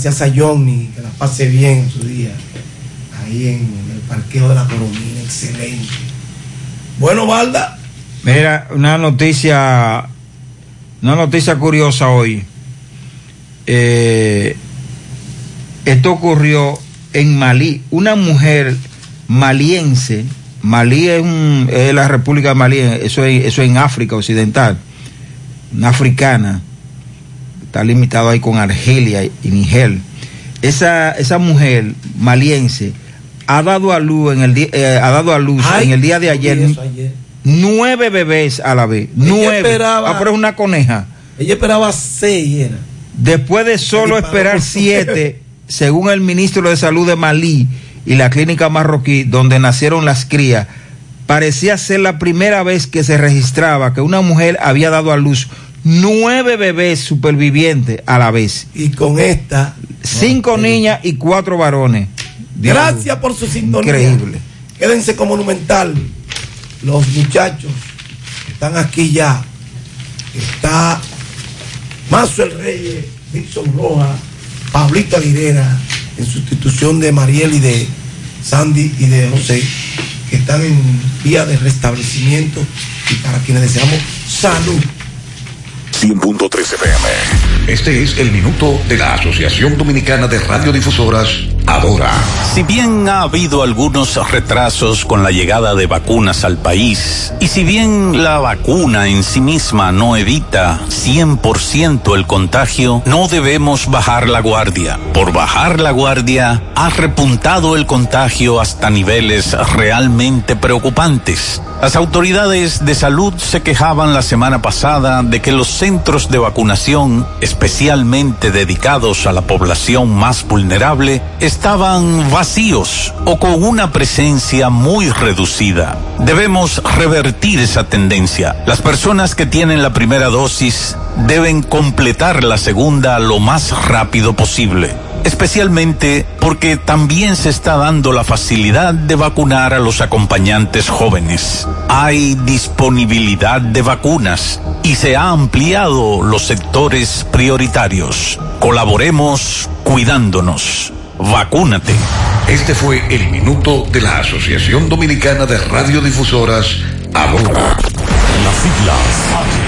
Gracias a Johnny, que la pase bien en su día. Ahí en el parqueo de la Coromina, excelente. Bueno, Valda. Mira, una noticia, una noticia curiosa hoy. Eh, esto ocurrió en Malí. Una mujer maliense, Malí es, un, la República de Malí, eso es, eso es en África Occidental, una africana, está limitado ahí con Argelia y Niger. Esa, esa mujer maliense ha dado a luz en el día, eh, ha dado a luz Ay, en el día de ayer, nueve bebés a la vez. Ella Nueve. esperaba- Ah, pero es una coneja. Ella esperaba seis, era. Después de solo esperar siete, según el ministro de Salud de Malí y la clínica marroquí donde nacieron las crías, parecía ser la primera vez que se registraba que una mujer había dado a luz nueve bebés supervivientes a la vez. Y con esta. Cinco No, niñas y cuatro varones. Gracias por su sintonía. Increíble. Quédense con Monumental. Los muchachos que están aquí ya. Está Mazo el Reyes, Dixon Roja, Pablito Aguilera, en sustitución de Mariel y de Sandy y de José, que están en vía de restablecimiento y para quienes deseamos salud. 100.3 FM. Este es el minuto de la Asociación Dominicana de Radiodifusoras, Adora. Si bien ha habido algunos retrasos con la llegada de vacunas al país, y si bien la vacuna en sí misma no evita 100% el contagio, no debemos bajar la guardia. Por bajar la guardia, ha repuntado el contagio hasta niveles realmente preocupantes. Las autoridades de salud se quejaban la semana pasada de que los centros de vacunación, especialmente dedicados a la población más vulnerable, estaban vacíos o con una presencia muy reducida. Debemos revertir esa tendencia. Las personas que tienen la primera dosis deben completar la segunda lo más rápido posible especialmente porque también se está dando la facilidad de vacunar a los acompañantes jóvenes. Hay disponibilidad de vacunas y se ha ampliado los sectores prioritarios. Colaboremos cuidándonos. Vacúnate. Este fue el minuto de la Asociación Dominicana de Radiodifusoras, Adora. Las siglas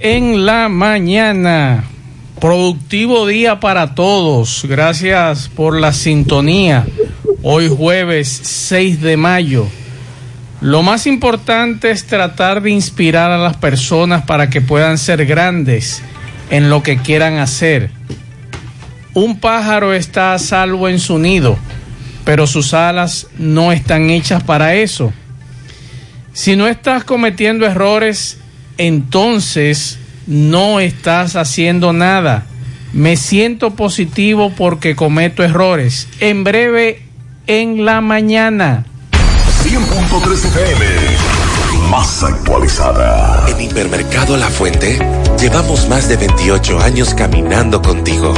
En la mañana. Productivo día para todos. Gracias por la sintonía. Hoy jueves 6 de mayo. Lo más importante es tratar de inspirar a las personas para que puedan ser grandes en lo que quieran hacer. Un pájaro está a salvo en su nido, pero sus alas no están hechas para eso. Si no estás cometiendo errores, entonces no estás haciendo nada. Me siento positivo porque cometo errores. En breve, en la mañana. 100.3 FM, más actualizada. En Hipermercado La Fuente llevamos más de 28 años caminando contigo.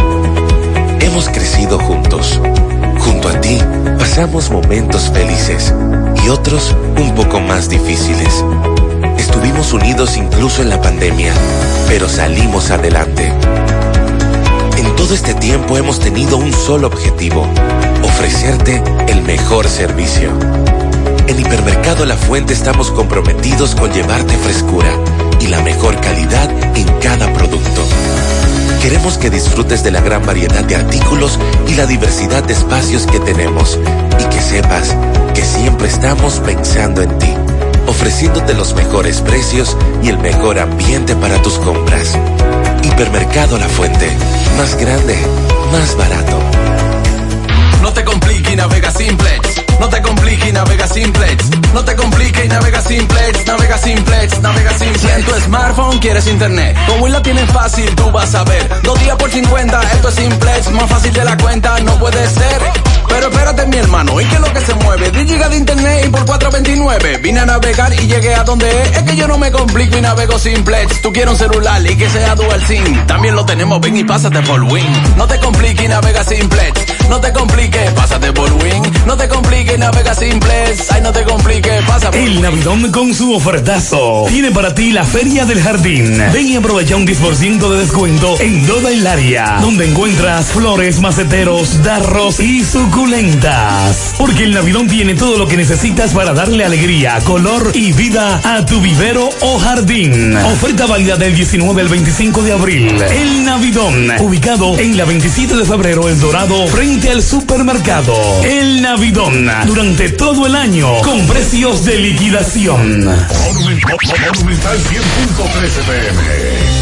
Hemos crecido juntos. Junto a ti pasamos momentos felices y otros un poco más difíciles. Estuvimos unidos incluso en la pandemia, pero salimos adelante. En todo este tiempo hemos tenido un solo objetivo, ofrecer ofrecerte el mejor servicio. En Hipermercado La Fuente estamos comprometidos con llevarte frescura y la mejor calidad en cada producto. Queremos que disfrutes de la gran variedad de artículos y la diversidad de espacios que tenemos y que sepas que siempre estamos pensando en ti, ofreciéndote los mejores precios y el mejor ambiente para tus compras. Hipermercado La Fuente, más grande, más barato. No te compliques y navega simplex. No te compliques y navega simplex. No te compliques y navega simplex. Navega simplex, navega simplex. Si en tu smartphone quieres internet, como la tienes fácil, tú vas a ver. Dos días por 50, esto es simplex. Más fácil de la cuenta, no puede ser. Pero espérate, mi hermano, ¿y qué es lo que se mueve? 10 gigas de internet y por 4.29. Vine a navegar y llegué a donde es. Es que yo no me complico y navego simplex. Tú quieres un celular y que sea dual SIM. También lo tenemos, ven y pásate por Win. No te compliques y navega simplex. No te compliques, pásate por Win. No te compliques, navega simplex. Ay, no te compliques, pasa por El Navidón con su ofertazo tiene para ti la Feria del Jardín. Ven y aprovecha un 10% de descuento en toda el área, donde encuentras flores, maceteros, darros y suculentas. Porque el Navidón tiene todo lo que necesitas para darle alegría, color y vida a tu vivero o jardín. Oferta válida del 19 al 25 de abril. El Navidón, ubicado en la 27 de febrero, El Dorado, frente al supermercado. El Navidón, durante todo el año, con precios de liquidación. Monumental 100.13 pm.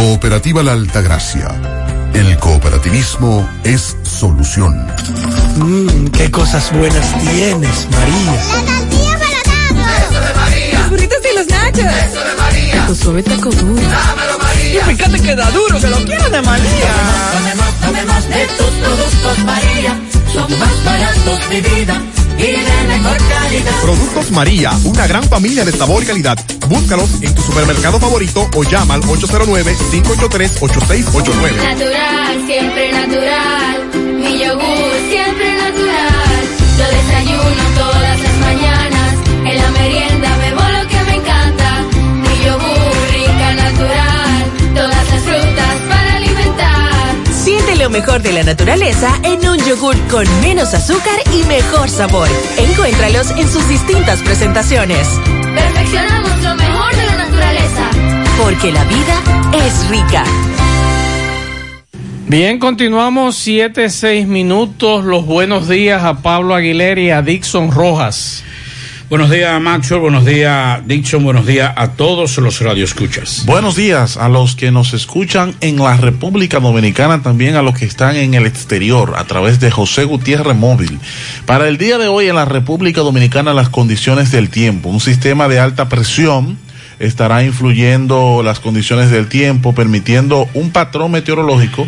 Cooperativa La Altagracia. El cooperativismo es solución. Mmm, qué cosas buenas tienes, María. La tortilla para Eso de María. Los burritos y los nachos. Eso de María. Tu suave taco duro. Dámelo, María. Y fíjate que da duro, que lo quiero de María. Tomemos, tomemos de tus productos, María. Son más baratos de vida y de mejor calidad. Productos María, una gran familia de sabor y calidad. Búscalos en tu supermercado favorito o llama al 809-583-8689. Natural, siempre natural. Mi yogur, siempre natural. Lo desayuno lo mejor de la naturaleza en un yogur con menos azúcar y mejor sabor. Encuéntralos en sus distintas presentaciones. Perfeccionamos lo mejor de la naturaleza. Porque la vida es rica. Bien, continuamos 7, 6 minutos. Los buenos días a Pablo Aguilera y a Dixon Rojas. Buenos días, Maxwell. Buenos días, Dixon. Buenos días a todos los radioescuchas. Buenos días a los que nos escuchan en la República Dominicana, también a los que están en el exterior a través de José Gutiérrez Móvil. Para el día de hoy en la República Dominicana, las condiciones del tiempo. Un sistema de alta presión estará influyendo las condiciones del tiempo, permitiendo un patrón meteorológico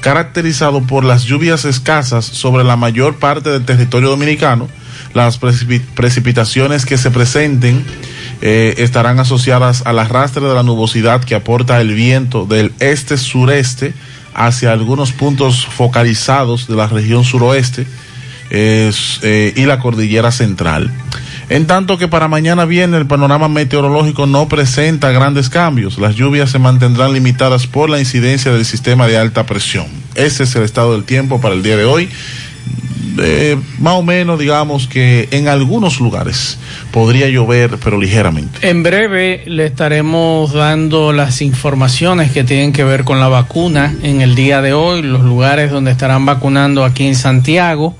caracterizado por las lluvias escasas sobre la mayor parte del territorio dominicano. Las precip- precipitaciones que se presenten eh, estarán asociadas al arrastre de la nubosidad que aporta el viento del este-sureste hacia algunos puntos focalizados de la región suroeste es, eh, y la cordillera central. En tanto que para mañana viernes el panorama meteorológico no presenta grandes cambios. Las lluvias se mantendrán limitadas por la incidencia del sistema de alta presión. Ese es el estado del tiempo para el día de hoy. Eh, más o menos, digamos que en algunos lugares podría llover, pero ligeramente. En breve le estaremos dando las informaciones que tienen que ver con la vacuna en el día de hoy, los lugares donde estarán vacunando aquí en Santiago.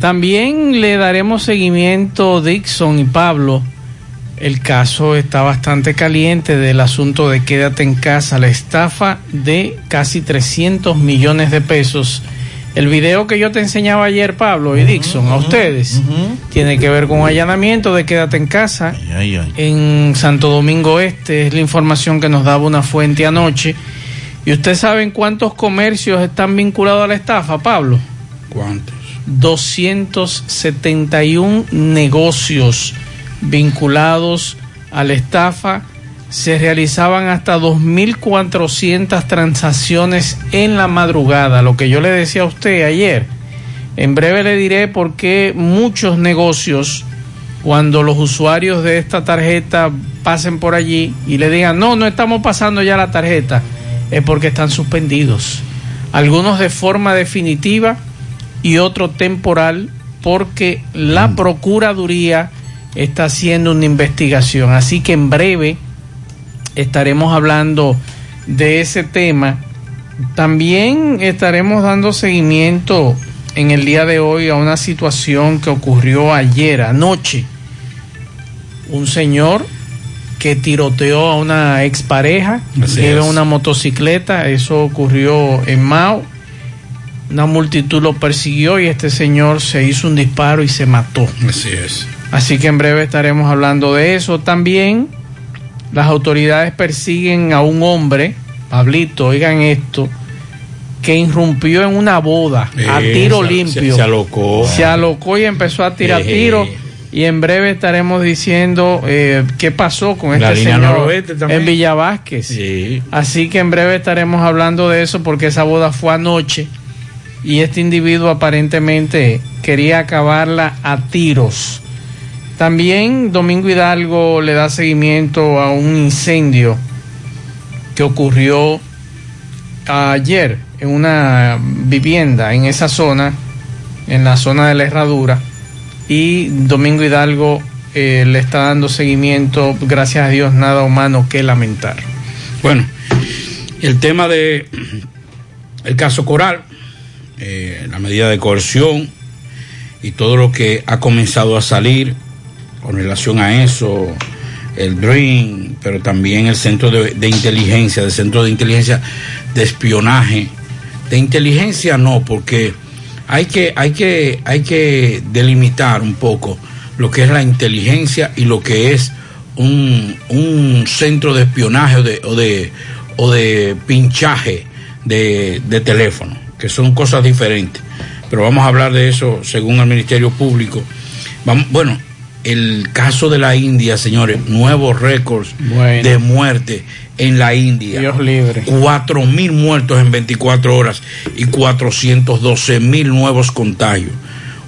También le daremos seguimiento, Dixon y Pablo, El caso está bastante caliente del asunto de quédate en casa, la estafa de casi 300 millones de pesos. El video que yo te enseñaba ayer, Pablo y Dixon, a ustedes, tiene que ver con un allanamiento de quédate en casa Ay, ay. en Santo Domingo Este. Es la información que nos daba una fuente anoche. ¿Y ustedes saben cuántos comercios están vinculados a la estafa, Pablo? ¿Cuántos? 271 negocios vinculados a la estafa. Se realizaban hasta 2.400 transacciones en la madrugada, lo que yo le decía a usted ayer. En breve le diré por qué muchos negocios, cuando los usuarios de esta tarjeta pasen por allí y le digan, no, no estamos pasando ya la tarjeta, es porque están suspendidos. Algunos de forma definitiva y otro temporal porque la Procuraduría está haciendo una investigación. Así que en breve estaremos hablando de ese tema. También estaremos dando seguimiento en el día de hoy a una situación que ocurrió ayer, anoche. Un señor que tiroteó a una expareja que es. una motocicleta. Eso ocurrió en Mao. Una multitud lo persiguió y este señor se hizo un disparo y se mató. Así es. Así que en breve estaremos hablando de eso. También las autoridades persiguen a un hombre, Pablito, oigan esto, que irrumpió en una boda a Eh, tiro se- limpio. se- se alocó. Se alocó y empezó a tirar Eh. tiro. Y en breve estaremos diciendo eh, qué pasó con este señor en Villa Vázquez. Sí. Así que en breve estaremos hablando de eso porque esa boda fue anoche y este individuo aparentemente quería acabarla a tiros. También Domingo Hidalgo le da seguimiento a un incendio que ocurrió ayer en una vivienda en esa zona, en la zona de la herradura, y Domingo Hidalgo eh, le está dando seguimiento, gracias a Dios, nada humano que lamentar. Bueno, el tema de el caso Coral, eh, la medida de coerción y todo lo que ha comenzado a salir con relación a eso, el DREAM, pero también el centro de, inteligencia, el centro de inteligencia de espionaje, de inteligencia no, porque hay que, hay que, hay que delimitar un poco lo que es la inteligencia y lo que es un, un centro de espionaje o de, o de, o de pinchaje de, de teléfono, que son cosas diferentes. Pero vamos a hablar de eso según el Ministerio Público. Vamos, bueno, el caso de la India, señores, nuevos récords Bueno. de muerte en la India. Dios libre. Cuatro mil muertos en 24 horas y 412 mil nuevos contagios.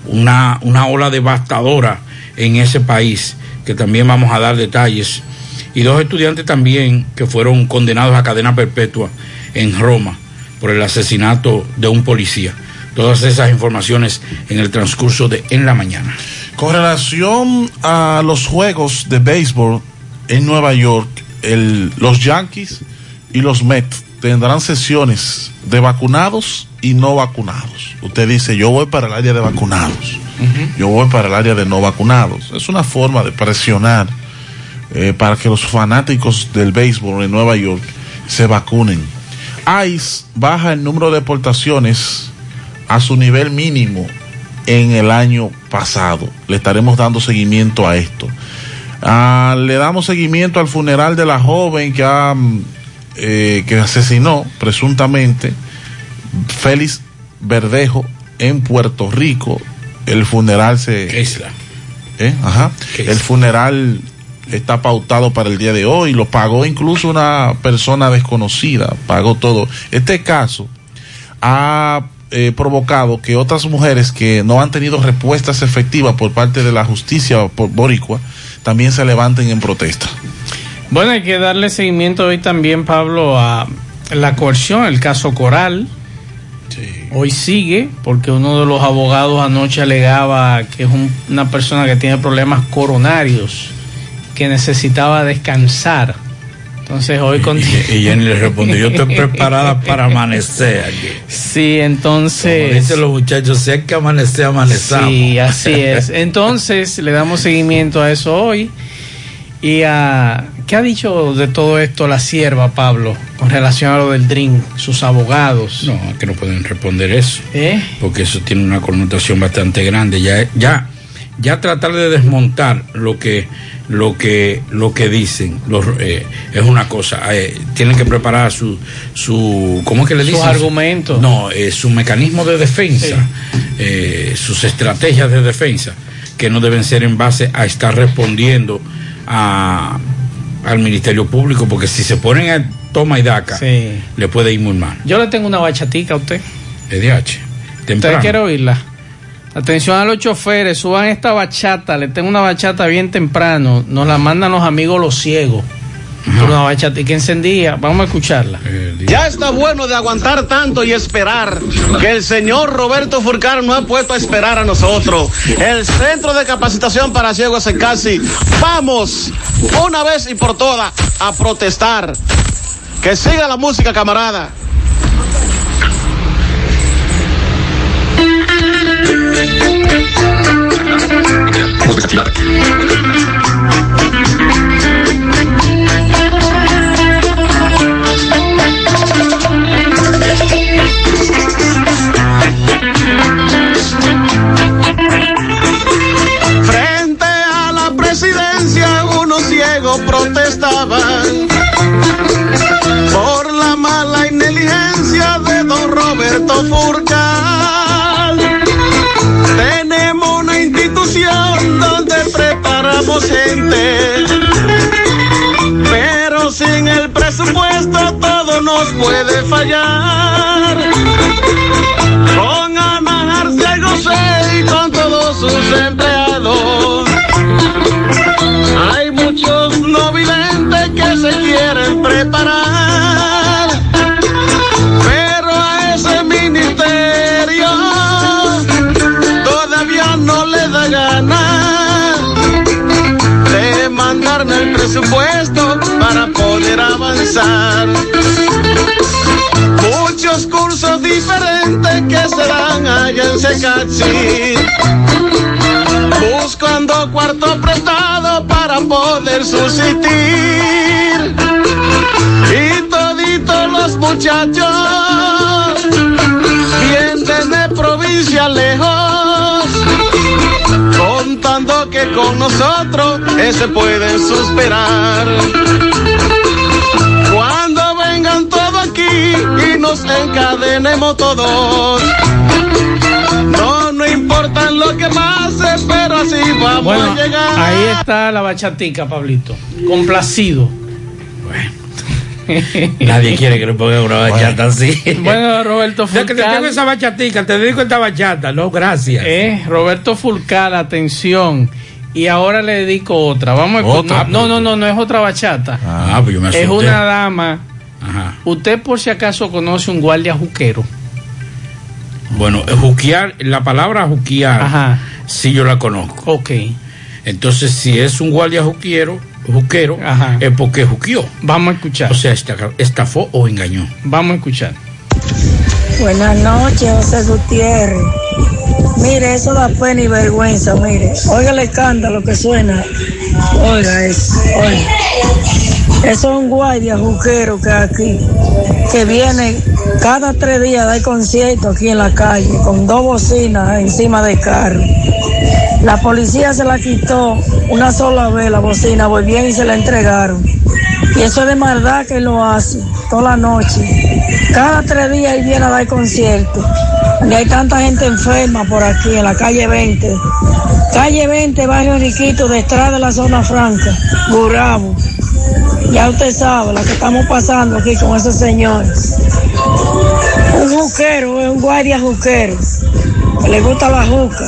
Una, una ola devastadora en ese país, que también vamos a dar detalles. Y dos estudiantes también que fueron condenados a cadena perpetua en Roma por el asesinato de un policía. Todas esas informaciones en el transcurso de En la Mañana. Con relación a los juegos de béisbol en Nueva York, el- los Yankees y los Mets tendrán sesiones de vacunados y no vacunados. Usted dice, yo voy para el área de vacunados, yo voy para el área de no vacunados. Es una forma de presionar eh, para que los fanáticos del béisbol en Nueva York se vacunen. ICE baja el número de deportaciones a su nivel mínimo en el año pasado. Le estaremos dando seguimiento a esto. Ah, le damos seguimiento al funeral de la joven que, ha, eh, que asesinó presuntamente Félix Verdejo en Puerto Rico. El funeral se... ¿Eh? Ajá. El funeral está pautado para el día de hoy. Lo pagó incluso una persona desconocida. Pagó todo. Este caso ha eh, provocado que otras mujeres que no han tenido respuestas efectivas por parte de la justicia por boricua también se levanten en protesta. Bueno, hay que darle seguimiento hoy también, Pablo, a la coerción, el caso Coral. Hoy sigue, porque uno de los abogados anoche alegaba que es un- una persona que tiene problemas coronarios, que necesitaba descansar. Entonces hoy con... Y Jenny le respondió, yo estoy preparada para amanecer aquí. Sí, entonces... Como dicen los muchachos, si hay que amanecer, amanezamos. Sí, así es. Entonces le damos seguimiento a eso hoy. Y a, ¿qué ha dicho de todo esto la sierva, Pablo, con relación a lo del DRIN, sus abogados? No, que no pueden responder eso. ¿Eh? Porque eso tiene una connotación bastante grande. Ya, ya, ya tratar de desmontar lo que, lo que, lo que dicen los, eh, es una cosa. Eh, tienen que preparar su, su, ¿cómo es que le Sus dicen? argumentos. No, eh, su mecanismo de defensa, eh, sus estrategias de defensa, que no deben ser en base a estar respondiendo a, al Ministerio Público, porque si se ponen a toma y daca, Sí. le puede ir muy mal. Yo le tengo una bachatica a usted. EDH. ¿Usted Temprano. quiere oírla? Atención a los choferes, suban esta bachata, le tengo una bachata bien temprano, nos la mandan los amigos los ciegos. Una bachatica encendida, vamos a escucharla. Ya está bueno de aguantar tanto y esperar que el señor Roberto Furcar no ha puesto a esperar a nosotros. El Centro de Capacitación para Ciegos en Casi. Vamos, una vez y por todas, a protestar. Que siga la música, camarada. Por la mala inteligencia de don Roberto Furcal. Gente, pero sin el presupuesto todo nos puede fallar. Con Amar Ciego y con todos sus empleados. Hay muchos no videntes que se quieren preparar, el presupuesto para poder avanzar. Muchos cursos diferentes que se dan allá en Secachi buscando cuarto prestado para poder subsistir. Y toditos los muchachos que con nosotros ese pueden suspirar. Cuando vengan todos aquí y nos encadenemos todos. No, no importa lo que pase, pero así vamos Bueno, a llegar. ahí está la bachatica, Pablito. Complacido. Nadie quiere que le ponga una bachata así. Bueno, Roberto Ya que te Fulcal. tengo esa bachatica, te dedico esta bachata. No, gracias. Eh, Roberto Fulcal, atención. Y ahora le dedico otra. Vamos a Otra. No, no, no, no es otra bachata. Ah, pues yo me es una dama. Ajá. Usted por si acaso conoce un guardia juquero. Bueno, eh, juquear, la palabra juquear, Ajá. sí yo la conozco. Ok. Entonces, si es un guardia juquero, juquero, es porque juqueó. Vamos a escuchar. O sea, esta- estafó o engañó. Vamos a escuchar. Buenas noches, José Gutiérrez. Mire, eso da pena y vergüenza, mire. Oiga el escándalo que suena. Oiga eso, oiga. Eso es un guardia juquero que aquí, que viene cada tres días a dar concierto aquí en la calle, con dos bocinas encima del carro. La policía se la quitó una sola vez la bocina, volvieron y se la entregaron. Y eso es de maldad que lo hace toda la noche. Cada tres días él viene a dar concierto. Y hay tanta gente enferma por aquí, en la calle 20. Calle 20, barrio Riquito, detrás de la zona franca, Burabo. Ya usted sabe la que estamos pasando aquí con esos señores. Un juquero, un guardia juquero, que le gusta la juca.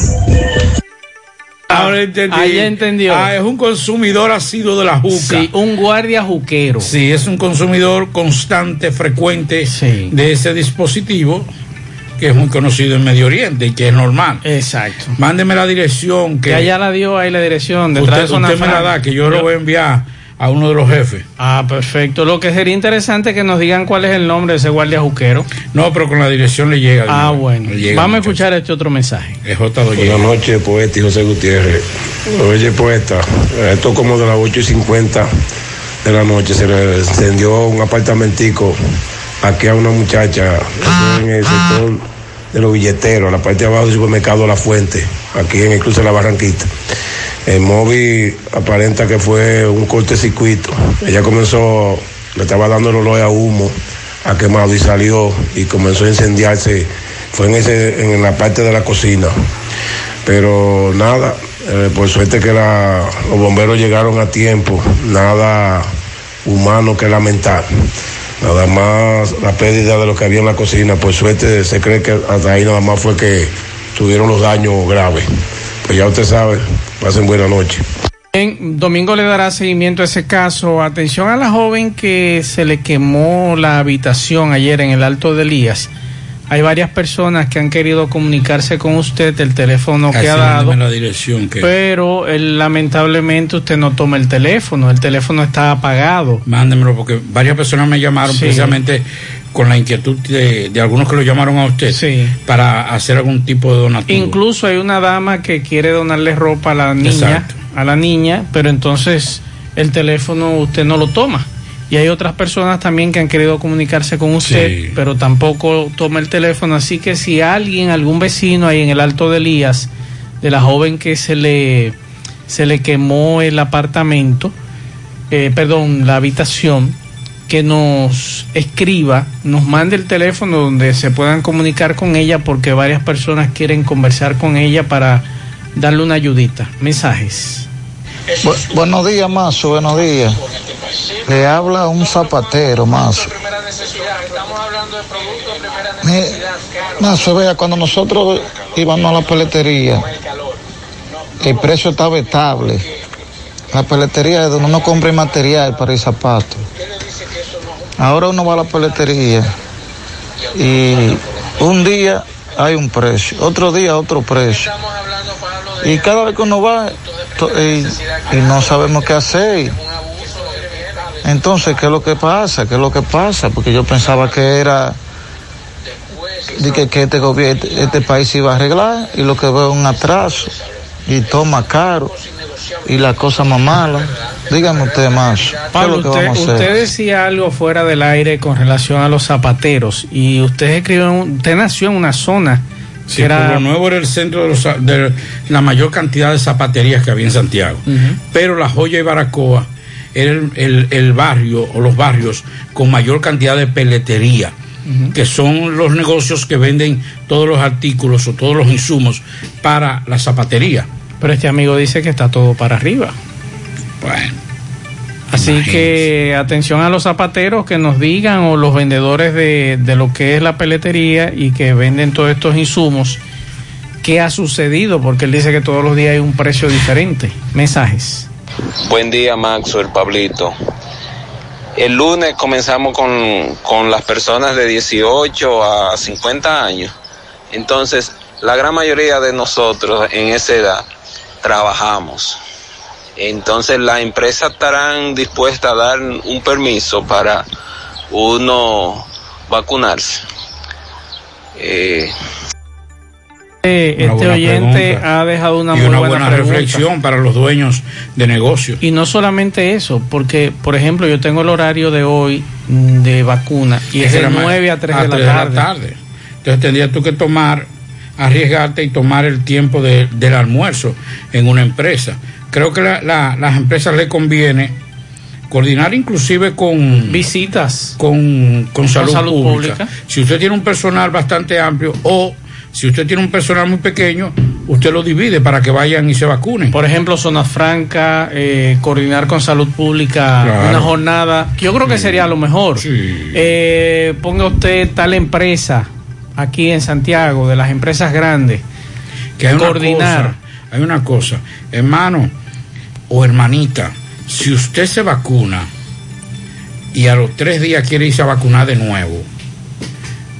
Ahora entendí. Ahí ya entendió. Ah, es un consumidor ácido de la juca. Sí, un guardia juquero. Sí, es un consumidor constante, frecuente de ese dispositivo que es muy conocido en Medio Oriente y que es normal. Exacto. Mándeme la dirección que allá la dio ahí la dirección. Detrás usted, de usted me la da, que yo lo voy a enviar a uno de los jefes. Ah, perfecto. Lo que sería interesante es que nos digan cuál es el nombre de ese guardia juquero. No, pero con la dirección le llega. Ah, bueno. llega, Vamos a escuchar este otro mensaje. Es J. Buenas noches, poeta y José Gutiérrez. Oye, poeta, esto como de las 8 y 50 de la noche se le encendió un apartamentico aquí a una muchacha en el sector de los billeteros, la parte de abajo del supermercado La Fuente, aquí en el cruce de la Barranquita. El móvil aparenta que fue un cortecircuito. Ella comenzó, le estaba dando el olor a humo, a quemado y salió y comenzó a incendiarse. Fue en, ese, en la parte de la cocina. Pero nada, eh, por suerte que los bomberos llegaron a tiempo, nada humano que lamentar. Nada más la pérdida de lo que había en la cocina. Por suerte se cree que hasta ahí nada más fue que tuvieron los daños graves. Pues ya usted sabe, pasen buena noche. En Domingo le dará seguimiento a ese caso. Atención a la joven que se le quemó la habitación ayer en el Alto de Elías. Hay varias personas que han querido comunicarse con usted, el teléfono que ha dado. mándeme la dirección que. Pero él, lamentablemente usted no toma el teléfono, el teléfono está apagado. Mándemelo porque varias personas me llamaron Sí. precisamente con la inquietud de, de algunos que lo llamaron a usted para hacer algún tipo de donativo. Incluso hay una dama que quiere donarle ropa a la niña, Exacto. a la niña, pero entonces el teléfono usted no lo toma. Y hay otras personas también que han querido comunicarse con usted, Sí. pero tampoco toma el teléfono. Así que si alguien, algún vecino ahí en el Alto de Elías, de la joven que se le, se le quemó el apartamento, eh, perdón, la habitación, que nos escriba, nos mande el teléfono donde se puedan comunicar con ella porque varias personas quieren conversar con ella para darle una ayudita. Mensajes. Bu- buenos días, Mazo, buenos días. Le habla un zapatero, Mazo. Mazo, vea, cuando nosotros íbamos a la peletería, el precio estaba estable. La peletería es donde uno compra material para el zapato. Ahora uno va a la peletería y un día hay un precio, otro día otro precio. Y cada vez que uno va y no sabemos qué hacer. Entonces, ¿qué es lo que pasa? ¿Qué es lo que pasa? Porque yo pensaba que era de que, que este gobierno, este país se iba a arreglar y lo que veo es un atraso y toma caro y la cosa más mala. Dígame usted más. ¿Qué es Pablo, lo que usted, vamos a hacer? usted decía algo fuera del aire con relación a los zapateros y usted escribió, usted nació en una zona Sí, que era... Pueblo Nuevo era el centro de, los de la mayor cantidad de zapaterías que había en Santiago. Pero La Joya y Baracoa era el, el- el barrio o los barrios con mayor cantidad de peletería, que son los negocios que venden todos los artículos o todos los insumos para la zapatería. Pero este amigo dice que está todo para arriba. Bueno. Así que atención a los zapateros que nos digan o los vendedores de, de lo que es la peletería y que venden todos estos insumos. ¿Qué ha sucedido? Porque él dice que todos los días hay un precio diferente. Mensajes. Buen día, Maxwell, Pablito. El lunes comenzamos con, con las personas de 18 a 50 años. Entonces, la gran mayoría de nosotros en esa edad trabajamos. Entonces, las empresas estarán dispuestas a dar un permiso para uno vacunarse. Eh, Este buena oyente pregunta. ha dejado una y muy una buena, reflexión para los dueños de negocios. Y no solamente eso, porque, por ejemplo, yo tengo el horario de hoy mm, de vacuna y es de Era ma- 9 a 3 de, la, 3 tarde. Entonces tendrías tú que tomar, arriesgarte y tomar el tiempo de- del almuerzo en una empresa. Creo que la- la- las empresas le conviene coordinar inclusive con visitas con, con salud, salud pública. pública. Si usted tiene un personal bastante amplio o si usted tiene un personal muy pequeño, usted lo divide para que vayan y se vacunen. Por ejemplo, Zona Franca, eh, coordinar con salud pública Claro. una jornada. Yo creo que sería lo mejor. Eh, ponga usted tal empresa aquí en Santiago, de las empresas grandes, que hay una coordinar. cosa, hay una cosa, hermano o hermanita, si usted se vacuna y a los tres días quiere irse a vacunar de nuevo,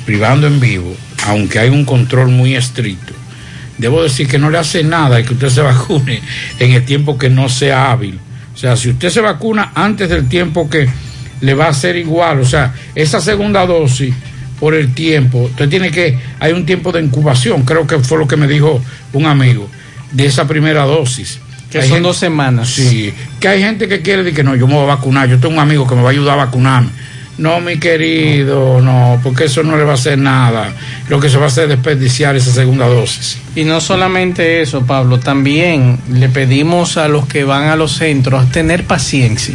privando en vivo, aunque hay un control muy estricto, debo decir que no le hace nada que usted se vacune en el tiempo que no sea hábil. sea, si usted se vacuna antes del tiempo que le va a hacer igual, o sea, esa segunda dosis por el tiempo, usted tiene que, hay un tiempo de incubación, creo que fue lo que me dijo un amigo, de esa primera dosis. Que Hay son gente- dos semanas. Sí, que hay gente que quiere decir que no, yo me voy a vacunar, yo tengo un amigo que me va a ayudar a vacunarme. No, mi querido, no, porque eso no le va a hacer nada. Lo que se va a hacer es desperdiciar esa segunda dosis. Y no solamente eso, Pablo, también le pedimos a los que van a los centros tener paciencia.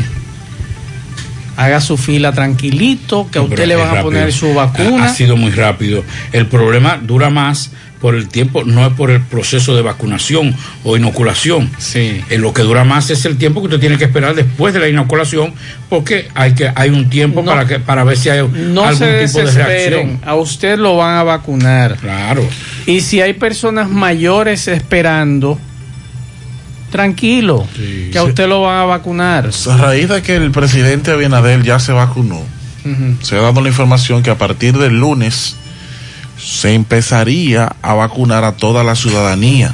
Haga su fila tranquilito, que a usted Pero le van a poner su vacuna. ha sido muy rápido. El problema dura más por el tiempo, no es por el proceso de vacunación o inoculación. Sí. Eh, lo que dura más es el tiempo que usted tiene que esperar después de la inoculación, porque hay que hay un tiempo No. para que para ver si hay No algún se tipo de reacción. a usted lo van a vacunar. Claro. Y si hay personas mayores esperando, tranquilo, que a Sí. usted lo van a vacunar. A raíz de que el presidente Abinadel ya se vacunó, Ujú. se ha dado la información que a partir del lunes se empezaría a vacunar a toda la ciudadanía.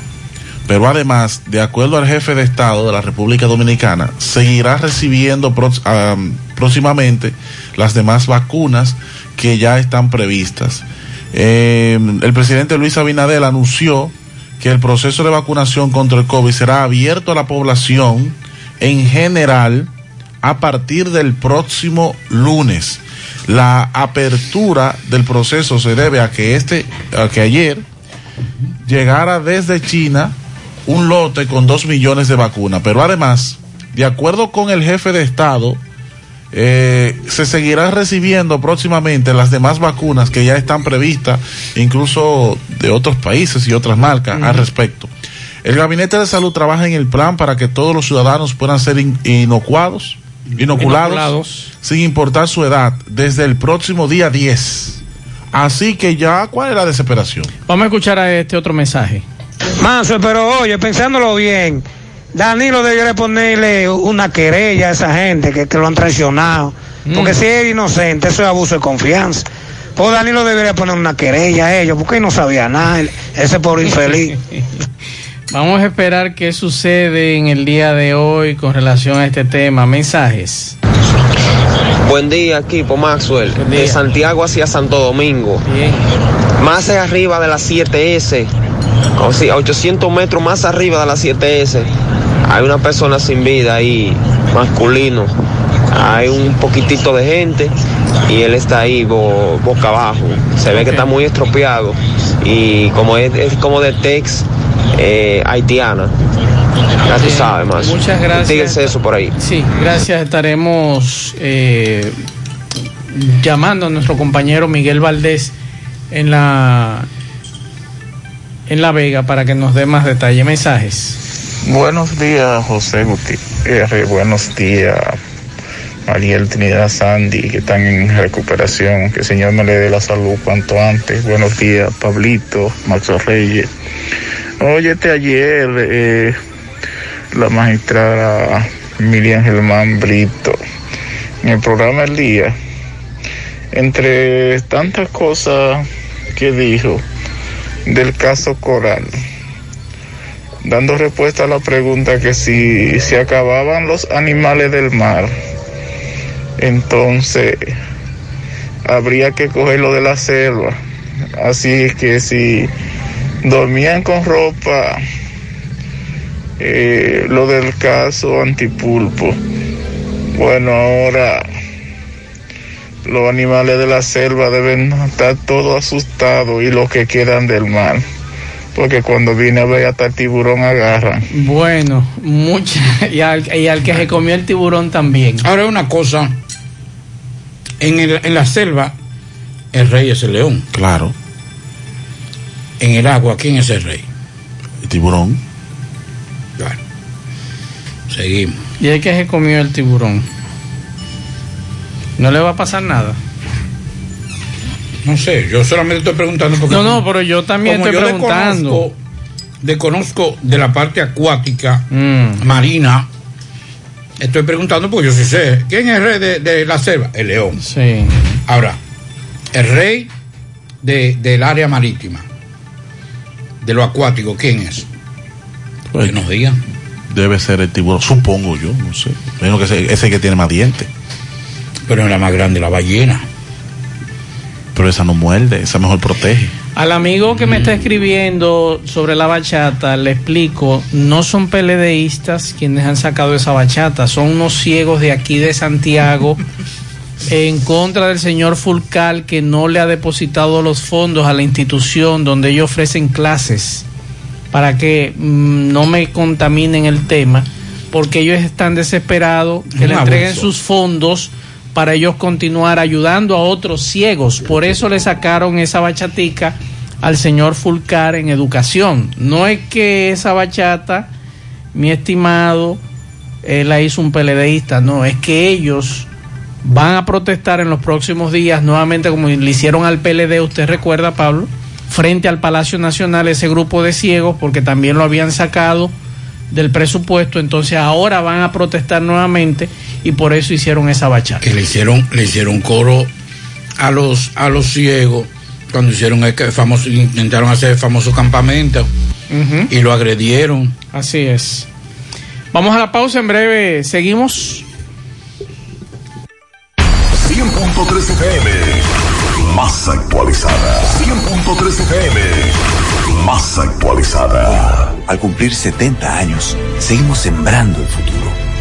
Pero además, de acuerdo al jefe de Estado de la República Dominicana, seguirá recibiendo am, próximamente las demás vacunas que ya están previstas. Eh, el presidente Luis Abinadel anunció que el proceso de vacunación contra el COVID será abierto a la población en general a partir del próximo lunes. La apertura del proceso se debe a que este, a que ayer llegara desde China un lote con dos millones de vacunas. Pero además, de acuerdo con el jefe de Estado, eh, se seguirán recibiendo próximamente las demás vacunas que ya están previstas, incluso de otros países y otras marcas al respecto. El Gabinete de Salud trabaja en el plan para que todos los ciudadanos puedan ser in- inocuados, inoculados, Inoculados. sin importar su edad, desde el próximo día 10. Así que ya, ¿cuál es la desesperación? Vamos a escuchar a este otro mensaje. Manso, pero oye, pensándolo bien, Danilo debería ponerle una querella a esa gente que, que lo han traicionado. Porque Mm. si es inocente, eso es abuso de confianza. Pues Danilo debería poner una querella a ellos, porque él no sabía nada, ese pobre infeliz. Vamos a esperar qué sucede en el día de hoy con relación a este tema. Mensajes. Buen día, equipo Maxwell. De Santiago hacia Santo Domingo. Más arriba de la 7S. O sea, 800 metros más arriba de la 7S. Hay una persona sin vida ahí, masculino. Hay un poquitito de gente y él está ahí bo- boca abajo. Se ve que está muy estropeado. Y como es, es como de Tex eh, haitiana. Ya tú sabes más. Muchas gracias. Díganse eso por ahí. Sí, gracias. Estaremos eh, llamando a nuestro compañero Miguel Valdés en la en La Vega para que nos dé más detalle. Mensajes. Buenos días, José Gutiérrez. Buenos días, Mariel Trinidad Sandy, que están en recuperación. Que el Señor me le dé la salud cuanto antes. Buenos días, Pablito, Maxo Reyes. Óyete ayer, eh, la magistrada Miriam Germán Brito, en el programa El Día, entre tantas cosas que dijo del caso Coral dando respuesta a la pregunta que si se acababan los animales del mar, entonces habría que cogerlo de la selva. Así que si dormían con ropa, eh, lo del caso antipulpo, bueno, ahora los animales de la selva deben estar todos asustados y los que quedan del mar porque cuando viene a ver hasta el tiburón agarran. Bueno, mucha y al, y al que se comió el tiburón también. Ahora una cosa, en, el- en la selva el rey es el león. Claro. En el agua, ¿quién es el rey? El tiburón. Claro. Seguimos. Y el que se comió el tiburón. No le va a pasar nada. No sé, yo solamente estoy preguntando porque... No, no, pero yo también como estoy yo preguntando. Desconozco, desconozco de la parte acuática, Mm. marina, estoy preguntando porque yo sí sé. ¿Quién es el rey de, de la selva? El león. Sí. Ahora, el rey de, del área marítima, de lo acuático, ¿quién es? Que nos digan. Debe ser el tiburón, supongo yo, no sé. Menos que ese, ese que tiene más dientes. Pero es la más grande, la ballena. Pero esa no muerde, esa mejor protege. Al amigo que me está escribiendo sobre la bachata, le explico, no son peledeístas quienes han sacado esa bachata, son unos ciegos de aquí de Santiago en contra del señor Fulcal que no le ha depositado los fondos a la institución donde ellos ofrecen clases para que mm, no me contaminen el tema, porque ellos están desesperados que Un le entreguen abuso. sus fondos para ellos continuar ayudando a otros ciegos. Por eso le sacaron esa bachatica al señor Fulcar en educación. No es que esa bachata, mi estimado, él la hizo un peledeísta, no, es que ellos van a protestar en los próximos días nuevamente como le hicieron al PLD, usted recuerda Pablo, frente al Palacio Nacional ese grupo de ciegos porque también lo habían sacado del presupuesto, entonces ahora van a protestar nuevamente y por eso hicieron esa bachata. Que le hicieron, le hicieron coro a los, a los ciegos cuando hicieron el famoso, intentaron hacer el famoso campamento y lo agredieron. Así es. Vamos a la pausa en breve, seguimos. 100.3 FM, más actualizada. 100.3 FM, más actualizada. Al cumplir 70 años, seguimos sembrando el futuro.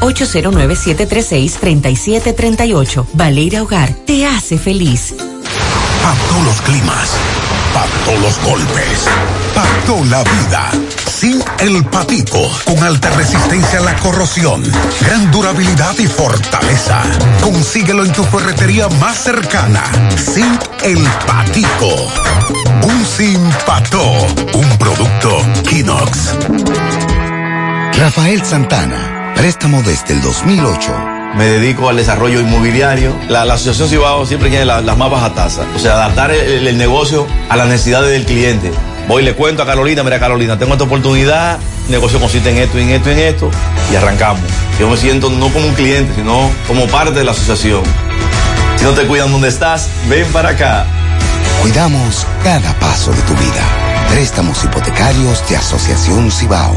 809-736-3738. Valeira Hogar, te hace feliz. Todos los climas, todos los golpes, toda la vida. Sin el patico, con alta resistencia a la corrosión, gran durabilidad y fortaleza. Consíguelo en tu ferretería más cercana. Sin el patico. Un sin pato, un producto Kinox. Rafael Santana, préstamo desde el 2008. Me dedico al desarrollo inmobiliario. La, la Asociación Cibao siempre tiene la- las más bajas tasas. O sea, adaptar el, el negocio a las necesidades del cliente. Voy y le cuento a Carolina, mira Carolina, tengo esta oportunidad, el negocio consiste en esto, en esto, en esto, y arrancamos. Yo me siento no como un cliente, sino como parte de la asociación. Si no te cuidan donde estás, ven para acá. Cuidamos cada paso de tu vida. Préstamos hipotecarios de Asociación Cibao.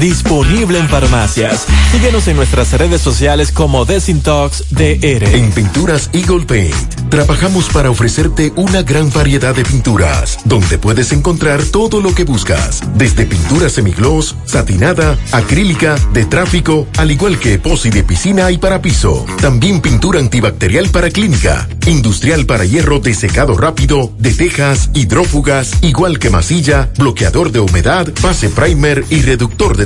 disponible en farmacias. Síguenos en nuestras redes sociales como Desintox DR. En Pinturas Eagle Paint trabajamos para ofrecerte una gran variedad de pinturas, donde puedes encontrar todo lo que buscas, desde pintura semigloss, satinada, acrílica, de tráfico, al igual que epoxi de piscina y para piso. También pintura antibacterial para clínica, industrial para hierro de secado rápido, de tejas, hidrófugas, igual que masilla, bloqueador de humedad, base primer y reductor de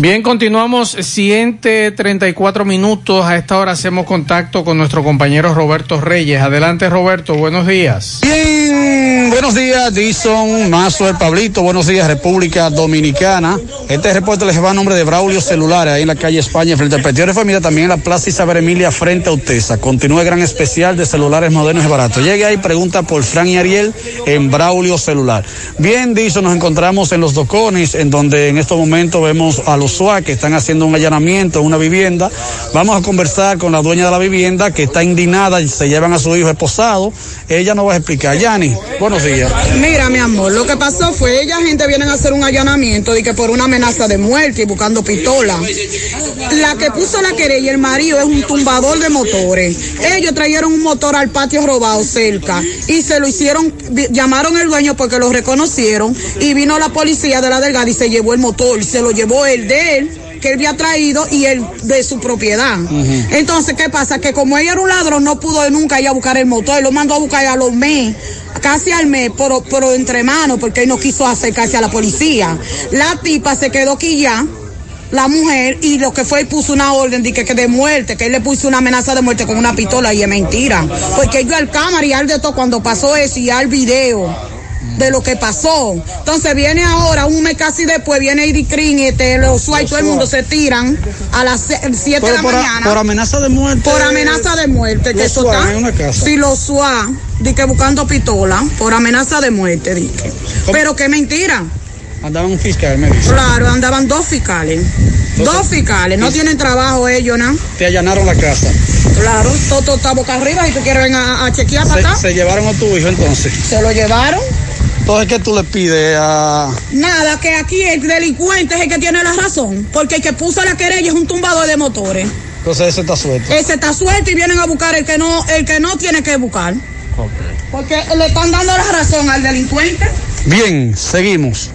Bien, continuamos. Siguiente 34 minutos. A esta hora hacemos contacto con nuestro compañero Roberto Reyes. Adelante, Roberto. Buenos días. Bien, buenos días, Dison, Mazo, el Pablito. Buenos días, República Dominicana. Este reporte les va a nombre de Braulio Celulares, ahí en la calle España, frente al Petión de Familia, también en la Plaza Isabel Emilia, frente a Utesa. Continúa el gran especial de celulares modernos y baratos. Llegue ahí, pregunta por Fran y Ariel en Braulio Celular. Bien, Dison, nos encontramos en los Docones, en donde en estos momentos vemos a los SUA que están haciendo un allanamiento en una vivienda. Vamos a conversar con la dueña de la vivienda que está indignada y se llevan a su hijo esposado. Ella nos va a explicar. Yani, buenos días. Mira, mi amor, lo que pasó fue, ella gente vienen a hacer un allanamiento de que por una amenaza de muerte y buscando pistola. La que puso la querella, el marido, es un tumbador de motores. Ellos trajeron un motor al patio robado cerca y se lo hicieron, llamaron el dueño porque lo reconocieron y vino la policía de la delgada y se llevó el motor, se lo llevó el de él que él había traído y el de su propiedad. Entonces, ¿qué pasa? Que como ella era un ladrón, no pudo nunca ir a buscar el motor, él lo mandó a buscar a los mes, casi al mes, pero, pero entre manos, porque él no quiso acercarse a la policía. La tipa se quedó aquí ya. La mujer, y lo que fue, puso una orden de que, que de muerte, que él le puso una amenaza de muerte con una pistola, y es mentira. Porque yo al cámara y al de todo cuando pasó eso, y al video de lo que pasó. Entonces viene ahora, un mes casi después, viene Iricrin y este, los y todo el mundo se tiran a las 7 de la por, a- mañana. por amenaza de muerte. Por amenaza de muerte, que eso está. en una casa. Si los SWAT, di que buscando pistola, por amenaza de muerte, di que. Pero qué mentira. Andaban un fiscal, me dice. Claro, andaban dos fiscales. Dos fiscales, no tienen trabajo ellos, ¿no? Te allanaron la casa. Claro, todo, está boca arriba y tú quieres venir a, a chequear para acá. Se llevaron a tu hijo entonces. Se lo llevaron. Entonces, ¿qué tú le pides a.? Nada, que aquí el delincuente es el que tiene la razón, porque el que puso la querella es un tumbador de motores. Entonces, ese está suelto. Ese está suelto y vienen a buscar el que no, el que no tiene que buscar. Porque le están dando la razón al delincuente. Bien, seguimos.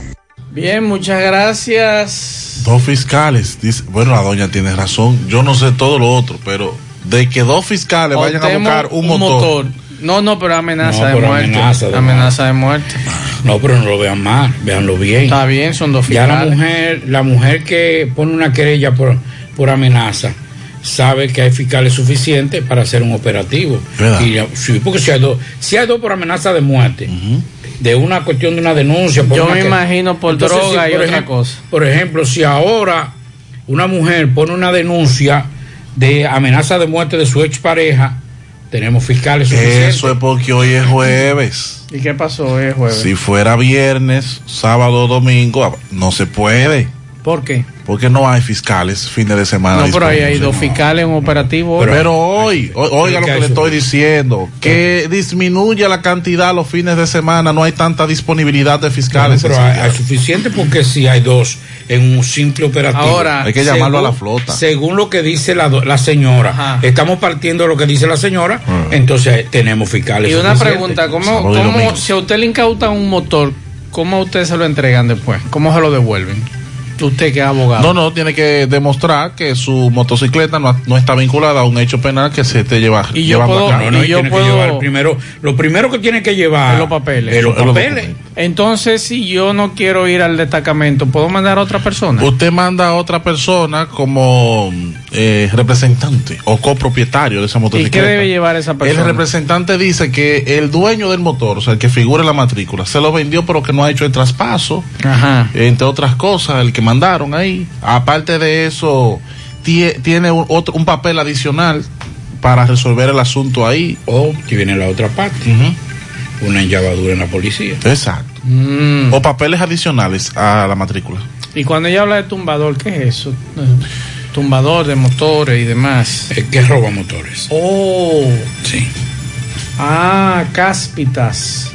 Bien, muchas gracias. Dos fiscales. Dice, bueno, la doña tiene razón. Yo no sé todo lo otro, pero de que dos fiscales vayan a buscar un, motor. No, no, pero amenaza No, de pero muerte. amenaza de amenaza de muerte. No, pero no lo vean mal, véanlo bien. Está bien, son dos Ya la fiscales. mujer, la mujer que pone una querella por, por amenaza sabe que hay fiscales suficientes para hacer un operativo. ¿Verdad? Y ya- sí, porque si hay dos, si hay dos por amenaza de muerte, de una cuestión de una denuncia. por Yo una me que- imagino por Entonces, droga si, y otra cosa. Por ejemplo, si ahora una mujer pone una denuncia de amenaza de muerte de su expareja tenemos fiscales Eso es porque hoy es jueves. ¿Y qué pasó hoy es jueves? Si fuera viernes, sábado, domingo, no se puede. ¿Por qué? Porque no hay fiscales fines de semana. No, pero ahí hay dos fiscales en operativo. Pero, hoy. pero hoy, o- oiga lo ¿qué que le estoy diciendo, que disminuya la cantidad los fines de semana, no hay tanta disponibilidad de fiscales. pero en hay, suficiente porque si hay dos en un simple operativo. Ahora, Hay que llamarlo a la flota. Según lo que dice la, señora, Ajá. estamos partiendo de lo que dice la señora, Ah. entonces eh, tenemos fiscales. Y una pregunta, ¿cómo, cómo si a usted le incautan un motor, cómo a usted se lo entregan después? ¿Cómo se lo devuelven? Usted que es abogado. No, no, tiene que demostrar que su motocicleta no, no está vinculada a un hecho penal que se te lleva. Y yo llevando puedo- a cabo. No, no, Y yo tiene puedo- que llevar primero, lo primero que tiene que llevar Es los papeles. es los Es los papeles. Entonces, si yo no quiero ir al destacamento, ¿puedo mandar a otra persona? Usted manda a otra persona como eh, representante o copropietario de esa ¿Y motocicleta. qué debe llevar esa El persona? representante dice que el dueño del motor, o sea, el que figura en la matrícula, se lo vendió pero que no ha hecho el traspaso, Ajá. entre otras cosas, el que mandaron ahí. Aparte de eso, tie- tiene un, otro, un papel adicional para resolver el asunto ahí. O que viene la otra parte, una enllavadura en la policía. Exacto. Mm. O papeles adicionales a la matrícula. Y cuando ella habla de tumbador, ¿qué es eso? Tumbador de motores y demás. Es que roba motores. Oh, Sí. ah, cáspitas.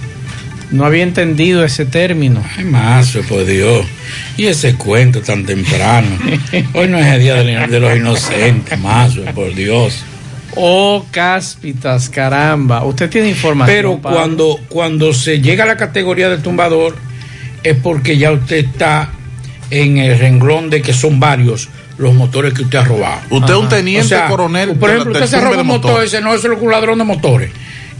No había entendido ese término. Ay, más, por Dios. Y ese cuento tan temprano. Hoy no es el día de, de los inocentes, más, por Dios. Oh, cáspitas, caramba. Usted tiene información. Pero Pablo? cuando, cuando se llega a la categoría del tumbador, es porque ya usted está en el renglón de que son varios los motores que usted ha robado. Usted es un teniente coronel Por de ejemplo, usted se roba un de motor, motores. dice, no, eso es un ladrón de motores.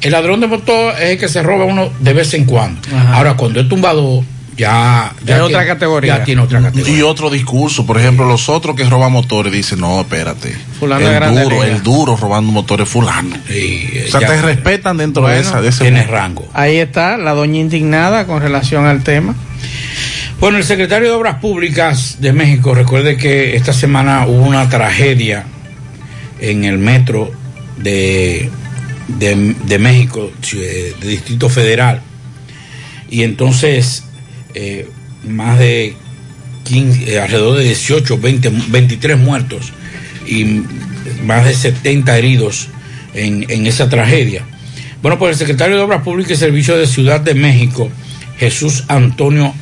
El ladrón de motor es el que se roba uno de vez en cuando. Ajá. Ahora, cuando es tumbador, ya, Ya es otra tiene- categoría. Ya tiene otra categoría. Y otro discurso, por ejemplo, los otros que roban motores dicen, no, espérate. Fulano de el Grande duro, Liga". el duro robando motores fulano. Sí, O sea, ya te respetan dentro de, esa, de ese tiene mundo. rango. Ahí está la doña indignada con relación al tema. Bueno, el secretario de Obras Públicas de México, recuerde que esta semana hubo una tragedia en el metro de, de, de México, eh, de Distrito Federal, y entonces eh, más de 15, eh, alrededor de 18, 20, 23 muertos y más de 70 heridos en, esa tragedia. Bueno, pues el secretario de Obras Públicas y Servicios de Ciudad de México, Jesús Antonio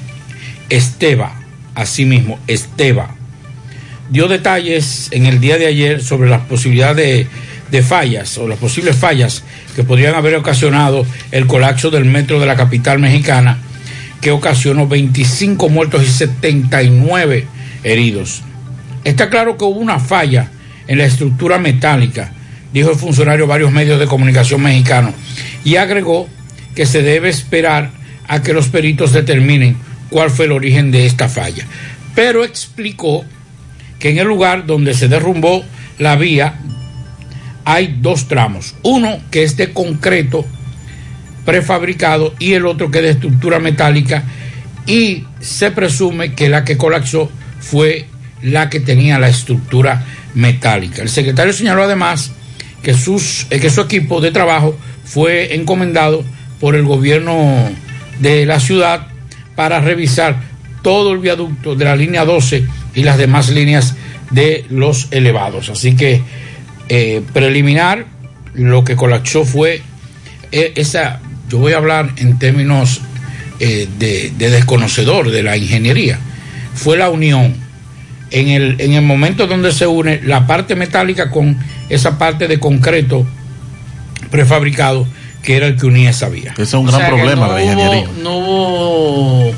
Esteba, asimismo Esteba, dio detalles en el día de ayer sobre las posibilidades de, de fallas o las posibles fallas que podrían haber ocasionado el colapso del metro de la capital mexicana, que ocasionó 25 muertos y 79 heridos. Está claro que hubo una falla en la estructura metálica, dijo el funcionario a varios medios de comunicación mexicanos, y agregó que se debe esperar a que los peritos determinen cuál fue el origen de esta falla. Pero explicó que en el lugar donde se derrumbó la vía hay dos tramos, uno que es de concreto prefabricado y el otro que es de estructura metálica y se presume que la que colapsó fue la que tenía la estructura metálica. El secretario señaló además que, sus, eh, que su equipo de trabajo fue encomendado por el gobierno de la ciudad para revisar todo el viaducto de la línea 12 y las demás líneas de los elevados. Así que eh, preliminar, lo que colapsó fue eh, esa, yo voy a hablar en términos eh, de, de desconocedor de la ingeniería, fue la unión en el, en el momento donde se une la parte metálica con esa parte de concreto prefabricado que era el que unía esa vía. Ese es un O gran problema no de la ingeniería. hubo- no hubo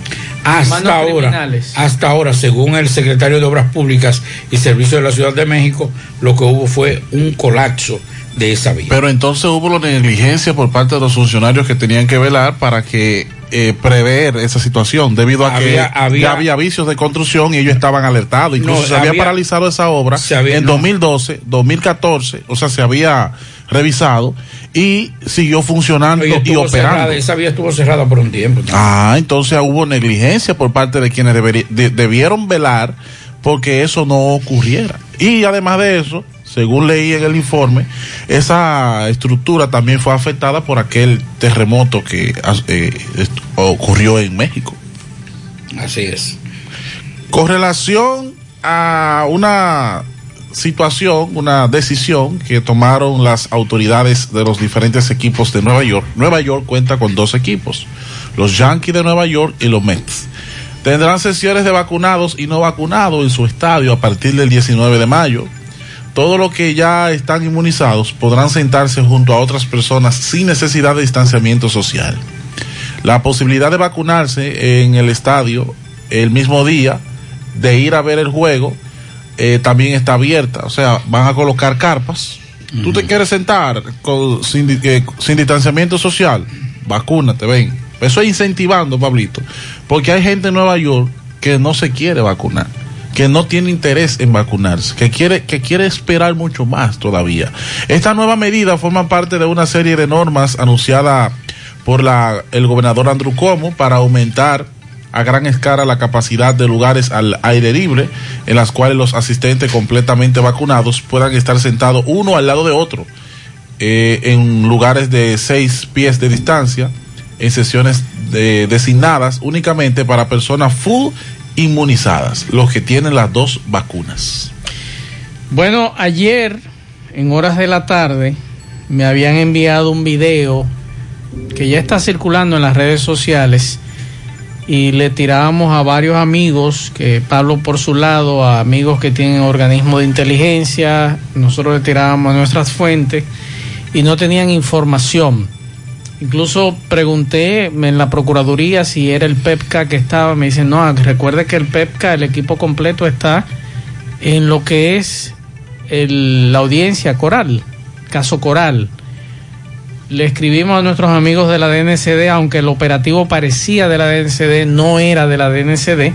Hasta ahora, hasta ahora, según el secretario de Obras Públicas y Servicios de la Ciudad de México, lo que hubo fue un colapso de esa vía. Pero entonces hubo la negligencia por parte de los funcionarios que tenían que velar para que eh, prever esa situación, debido a Había- que había- ya había vicios de construcción y ellos estaban alertados. Incluso No, se había había- paralizado esa obra había- en no. 2012, 2014, o sea, se había revisado y siguió funcionando Y operando. cerrada, esa vía estuvo cerrada por un tiempo. Ah, entonces hubo negligencia por parte de quienes de- debieron velar porque eso no ocurriera. Y además de eso, según leí en el informe, esa estructura también fue afectada por aquel terremoto que eh, ocurrió en México. Así es. Con relación a una situación, una decisión que tomaron las autoridades de los diferentes equipos de Nueva York. Nueva York cuenta con dos equipos, los Yankees de Nueva York y los Mets. Tendrán sesiones de vacunados y no vacunados en su estadio a partir del 19 de mayo. Todos los que ya están inmunizados podrán sentarse junto a otras personas sin necesidad de distanciamiento social. La posibilidad de vacunarse en el estadio el mismo día, de ir a ver el juego, eh, también está abierta. O sea, van a colocar carpas. Tú te quieres sentar con, sin, eh, sin distanciamiento social, vacúnate, ven. Eso es incentivando, Pablito, porque hay gente en Nueva York que no se quiere vacunar, que no tiene interés en vacunarse, que quiere, que quiere esperar mucho más todavía. Esta nueva medida forma parte de una serie de normas anunciada por la, el gobernador Andrew Cuomo para aumentar a gran escala la capacidad de lugares al aire libre en las cuales los asistentes completamente vacunados puedan estar sentados uno al lado de otro eh, en lugares de seis pies de distancia en sesiones designadas únicamente para personas full inmunizadas, los que tienen las dos vacunas. Bueno, ayer en horas de la tarde me habían enviado un video que ya está circulando en las redes sociales y le tirábamos a varios amigos, que Pablo por su lado, a amigos que tienen organismos de inteligencia, nosotros le tirábamos a nuestras fuentes y no tenían información. Incluso pregunté en la Procuraduría si era el PEPCA que estaba, me dicen, no, recuerde que el PEPCA, el equipo completo está en lo que es la audiencia coral, caso coral le escribimos a nuestros amigos de la DNCD, aunque el operativo parecía de la DNCD, no era de la DNCD.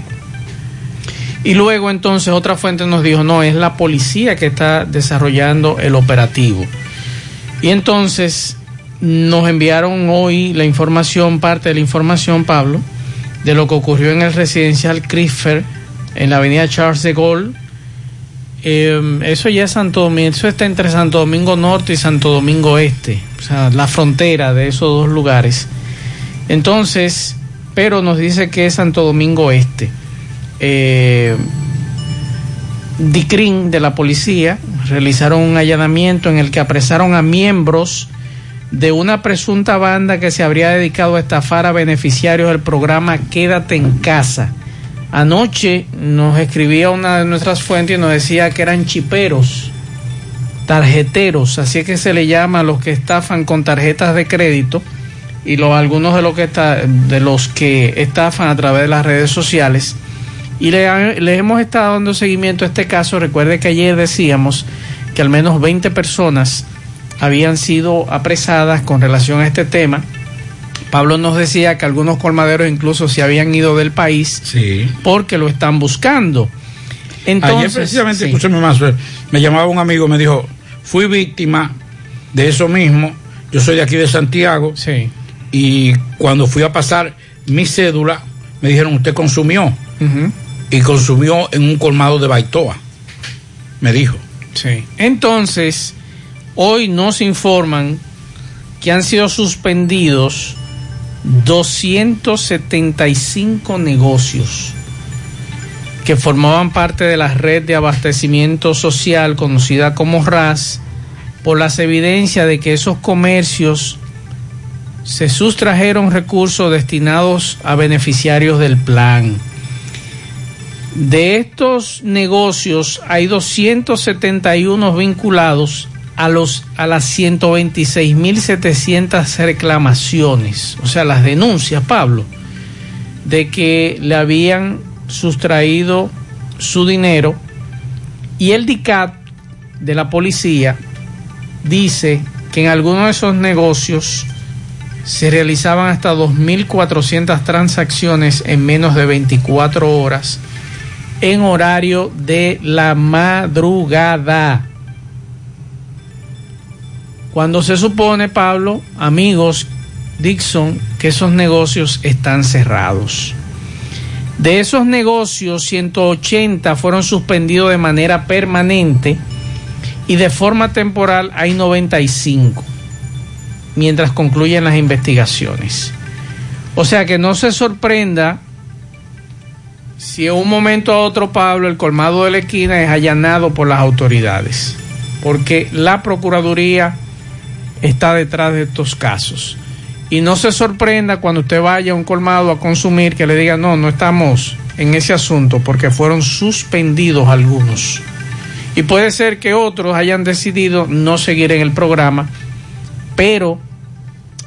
Y luego entonces otra fuente nos dijo, no, es la policía que está desarrollando el operativo. Y entonces nos enviaron hoy la información, parte de la información, Pablo, de lo que ocurrió en el residencial Crisfer, en la avenida Charles de Gaulle. Eh, eso ya es Santo Domingo, eso está entre Santo Domingo Norte y Santo Domingo Este o sea, la frontera de esos dos lugares. Entonces, pero nos dice que es Santo Domingo Este. Eh, DICRIN de la policía realizaron un allanamiento en el que apresaron a miembros de una presunta banda que se habría dedicado a estafar a beneficiarios del programa Quédate en casa. Anoche nos escribía una de nuestras fuentes y nos decía que eran chiperos tarjeteros, así es que se le llama a los que estafan con tarjetas de crédito y los, algunos de los que los que estafan a través de las redes sociales. Y le, le, hemos estado dando seguimiento a este caso. Recuerde que ayer decíamos que al menos 20 personas habían sido apresadas con relación a este tema. Pablo nos decía que algunos colmaderos incluso se habían ido del país porque lo están buscando. Entonces, Ayer precisamente, escúchame más, me llamaba un amigo, me dijo, fui víctima de eso mismo, yo soy de aquí de Santiago, sí. y cuando fui a pasar mi cédula, me dijeron, usted consumió, y consumió en un colmado de Baitoa, me dijo. Sí. Entonces, hoy nos informan que han sido suspendidos 275 negocios que formaban parte de la red de abastecimiento social conocida como RAS, por las evidencias de que esos comercios se sustrajeron recursos destinados a beneficiarios del plan. De estos negocios hay 271 vinculados a, los, a las 126.700 reclamaciones, o sea, las denuncias, Pablo, de que le habían sustraído su dinero y el DICAT de la policía dice que en algunos de esos negocios se realizaban hasta 2.400 transacciones en menos de 24 horas en horario de la madrugada. Cuando se supone, Pablo, amigos, Dixon, que esos negocios están cerrados. De esos negocios, 180 fueron suspendidos de manera permanente y de forma temporal hay 95, mientras concluyen las investigaciones. O sea que no se sorprenda si en un momento a otro, Pablo, el colmado de la esquina es allanado por las autoridades, porque la Procuraduría está detrás de estos casos. Y no se sorprenda cuando usted vaya a un colmado a consumir que le diga, no, no estamos en ese asunto porque fueron suspendidos algunos. Y puede ser que otros hayan decidido no seguir en el programa, pero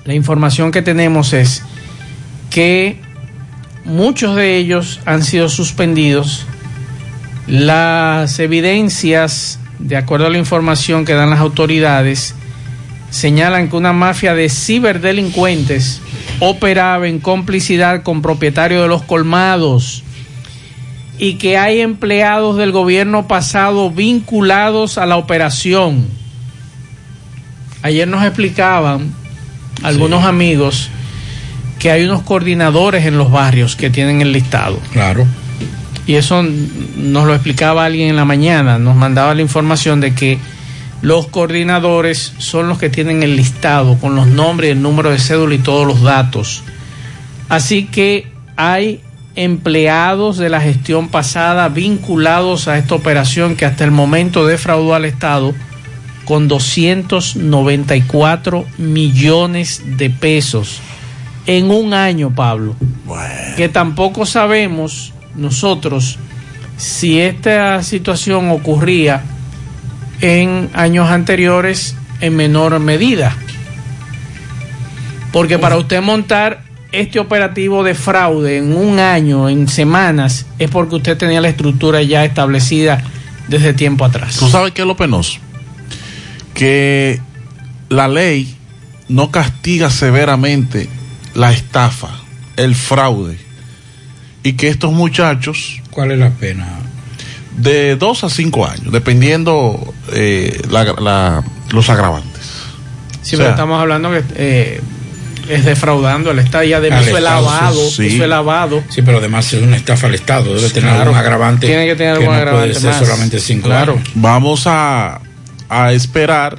la información que tenemos es que muchos de ellos han sido suspendidos. Las evidencias, de acuerdo a la información que dan las autoridades, señalan que una mafia de ciberdelincuentes operaba en complicidad con propietarios de los colmados y que hay empleados del gobierno pasado vinculados a la operación. Ayer nos explicaban algunos amigos que hay unos coordinadores en los barrios que tienen el listado. Claro. Y eso nos lo explicaba alguien en la mañana, nos mandaba la información de que los coordinadores son los que tienen el listado con los nombres, el número de cédula y todos los datos. Así que hay empleados de la gestión pasada vinculados a esta operación que hasta el momento defraudó al Estado con 294 millones de pesos en un año, Pablo. Que tampoco sabemos nosotros si esta situación ocurría en años anteriores en menor medida. Porque para usted montar este operativo de fraude en un año, en semanas, es porque usted tenía la estructura ya establecida desde tiempo atrás. ¿Tú sabes qué es lo penoso? Que la ley no castiga severamente la estafa, el fraude, y que estos muchachos... ¿Cuál es la pena? De dos a cinco años, dependiendo eh, la, la, los agravantes. Sí, o sea, pero estamos hablando que eh, es defraudando al Estado, ya de eso es lavado, sí. eso es lavado. Sí, pero además es una estafa al Estado, debe tener Claro. algún agravante. Tiene que tener algún no agravante Puede ser más. solamente cinco Claro. años. Vamos a, a esperar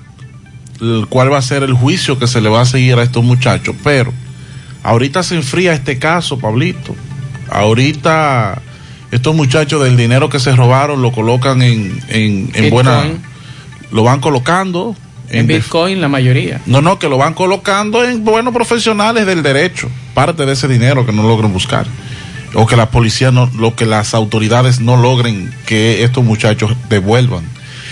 el- cuál va a ser el juicio que se le va a seguir a estos muchachos, pero ahorita se enfría este caso, Pablito. Ahorita estos muchachos del dinero que se robaron lo colocan en, en, en buena... Lo van colocando En def- Bitcoin la mayoría. No, no, que lo van colocando en buenos profesionales del derecho, parte de ese dinero que no logren buscar. O que la policía no, lo que las autoridades no logren que estos muchachos devuelvan.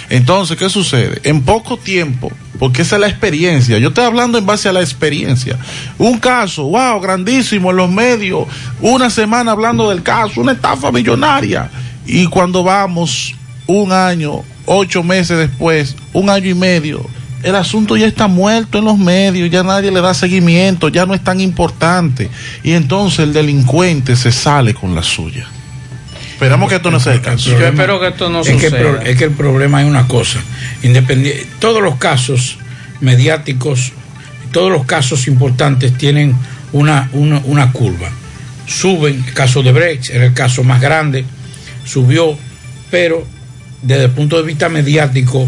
Entonces, ¿qué sucede? En poco tiempo, porque esa es la experiencia, yo estoy hablando en base a la experiencia. Un caso, wow, grandísimo en los medios, una semana hablando del caso, una estafa millonaria. Y cuando vamos un año, ocho meses después, un año y medio, el asunto ya está muerto en los medios, ya nadie le da seguimiento, ya no es tan importante. Y entonces el delincuente se sale con la suya. Esperamos que esto no sea el caso. Yo espero que esto no es que, el suceda. pro- es que el problema es una cosa. Independiente, todos los casos mediáticos, todos los casos importantes tienen una, una, una curva. Suben, el caso de Brecht era el caso más grande, subió, pero desde el punto de vista mediático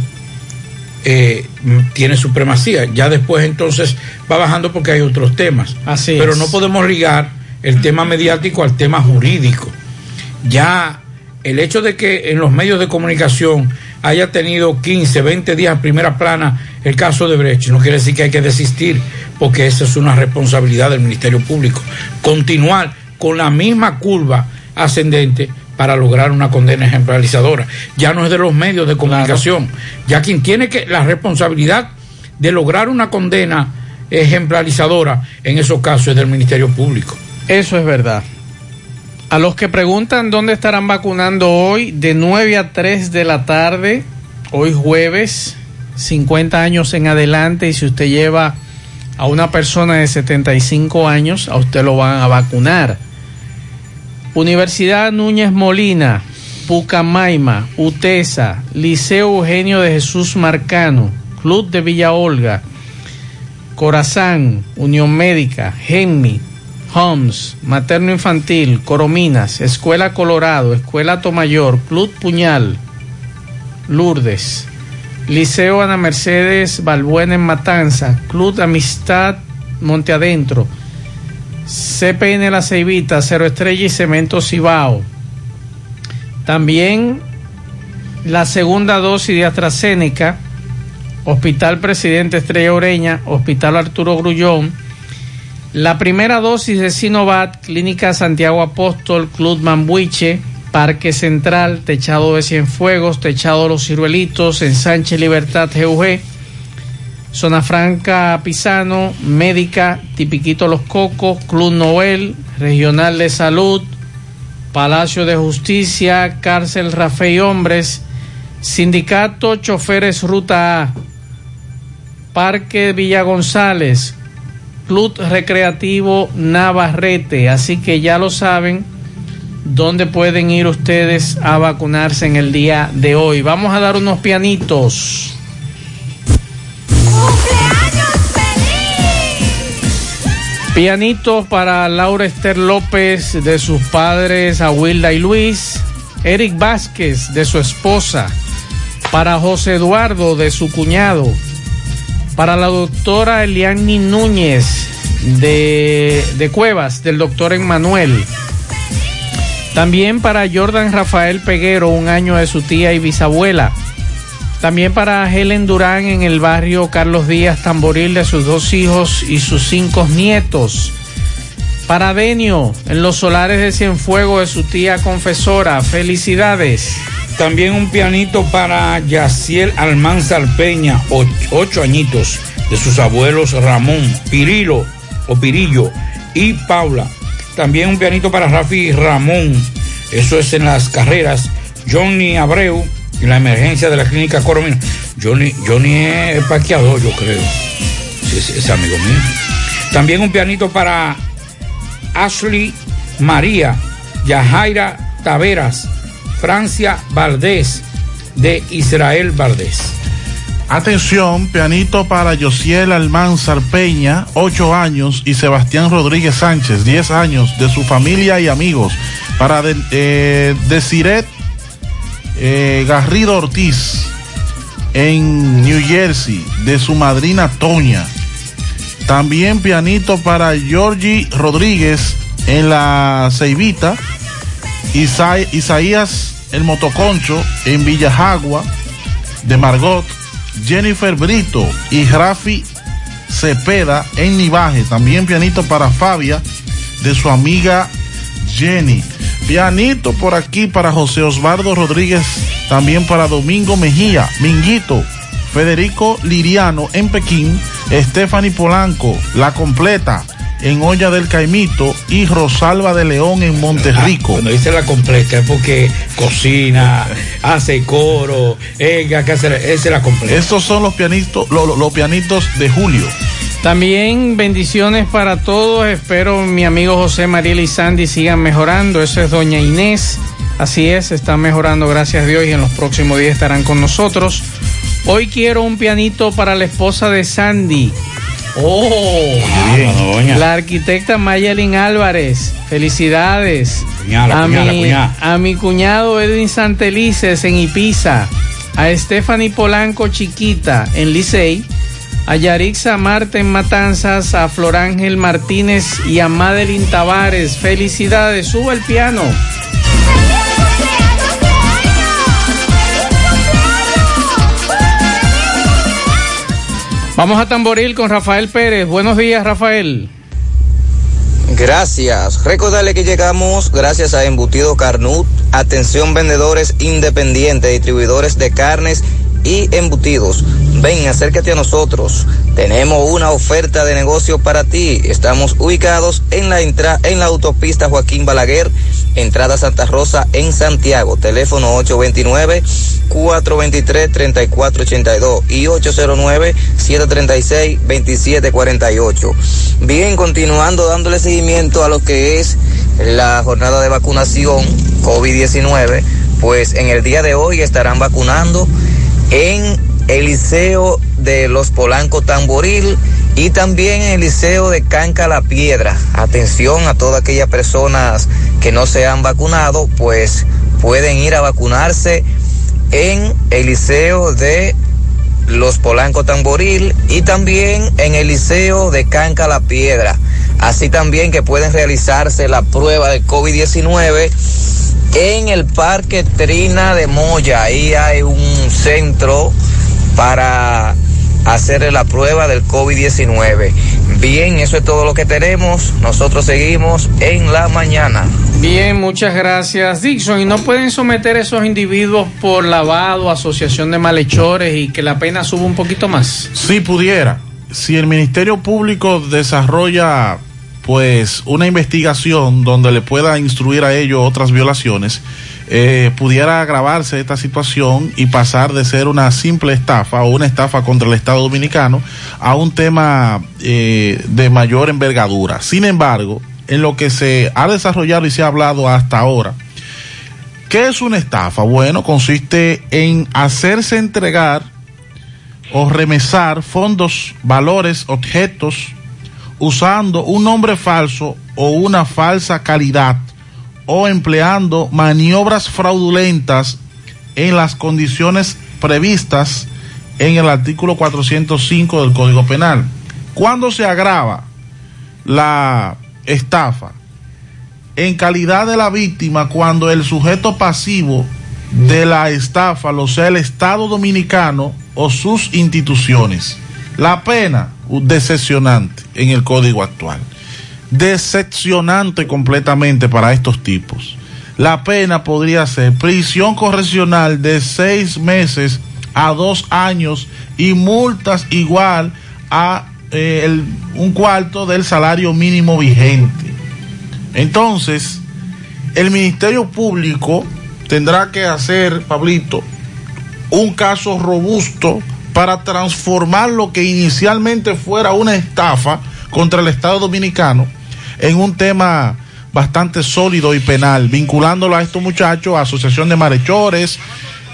eh, m- tiene supremacía. Ya después entonces va bajando porque hay otros temas. Así pero es. no podemos ligar el tema mediático al tema jurídico ya el hecho de que en los medios de comunicación haya tenido 15, 20 días en primera plana el caso de Brecht, no quiere decir que hay que desistir, porque esa es una responsabilidad del Ministerio Público. Continuar con la misma curva ascendente para lograr una condena ejemplarizadora. Ya no es de los medios de comunicación, ya quien tiene que la responsabilidad de lograr una condena ejemplarizadora en esos casos es del Ministerio Público. Eso es verdad. A los que preguntan dónde estarán vacunando hoy, de 9 a 3 de la tarde, hoy jueves, 50 años en adelante, y si usted lleva a una persona de 75 años, a usted lo van a vacunar. Universidad Núñez Molina, Pucamaima, UTESA, Liceo Eugenio de Jesús Marcano, Club de Villa Olga, Corazán, Unión Médica, Genmi, Homs, Materno Infantil, Corominas, Escuela Colorado, Escuela Tomayor, Club Puñal, Lourdes, Liceo Ana Mercedes Balbuena en Matanza, Club Amistad Monte Adentro, CPN La Ceibita, Cero Estrella y Cemento Cibao. También la segunda dosis de AstraZeneca, Hospital Presidente Estrella Oreña, Hospital Arturo Grullón, la primera dosis de Sinovac, Clínica Santiago Apóstol, Club Mambuiche, Parque Central, Techado de Cienfuegos, Techado Los Ciruelitos, Ensanche Libertad GUG, Zona Franca Pisano, Médica, Tipiquito Los Cocos, Club Noel, Regional de Salud, Palacio de Justicia, Cárcel Rafael Hombres, Sindicato Choferes Ruta A, Parque Villa González, Club Recreativo Navarrete. Así que ya lo saben dónde pueden ir ustedes a vacunarse en el día de hoy. Vamos a dar unos pianitos. Pianitos para Laura Esther López de sus padres Aguilda y Luis, Eric Vázquez de su esposa, para José Eduardo de su cuñado, para la doctora Eliani Núñez de, de Cuevas, del doctor Emmanuel. También para Jordan Rafael Peguero, un año de su tía y bisabuela. También para Helen Durán en el barrio Carlos Díaz Tamboril de sus dos hijos y sus cinco nietos. Para Denio en los solares de Cienfuegos de su tía confesora. Felicidades. También un pianito para Yaciel Almanzar Peña, ocho, añitos, de sus abuelos Ramón, Pirilo o Pirillo y Paula. También un pianito para Rafi Ramón, eso es en las carreras. Johnny Abreu, en la emergencia de la clínica Coromina. Johnny, Johnny es parqueador, yo creo. Es, es amigo mío. También un pianito para Ashley María, Yajaira Taveras, Francia Valdés, de Israel Valdés. Atención, pianito para Josiel Almanzar Peña, 8 años, y Sebastián Rodríguez Sánchez, 10 años, de su familia y amigos. Para de, eh, Desiret eh, Garrido Ortiz, en New Jersey, de su madrina Toña. También pianito para Georgie Rodríguez en la Ceibita. Isa Isaías el Motoconcho en Villajagua de Margot. Jennifer Brito y Rafi Cepeda en Nivaje. También pianito para Fabia de su amiga Jenny. Pianito por aquí para José Osvaldo Rodríguez. También para Domingo Mejía. Minguito. Federico Liriano en Pekín. Stephanie Polanco. La completa en Olla del Caimito y Rosalba de León en Monterrico. Cuando dice la completa es porque cocina, hace coro, ella que hacer, esa es la completa. Estos son los pianitos, los, los pianitos de Julio. También bendiciones para todos. Espero mi amigo José Mariel y Sandy sigan mejorando. Eso es doña Inés. Así es, están mejorando, gracias a Dios, y en los próximos días estarán con nosotros. Hoy quiero un pianito para la esposa de Sandy. Oh, bien. la arquitecta Mayelin Álvarez. Felicidades. Cuñada, a, cuñada, mi, cuñada. a mi cuñado Edwin Santelices en Ipiza. A Stephanie Polanco Chiquita en Licey. A Yarixa Marta en Matanzas. A Florángel Martínez y a Madeline Tavares. Felicidades. Suba el piano. Vamos a Tamboril con Rafael Pérez. Buenos días, Rafael. Gracias. Recordarle que llegamos gracias a Embutido Carnut. Atención vendedores independientes, distribuidores de carnes y embutidos. Ven, acércate a nosotros. Tenemos una oferta de negocio para ti. Estamos ubicados en la entra en la autopista Joaquín Balaguer, entrada Santa Rosa en Santiago. Teléfono 829 423 3482 y 809 736 2748. Bien, continuando dándole seguimiento a lo que es la jornada de vacunación COVID-19, pues en el día de hoy estarán vacunando en el Liceo de los Polanco Tamboril y también en el Liceo de Canca La Piedra. Atención a todas aquellas personas que no se han vacunado, pues pueden ir a vacunarse en el Liceo de Los Polanco Tamboril y también en el Liceo de Canca La Piedra. Así también que pueden realizarse la prueba de COVID-19 en el Parque Trina de Moya. Ahí hay un centro para hacerle la prueba del COVID-19. Bien, eso es todo lo que tenemos. Nosotros seguimos en la mañana. Bien, muchas gracias, Dixon. ¿Y no pueden someter a esos individuos por lavado, asociación de malhechores y que la pena suba un poquito más? Si pudiera, si el Ministerio Público desarrolla pues una investigación donde le pueda instruir a ellos otras violaciones, eh, pudiera agravarse esta situación y pasar de ser una simple estafa o una estafa contra el Estado Dominicano a un tema eh, de mayor envergadura. Sin embargo, en lo que se ha desarrollado y se ha hablado hasta ahora, ¿qué es una estafa? Bueno, consiste en hacerse entregar o remesar fondos, valores, objetos, usando un nombre falso o una falsa calidad o empleando maniobras fraudulentas en las condiciones previstas en el artículo 405 del Código Penal. Cuando se agrava la estafa en calidad de la víctima cuando el sujeto pasivo de la estafa lo sea el Estado Dominicano o sus instituciones. La pena, decepcionante en el código actual. Decepcionante completamente para estos tipos. La pena podría ser prisión correccional de seis meses a dos años y multas igual a eh, un cuarto del salario mínimo vigente. Entonces, el Ministerio Público tendrá que hacer, Pablito, un caso robusto para transformar lo que inicialmente fuera una estafa contra el Estado Dominicano en un tema bastante sólido y penal, vinculándolo a estos muchachos a asociación de malhechores,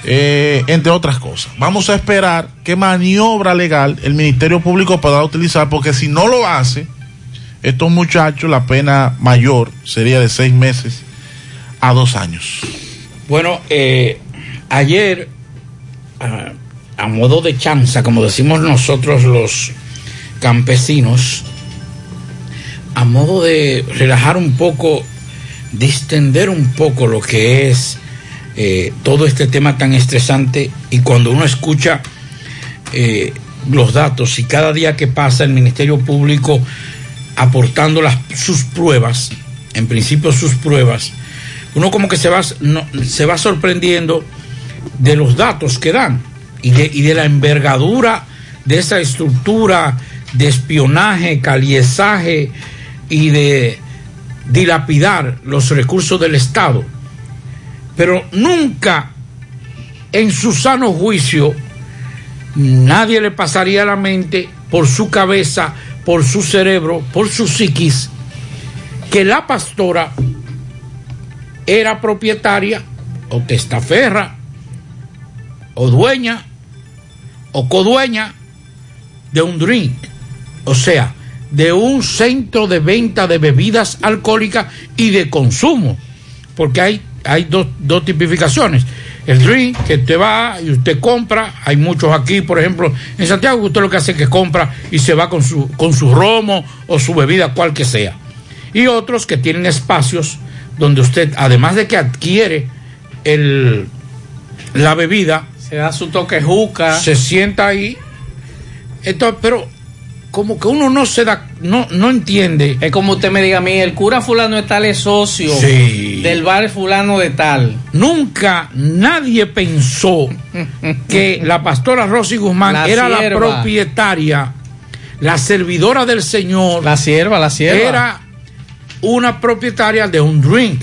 eh, entre otras cosas. Vamos a esperar qué maniobra legal el Ministerio Público podrá utilizar, porque si no lo hace, estos muchachos la pena mayor sería de seis meses a dos años. Bueno, eh, ayer, a, a modo de chanza, como decimos nosotros los campesinos, a modo de relajar un poco, distender un poco lo que es eh, todo este tema tan estresante y cuando uno escucha eh, los datos y cada día que pasa el Ministerio Público aportando las, sus pruebas, en principio sus pruebas, uno como que se va, se va sorprendiendo de los datos que dan y de, y de la envergadura de esa estructura de espionaje, caliezaje y de dilapidar los recursos del Estado. Pero nunca en su sano juicio nadie le pasaría la mente por su cabeza, por su cerebro, por su psiquis, que la pastora era propietaria o testaferra o dueña o codueña de un drink, o sea, de un centro de venta de bebidas alcohólicas y de consumo, porque hay, hay dos, dos tipificaciones. El drink, que usted va y usted compra, hay muchos aquí, por ejemplo, en Santiago, usted lo que hace es que compra y se va con su, con su romo o su bebida, cual que sea. Y otros que tienen espacios donde usted, además de que adquiere el, la bebida, se da su toque juca, se sienta ahí. Entonces, pero como que uno no se da, no, no entiende. Es como usted me diga a mí, el cura fulano de tal es socio Sí. del bar fulano de tal. Nunca nadie pensó que la pastora Rosy Guzmán La era la propietaria, la servidora del Señor. La sierva, la sierva. Era una propietaria de un drink.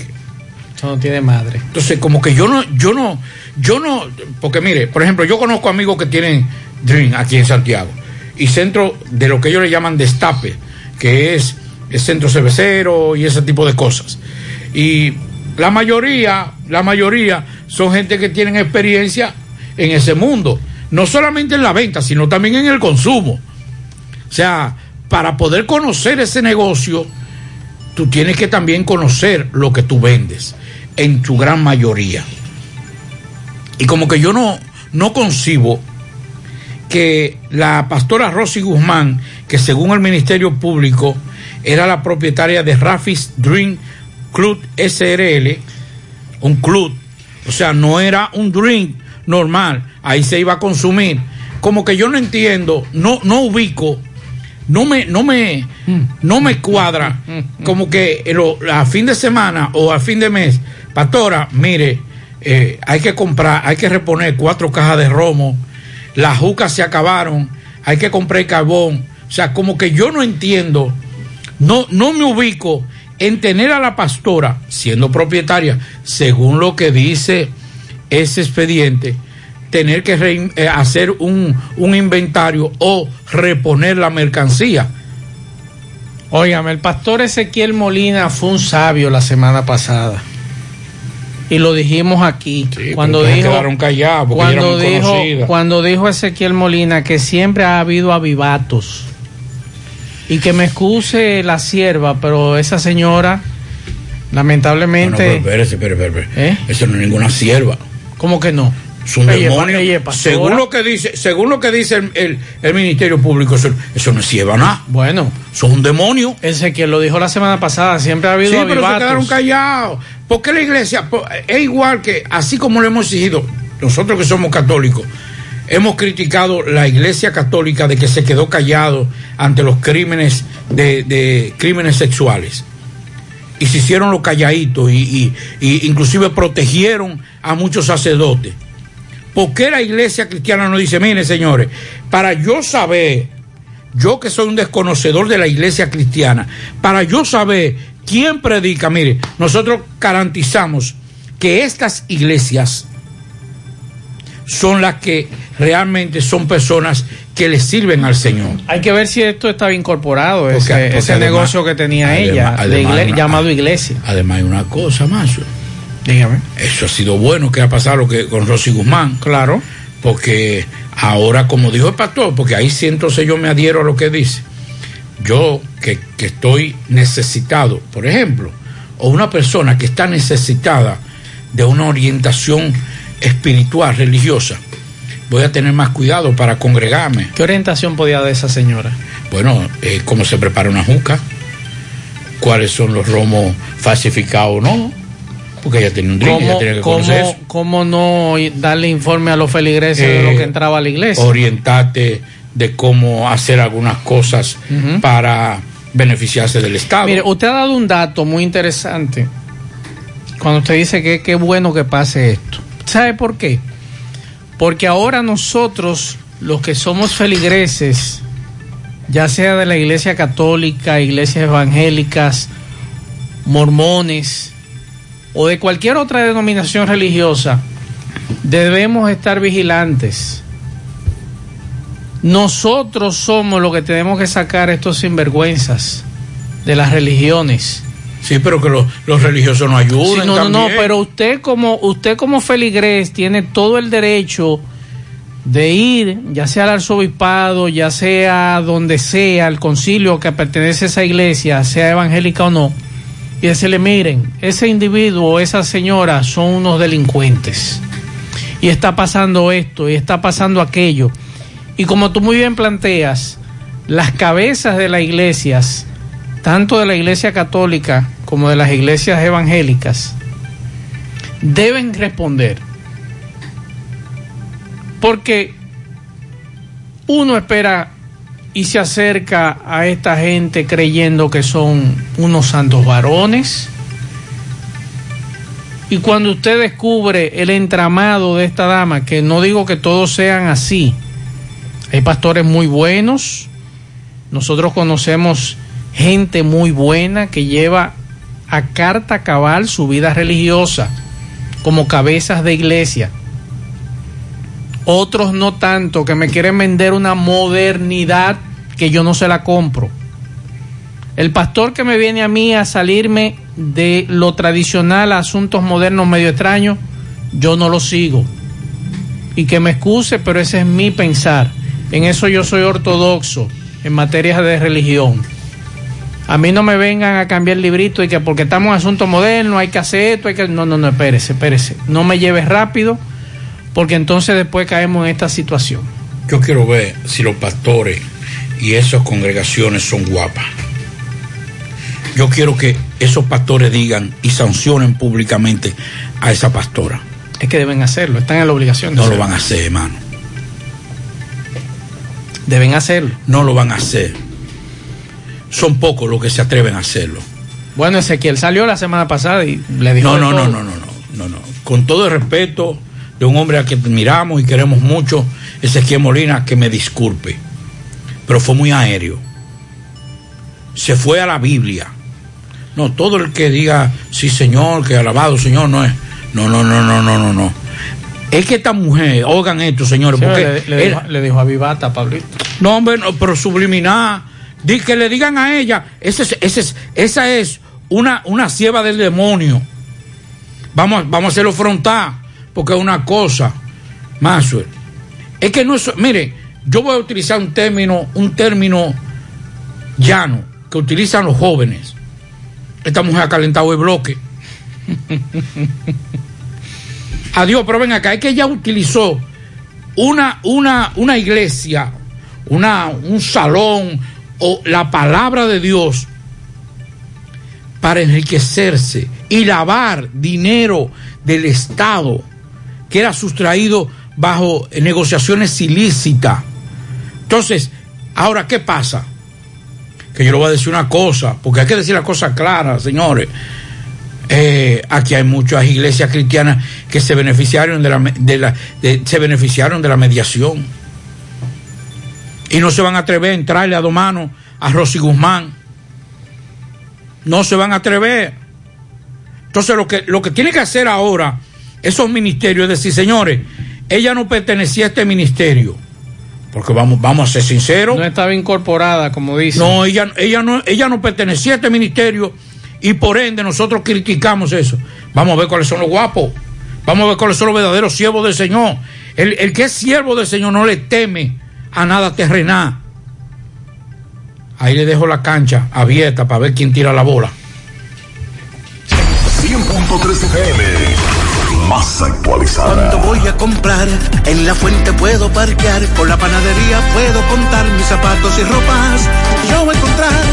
Eso no tiene madre. Entonces, como que yo no, yo no, yo no, porque mire, por ejemplo, yo conozco amigos que tienen drink aquí en Santiago y centro de lo que ellos le llaman destape, que es el centro cervecero y ese tipo de cosas. Y la mayoría, la mayoría son gente que tienen experiencia en ese mundo, no solamente en la venta, sino también en el consumo. O sea, para poder conocer ese negocio, tú tienes que también conocer lo que tú vendes, en su gran mayoría. Y como que yo no, no concibo que la pastora Rosy Guzmán, que según el Ministerio Público era la propietaria de Rafis Dream Club SRL, un club, o sea, no era un drink normal, ahí se iba a consumir. Como que yo no entiendo, no, no ubico, no me, no me, no me cuadra, como que a fin de semana o a fin de mes, pastora, mire, eh, hay que comprar, hay que reponer cuatro cajas de romo, las jucas se acabaron, hay que comprar carbón, o sea, como que yo no entiendo, no, no me ubico en tener a la pastora siendo propietaria, según lo que dice ese expediente, tener que eh, hacer un, un inventario o reponer la mercancía. Óigame, el pastor Ezequiel Molina fue un sabio la semana pasada. Y lo dijimos aquí. cuando pero dijo, quedaron callados porque ella era cuando, dijo, conocida. cuando dijo Ezequiel Molina que siempre ha habido avivatos. Y que me excuse la sierva, pero esa señora, lamentablemente. No, no, pero espérese, espérese, espérese. ¿Eh? Eso no es ninguna sierva. ¿Cómo que no? Es un demonio. según lo que dice, según lo que dice el, el- el Ministerio Público, eso, eso no es sierva nada. Bueno. Es un demonio. Ezequiel lo dijo la semana pasada, siempre ha habido Sí, pero se avivatos. quedaron callados. Porque la iglesia es igual que, así como lo hemos exigido, nosotros que somos católicos, hemos criticado la iglesia católica de que se quedó callado ante los crímenes de, de crímenes sexuales. Y se hicieron los calladitos y, y- y inclusive protegieron a muchos sacerdotes. ¿Por qué la iglesia cristiana no dice, mire señores, para yo saber, yo que soy un desconocedor de la iglesia cristiana, para yo saber quién predica, mire, nosotros garantizamos que estas iglesias son las que realmente son personas que le sirven al Señor. Hay que ver si esto estaba incorporado, Porque- ese, porque ese además- negocio que tenía además- ella, de igle- llamado iglesia. Además hay una cosa más. Dígame. Eso ha sido bueno que ha pasado lo que con Rosy Guzmán. Claro. Porque ahora, como dijo el pastor, porque ahí sí entonces yo me adhiero a lo que dice. Yo que, que estoy necesitado, por ejemplo, o una persona que está necesitada de una orientación espiritual, religiosa, voy a tener más cuidado para congregarme. ¿Qué orientación podía dar esa señora? Bueno, eh, cómo se prepara una juca, cuáles son los romos falsificados o no, porque ella tiene un drink, ella ¿Cómo, tiene que conocer eso. cómo, cómo no darle informe a los feligreses de Eh, lo que entraba a la iglesia? orientarte de cómo hacer algunas cosas para beneficiarse del Estado. Mire, usted ha dado un dato muy interesante cuando usted dice que qué bueno que pase esto. ¿Sabe por qué? Porque ahora nosotros, los que somos feligreses, ya sea de la iglesia católica, iglesias evangélicas, mormones o de cualquier otra denominación religiosa, debemos estar vigilantes. Nosotros somos los que tenemos que sacar estos sinvergüenzas de las religiones. Sí, pero que los, los religiosos no ayuden. Sí, no, no, no, pero usted como usted como feligrés tiene todo el derecho de ir, ya sea al arzobispado, ya sea donde sea, al concilio que pertenece a esa iglesia, sea evangélica o no, y decirle, miren, ese individuo o esa señora son unos delincuentes. Y está pasando esto, y está pasando aquello. Y como tú muy bien planteas, las cabezas de las iglesias, tanto de la iglesia católica como de las iglesias evangélicas, deben responder. Porque uno espera y se acerca a esta gente creyendo que son unos santos varones. Y cuando usted descubre el entramado de esta dama, que no digo que todos sean así, hay pastores muy buenos, nosotros conocemos gente muy buena que lleva a carta cabal su vida religiosa como cabezas de iglesia. Otros no tanto, que me quieren vender una modernidad que yo no se la compro. El pastor que me viene a mí a salirme de lo tradicional a asuntos modernos medio extraños, yo no lo sigo. Y que me excuse, pero ese es mi pensar. En eso yo soy ortodoxo, en materias de religión. A mí no me vengan a cambiar el librito y que porque estamos en asunto moderno hay que hacer esto, hay que... No, no, no, espérese, espérese. No me lleves rápido porque entonces después caemos en esta situación. yo quiero ver si los pastores y esas congregaciones son guapas. Yo quiero que esos pastores digan y sancionen públicamente a esa pastora. Es que deben hacerlo, están en la obligación de No lo van a hacer, hermano. Deben hacerlo. No lo van a hacer. Son pocos los que se atreven a hacerlo. Bueno, Ezequiel salió la semana pasada y le dijo. No, no, no, no, no, no, no, no. Con todo el respeto de un hombre a que admiramos y queremos mucho, Ezequiel Molina, que me disculpe. Pero fue muy aéreo. Se fue a la Biblia. No, todo el que diga, sí, Señor, que alabado, Señor, no es. No, no, no, no, no, no, no. Es que esta mujer, oigan esto, señores, Sí, porque le, dijo, le dijo a Vivata, Pablito. no, hombre, no, pero subliminar. Di que le digan a ella, ese es- ese es- esa es una, una sierva del demonio. Vamos, vamos a hacerlo frontal, porque es una cosa, Maxwell. Es que no es, mire, yo voy a utilizar un término, un término llano que utilizan los jóvenes. Esta mujer ha calentado el bloque. Adiós, pero ven acá, es que ella utilizó una, una, una iglesia, una, un salón o la palabra de Dios para enriquecerse y lavar dinero del Estado que era sustraído bajo negociaciones ilícitas. Entonces, ahora, ¿qué pasa? Que yo le voy a decir una cosa, porque hay que decir las cosas claras, señores. Eh, aquí hay muchas iglesias cristianas que se beneficiaron de la, de la se beneficiaron de la mediación y no se van a atrever a entrarle a dos manos a Rosy Guzmán no se van a atrever entonces lo que lo que tiene que hacer ahora esos ministerios es decir señores ella no pertenecía a este ministerio porque vamos vamos a ser sinceros No estaba incorporada, como dice. no, ella, ella no, ella no pertenecía a este ministerio y por ende nosotros criticamos eso. Vamos a ver cuáles son los guapos. Vamos a ver cuáles son los verdaderos siervos del Señor. El, el que es siervo del Señor no le teme a nada terrenal. Ahí le dejo la cancha abierta para ver quién tira la bola. 100.3 FM. Más actualizada. Cuando voy a comprar, en la fuente puedo parquear, con la panadería puedo contar mis zapatos y ropas. Yo voy a encontrar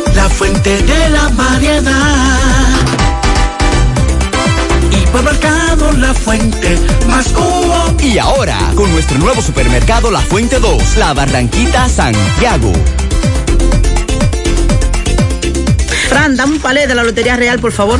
la fuente de la variedad. Hipermercado La Fuente, más cubo. Y ahora, con nuestro nuevo supermercado La Fuente 2, La Barranquita Santiago. Fran, dame un palé de la Lotería Real, por favor.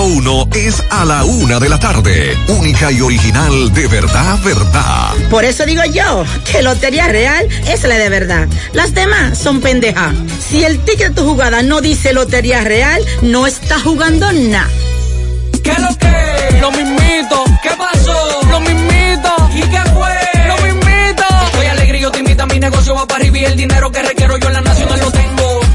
uno, es a la una de la tarde. Única y original de verdad, verdad. Por eso digo yo que Lotería Real es la de verdad. Las demás son pendejas. Si el ticket de tu jugada no dice Lotería Real, no está jugando nada. ¿Qué lo que? Lo mismito. ¿Qué pasó? Lo mismito. ¿Y qué fue? Lo mismito. Soy alegre y yo te invito a mi negocio va para arriba y el dinero que requiero yo en la nacional lo tengo.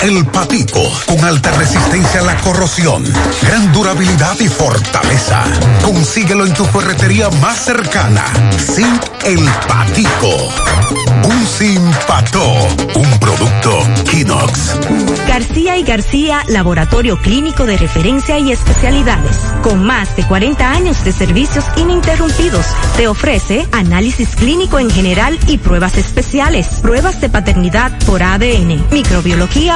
El Patico, con alta resistencia a la corrosión, gran durabilidad y fortaleza. Consíguelo en tu ferretería más cercana. Zinc El Patico. Un Simpató, un producto Kinox. García y García, laboratorio clínico de referencia y especialidades. Con más de 40 años de servicios ininterrumpidos, te ofrece análisis clínico en general y pruebas especiales, pruebas de paternidad por ADN, microbiología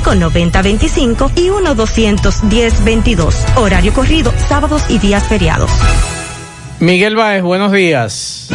809-575-9025 y 1-210-22. Horario corrido, sábados y días feriados. Miguel Báez, buenos días.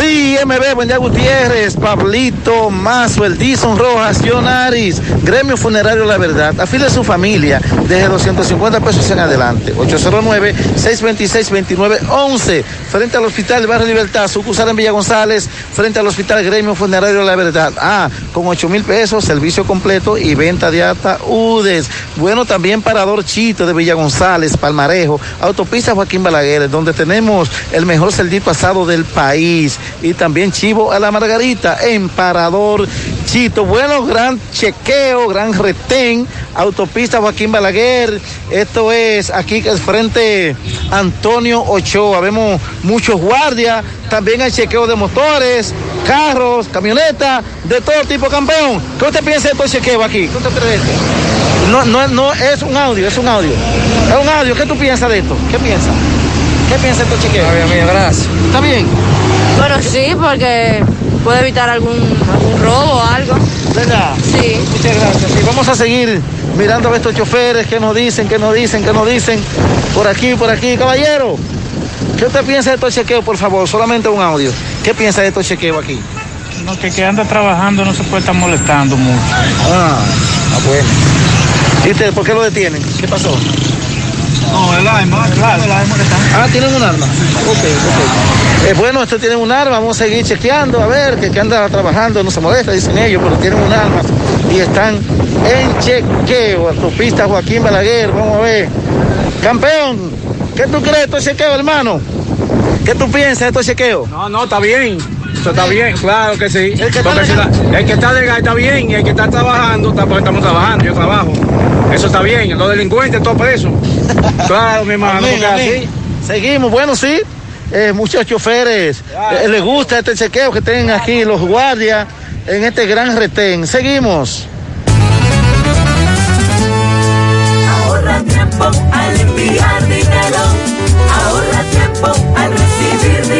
Sí, MB, buen día Gutiérrez, Pablito, Mazo, el Dison Rojas, Jonaris, Gremio Funerario La Verdad. Afile a su familia desde 250 pesos en adelante. 809-626-2911. Frente al Hospital Barrio Libertad, sucursal en Villa González, frente al Hospital Gremio Funerario La Verdad. Ah, con 8 mil pesos, servicio completo y venta de UDES. Bueno, también Parador Chito de Villa González, Palmarejo, Autopista Joaquín Balaguer, donde tenemos el mejor cerdito asado del país y también chivo a la margarita en Parador Chito. Bueno, gran chequeo, gran retén, autopista Joaquín Balaguer. Esto es aquí que es frente Antonio Ochoa. Vemos muchos guardias, también hay chequeo de motores, carros, camionetas, de todo tipo, campeón. ¿Qué usted piensa de todo chequeo aquí? ¿Qué usted cree de esto? No, no, no, es un audio, es un audio. Es un audio. ¿Qué tú piensas de esto? ¿Qué piensas? ¿Qué piensas de estos chequeos? Está bien, gracias. ¿Está bien? Bueno, sí, porque puede evitar algún, algún robo o algo. ¿Verdad? Sí. Muchas gracias. Y vamos a seguir mirando a estos choferes que nos dicen, que nos dicen, que nos dicen. Por aquí, por aquí. Caballero, ¿qué usted piensa de estos chequeos, por favor? Solamente un audio. ¿Qué piensa de estos chequeos aquí? No, que que anda trabajando no se puede estar molestando mucho. Ah, ah bueno. ¿Y usted por qué lo detienen? ¿Qué pasó? No, el arma, claro, el arma que está. Ah, tienen un arma. Ok, ok. Eh, bueno, estos tienen un arma, vamos a seguir chequeando, a ver, que, que anda trabajando, no se molesta, dicen ellos, pero tienen un arma y están en chequeo. Autopista Joaquín Balaguer, vamos a ver. Campeón, ¿qué tú crees de estos chequeos, hermano? ¿Qué tú piensas de estos chequeos? No, no, está bien. Eso está bien, claro que sí. El que está Porque si legal. la- el que está legal está bien y el que está trabajando, está, porque estamos trabajando, yo trabajo. Eso está bien. Los delincuentes, todos presos. Claro, mi hermano. Amén, porque amén. así- Seguimos, bueno, sí. eh, muchos choferes eh, les gusta este chequeo que tienen aquí los guardias en este gran retén. Seguimos. Ahorra tiempo al enviar dinero. Ahorra tiempo al recibir dinero.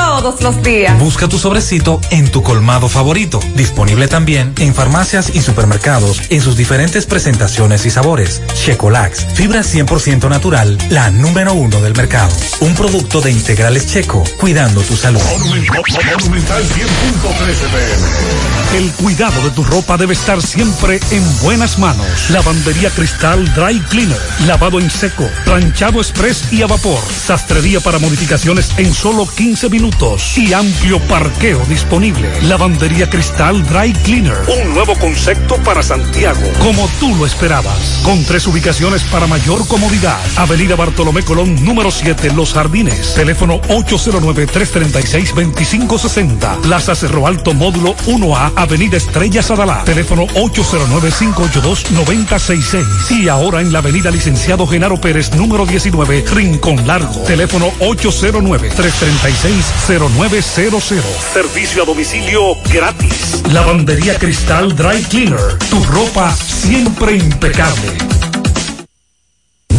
todos los días. Busca tu sobrecito en tu colmado favorito. Disponible también en farmacias y supermercados en sus diferentes presentaciones y sabores. Checolax, fibra 100% natural, la número uno del mercado. Un producto de integrales checo, cuidando tu salud. Monumental 100.13 pm. El cuidado de tu ropa debe estar siempre en buenas manos. Lavandería Cristal Dry Cleaner. Lavado en seco. Planchado express y a vapor. Sastrería para modificaciones en solo 15 minutos. Y amplio parqueo disponible. Lavandería Cristal Dry Cleaner. Un nuevo concepto para Santiago. Como tú lo esperabas. Con tres ubicaciones para mayor comodidad. Avenida Bartolomé Colón, número 7, Los Jardines. Teléfono 809-336-2560. Plaza Cerro Alto, módulo 1A, Avenida Estrella Sadalá. Teléfono 809-582-9066. Y ahora en la Avenida Licenciado Genaro Pérez, número 19, Rincón Largo. Teléfono 809-336-0900. Servicio a domicilio gratis. Lavandería Cristal Dry Cleaner. Tu ropa siempre impecable.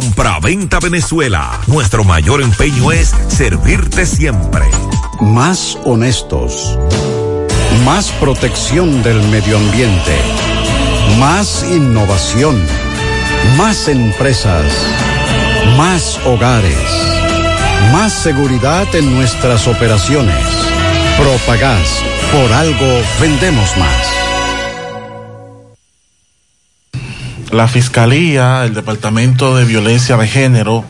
Compra-venta Venezuela. Nuestro mayor empeño es servirte siempre. Más honestos. Más protección del medio ambiente. Más innovación. Más empresas. Más hogares. Más seguridad en nuestras operaciones. Propagás. Por algo vendemos más. La Fiscalía, el Departamento de Violencia de Género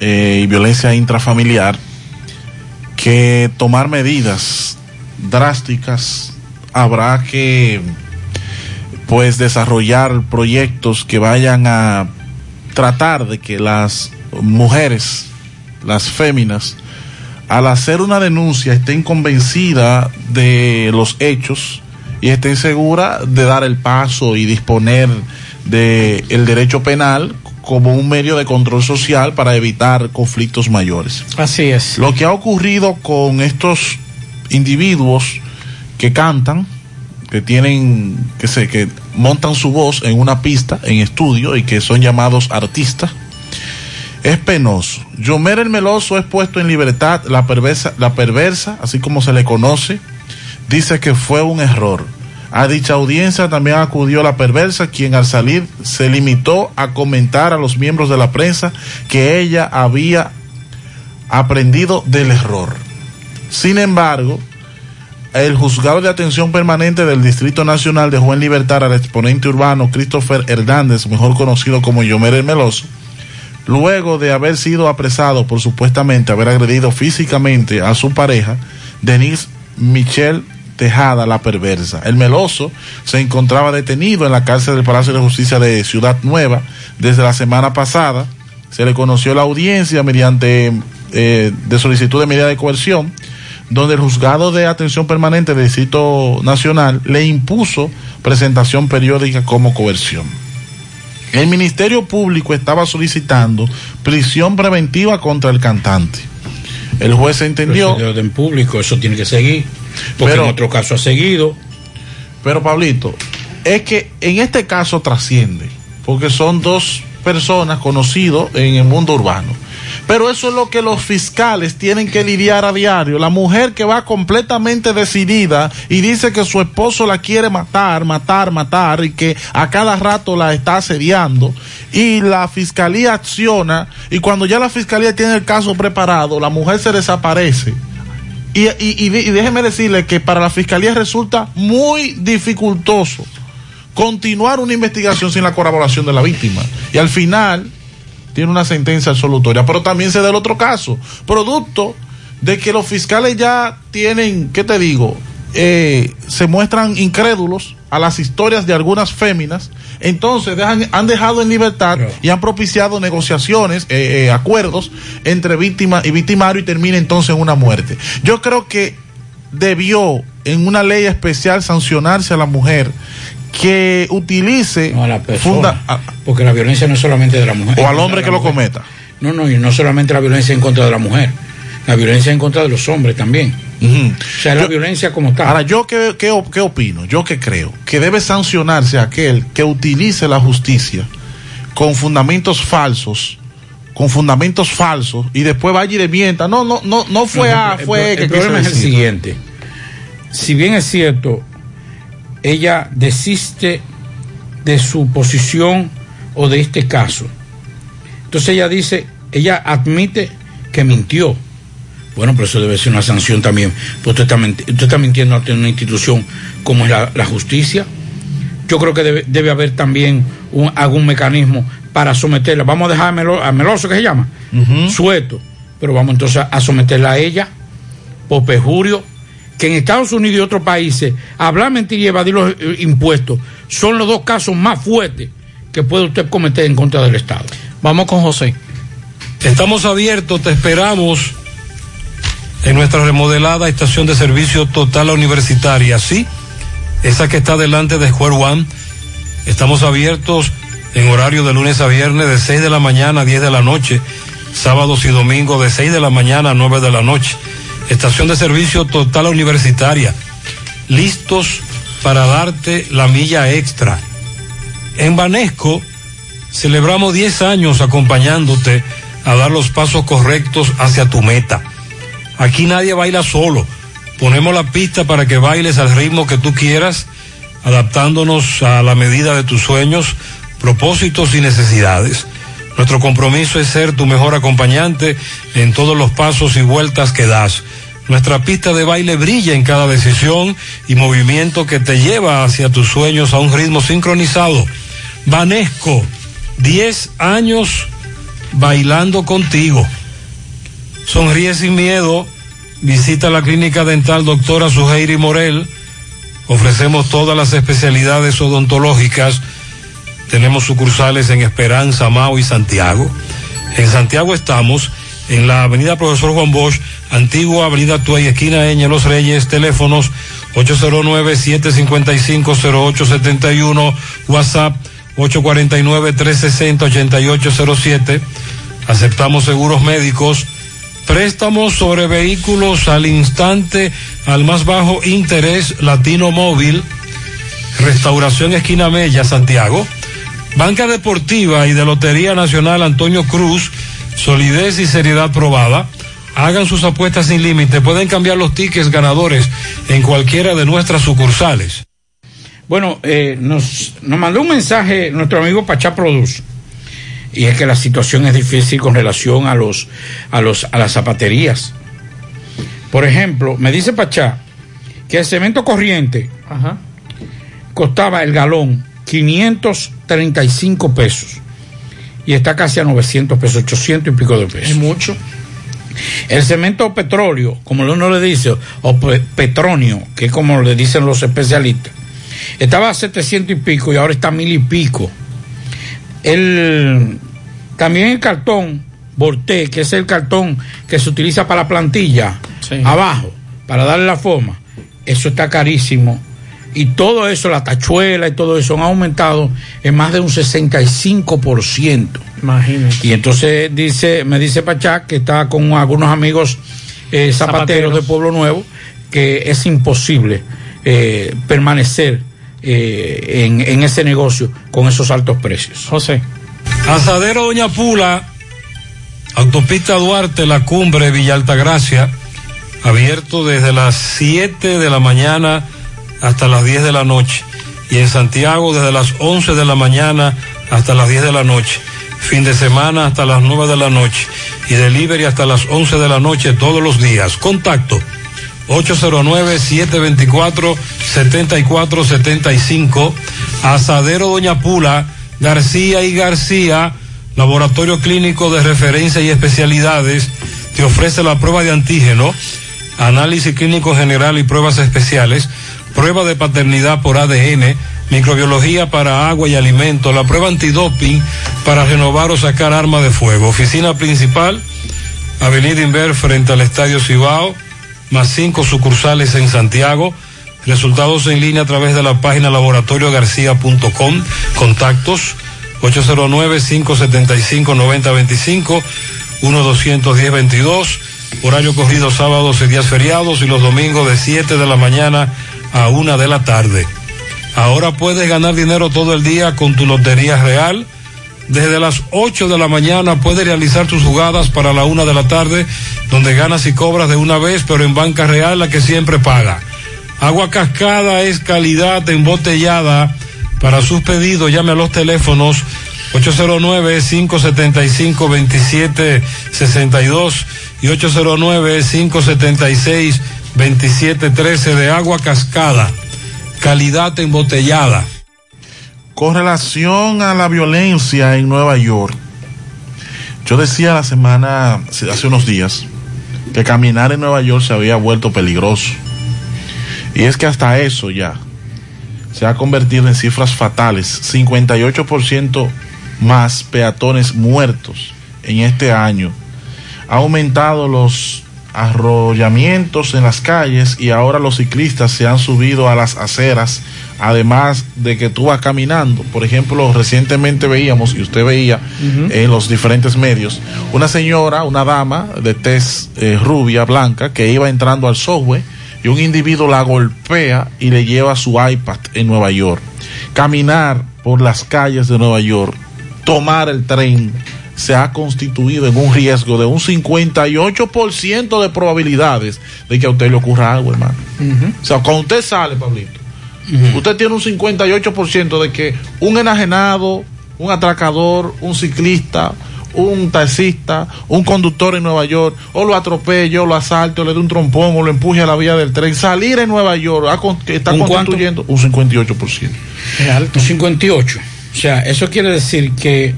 eh, y Violencia Intrafamiliar, que tomar medidas drásticas habrá que pues desarrollar proyectos que vayan a tratar de que las mujeres, las féminas, al hacer una denuncia estén convencidas de los hechos y estén seguras de dar el paso y disponer del el derecho penal como un medio de control social para evitar conflictos mayores. Así es. Lo que ha ocurrido con estos individuos que cantan, que tienen, que se, que montan su voz en una pista, en estudio, y que son llamados artistas, es penoso. Yomer el Meloso es puesto en libertad, la perversa, la perversa, así como se le conoce, dice que fue un error. A dicha audiencia también acudió la perversa, quien al salir se limitó a comentar a los miembros de la prensa que ella había aprendido del error. Sin embargo, el juzgado de atención permanente del Distrito Nacional dejó en libertad al exponente urbano Christopher Hernández, mejor conocido como Yomer el Meloso, luego de haber sido apresado por supuestamente haber agredido físicamente a su pareja, Denise Michelle Tejada, la perversa. El meloso se encontraba detenido en la cárcel del Palacio de Justicia de Ciudad Nueva desde la semana pasada. Se le conoció la audiencia mediante eh, de solicitud de medida de coerción, donde el juzgado de atención permanente del Distrito Nacional le impuso presentación periódica como coerción. El Ministerio Público estaba solicitando prisión preventiva contra el cantante. El juez entendió. Pero en público, eso tiene que seguir. Porque Pero- en otro caso ha seguido. Pero Pablito, es que en este caso trasciende, porque son dos personas conocidos en el mundo urbano. Pero eso es lo que los fiscales tienen que lidiar a diario. La mujer que va completamente decidida y dice que su esposo la quiere matar, matar, matar y que a cada rato la está asediando y la fiscalía acciona y cuando ya la fiscalía tiene el caso preparado, la mujer se desaparece. Y, y, déjeme decirle que para la fiscalía resulta muy dificultoso continuar una investigación sin la colaboración de la víctima. Y al final tiene una sentencia absolutoria. Pero también se da el otro caso, producto de que los fiscales ya tienen, ¿qué te digo? Eh, se muestran incrédulos a las historias de algunas féminas, entonces dejan- han dejado en libertad y han propiciado negociaciones, eh, eh, acuerdos entre víctima y victimario y termina entonces en una muerte. Yo creo que debió en una ley especial sancionarse a la mujer que utilice No a la persona. funda- a- porque la violencia no es solamente de la mujer. o al hombre que lo cometa. No, no, y no solamente la violencia en contra de la mujer. La violencia en contra de los hombres también. O sea, la violencia como tal. Ahora, ¿yo qué, qué, qué opino? Yo que creo que debe sancionarse aquel que utilice la justicia con fundamentos falsos con fundamentos falsos y después vaya y desmienta. No, no, no, no fue No, A, fue el, que el problema es el siguiente. Si bien es cierto, ella desiste de su posición o de este caso. Entonces ella dice, ella admite que mintió. Bueno, pero eso debe ser una sanción también. Pues usted está, menti- usted está mintiendo ante una institución como es la, la justicia. Yo creo que debe, debe haber también un- algún mecanismo para someterla. Vamos a dejar a, Melo- a Meloso, que se llama? Sueto. Pero vamos entonces a someterla a ella por perjurio, que en Estados Unidos y otros países, hablar mentira y evadir los eh, impuestos son los dos casos más fuertes que puede usted cometer en contra del Estado. Vamos con José. Estamos abiertos, te esperamos en nuestra remodelada estación de servicio total universitaria, sí, esa que está delante de Square One. Estamos abiertos en horario de lunes a viernes de 6 de la mañana a 10 de la noche, sábados y domingos de 6 de la mañana a 9 de la noche. Estación de servicio total universitaria, listos para darte la milla extra. En Banesco celebramos 10 años acompañándote a dar los pasos correctos hacia tu meta. Aquí nadie baila solo. Ponemos la pista para que bailes al ritmo que tú quieras, adaptándonos a la medida de tus sueños, propósitos y necesidades. Nuestro compromiso es ser tu mejor acompañante en todos los pasos y vueltas que das. Nuestra pista de baile brilla en cada decisión y movimiento que te lleva hacia tus sueños a un ritmo sincronizado. Vanesco, 10 años bailando contigo. Sonríe sin miedo. Visita la clínica dental doctora Suheiri Morel. Ofrecemos todas las especialidades odontológicas. Tenemos sucursales en Esperanza, Mao y Santiago. En Santiago estamos en la avenida Profesor Juan Bosch, antigua avenida Tuey, esquina Eña, Los Reyes, teléfonos 809-755-0871, WhatsApp 849-360-8807. Aceptamos seguros médicos, préstamos sobre vehículos al instante, al más bajo interés, Latino Móvil, Restauración Esquina Mella, Santiago. Banca Deportiva y de Lotería Nacional Antonio Cruz, solidez y seriedad probada. Hagan sus apuestas sin límite. Pueden cambiar los tickets ganadores en cualquiera de nuestras sucursales. Bueno, eh, nos, nos mandó un mensaje nuestro amigo Pachá Produce. Y es que la situación es difícil con relación a los, a los, a las zapaterías. Por ejemplo, me dice Pachá que el cemento corriente costaba el galón 535 pesos y está casi a 900 pesos, 800 y pico de pesos. Es mucho. El cemento petróleo, como uno le dice, o pe- petronio, que es como le dicen los especialistas, estaba a 700 y pico y ahora está a mil y pico. El, también el cartón Borté, que es el cartón que se utiliza para la plantilla, abajo, para darle la forma, eso está carísimo. Y todo eso, la tachuela y todo eso han aumentado en más de un 65%. Imagínate. Y entonces dice, me dice Pachá que está con algunos amigos eh, zapateros, Zapateros. de Pueblo Nuevo, que es imposible eh, permanecer eh, en, en ese negocio con esos altos precios. José. Asadero Doña Pula, Autopista Duarte, La Cumbre, Villa Altagracia, abierto desde las 7 de la mañana hasta las 10 de la noche. Y en Santiago desde las 11 de la mañana hasta las 10 de la noche. Fin de semana hasta las 9 de la noche. Y delivery hasta las 11 de la noche todos los días. Contacto 809-724-7475. Asadero Doña Pula, García y García, Laboratorio Clínico de Referencia y Especialidades, te ofrece la prueba de antígeno, análisis clínico general y pruebas especiales, prueba de paternidad por ADN, microbiología para agua y alimento, la prueba antidoping para renovar o sacar arma de fuego. Oficina principal, Avenida Inver frente al Estadio Cibao, más cinco sucursales en Santiago. Resultados en línea a través de la página laboratoriogarcia.com. Contactos 809-575-9025, 1-210-22. Horario corrido sábados y días feriados y los domingos de 7 de la mañana a 1 de la tarde. Ahora puedes ganar dinero todo el día con tu Lotería Real. Desde las 8 de la mañana puedes realizar tus jugadas para la 1 de la tarde, donde ganas y cobras de una vez, pero en banca real la que siempre paga. Agua cascada es calidad embotellada. Para sus pedidos, llame a los teléfonos 809-575-2762 y 809-576-2713 de agua cascada. Calidad embotellada. Con relación a la violencia en Nueva York, yo decía la semana, hace unos días, que caminar en Nueva York se había vuelto peligroso. Y es que hasta eso ya se ha convertido en cifras fatales. 58% más peatones muertos en este año. Ha aumentado los arrollamientos en las calles y ahora los ciclistas se han subido a las aceras, además de que tú vas caminando. Por ejemplo, recientemente veíamos, y usted veía en los diferentes medios, una señora, una dama de tez eh, rubia, blanca, que iba entrando al software y un individuo la golpea y le lleva su iPad en Nueva York. Caminar por las calles de Nueva York, tomar el tren, se ha constituido en un riesgo de un 58% de probabilidades de que a usted le ocurra algo, hermano. O sea, cuando usted sale, Pablito, usted tiene un 58% de que un enajenado, un atracador, un ciclista, un taxista, un conductor en Nueva York, o lo atropelle, o lo asalte, o le dé un trompón, o lo empuje a la vía del tren, salir en Nueva York con- está ¿Un constituyendo un 58%. Es alto. 58. O sea, eso quiere decir que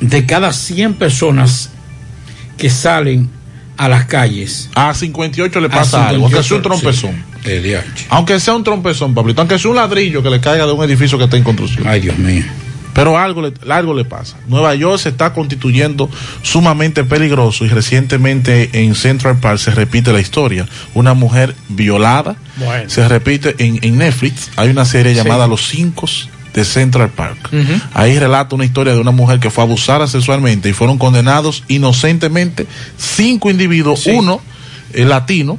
de cada 100 personas que salen a las calles, A 58 le A pasa algo, aunque sea un 58, trompezón. eh, diache. Aunque sea un trompezón, Pablito, aunque sea un ladrillo que le caiga de un edificio que está en construcción. Ay, Dios mío. Pero algo le, algo le pasa. Nueva York se está constituyendo sumamente peligroso y recientemente en Central Park se repite la historia. Una mujer violada. Bueno. Se repite en, en Netflix. Hay una serie llamada Los Cinco de Central Park. Ahí relata una historia de una mujer que fue abusada sexualmente y fueron condenados inocentemente cinco individuos, uno eh, latino.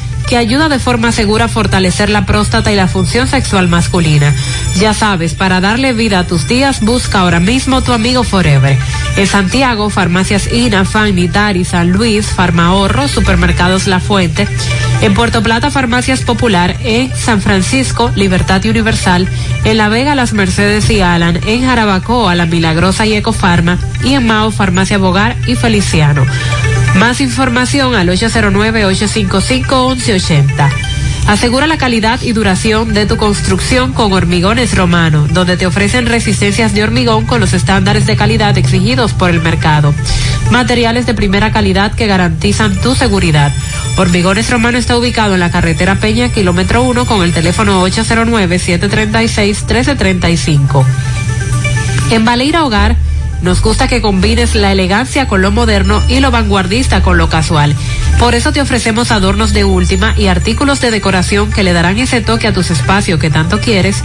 que ayuda de forma segura a fortalecer la próstata y la función sexual masculina. Ya sabes, para darle vida a tus días, busca ahora mismo tu amigo Forever. En Santiago, farmacias INA, Fanny, Dari, San Luis, Farmahorro, Supermercados La Fuente. En Puerto Plata, Farmacias Popular. En San Francisco, Libertad y Universal. En La Vega, Las Mercedes y Alan. En Jarabacoa, La Milagrosa y Ecofarma. Y en Mao, Farmacia Bogar y Feliciano. Más información al 809-855-1180. Asegura la calidad y duración de tu construcción con Hormigones Romano, donde te ofrecen resistencias de hormigón con los estándares de calidad exigidos por el mercado. Materiales de primera calidad que garantizan tu seguridad. Hormigones Romano está ubicado en la carretera Peña, kilómetro 1, con el teléfono 809-736-1335. En Baleira Hogar, nos gusta que combines la elegancia con lo moderno y lo vanguardista con lo casual. Por eso te ofrecemos adornos de última y artículos de decoración que le darán ese toque a tus espacios que tanto quieres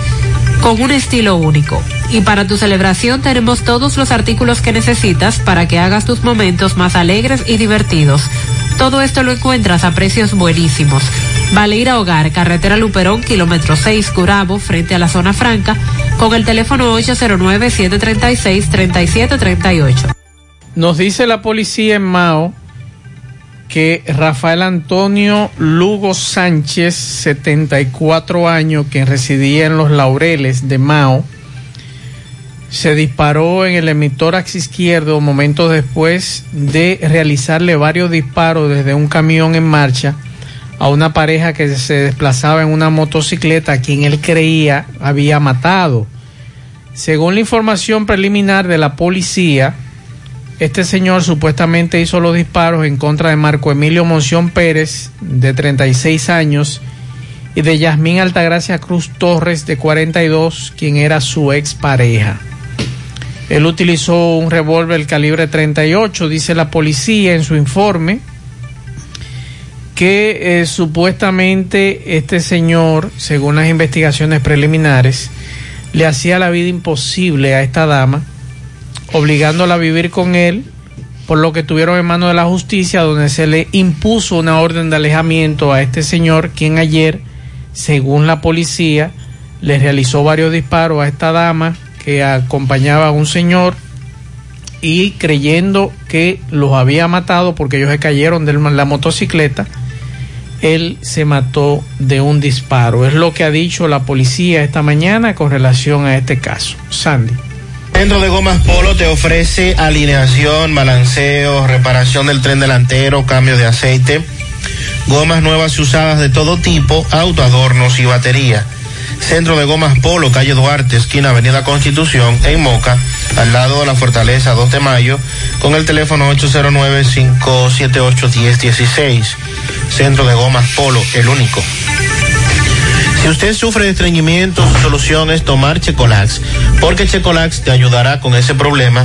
con un estilo único. Y para tu celebración tenemos todos los artículos que necesitas para que hagas tus momentos más alegres y divertidos. Todo esto lo encuentras a precios buenísimos. Valeira Hogar, carretera Luperón, kilómetro 6, Curabo, frente a la zona franca, con el teléfono 809-736-3738. Nos dice la policía en Mao que Rafael Antonio Lugo Sánchez, 74 años, que residía en los Laureles de Mao, se disparó en el emitórax izquierdo momentos después de realizarle varios disparos desde un camión en marcha a una pareja que se desplazaba en una motocicleta a quien él creía había matado. Según la información preliminar de la policía, este señor supuestamente hizo los disparos en contra de Marco Emilio Monción Pérez, de 36 años, y de Yasmín Altagracia Cruz Torres, de 42, quien era su expareja. Él utilizó un revólver calibre 38, dice la policía en su informe. que eh, supuestamente este señor, según las investigaciones preliminares, le hacía la vida imposible a esta dama, obligándola a vivir con él, por lo que tuvieron en manos de la justicia, donde se le impuso una orden de alejamiento a este señor, quien ayer, según la policía, le realizó varios disparos a esta dama que acompañaba a un señor y creyendo que los había matado porque ellos se cayeron de la motocicleta, él se mató de un disparo. Es lo que ha dicho la policía esta mañana con relación a este caso. Sandy. Centro de Gomas Polo te ofrece alineación, balanceo, reparación del tren delantero, cambio de aceite, gomas nuevas y usadas de todo tipo, autoadornos y batería. Centro de Gomas Polo, calle Duarte, esquina Avenida Constitución, en Moca, al lado de la Fortaleza 2 de Mayo, con el teléfono 809-578-1016. Centro de Gomas Polo, el único. Si usted sufre de estreñimiento, su solución es tomar Checolax, porque Checolax te ayudará con ese problema,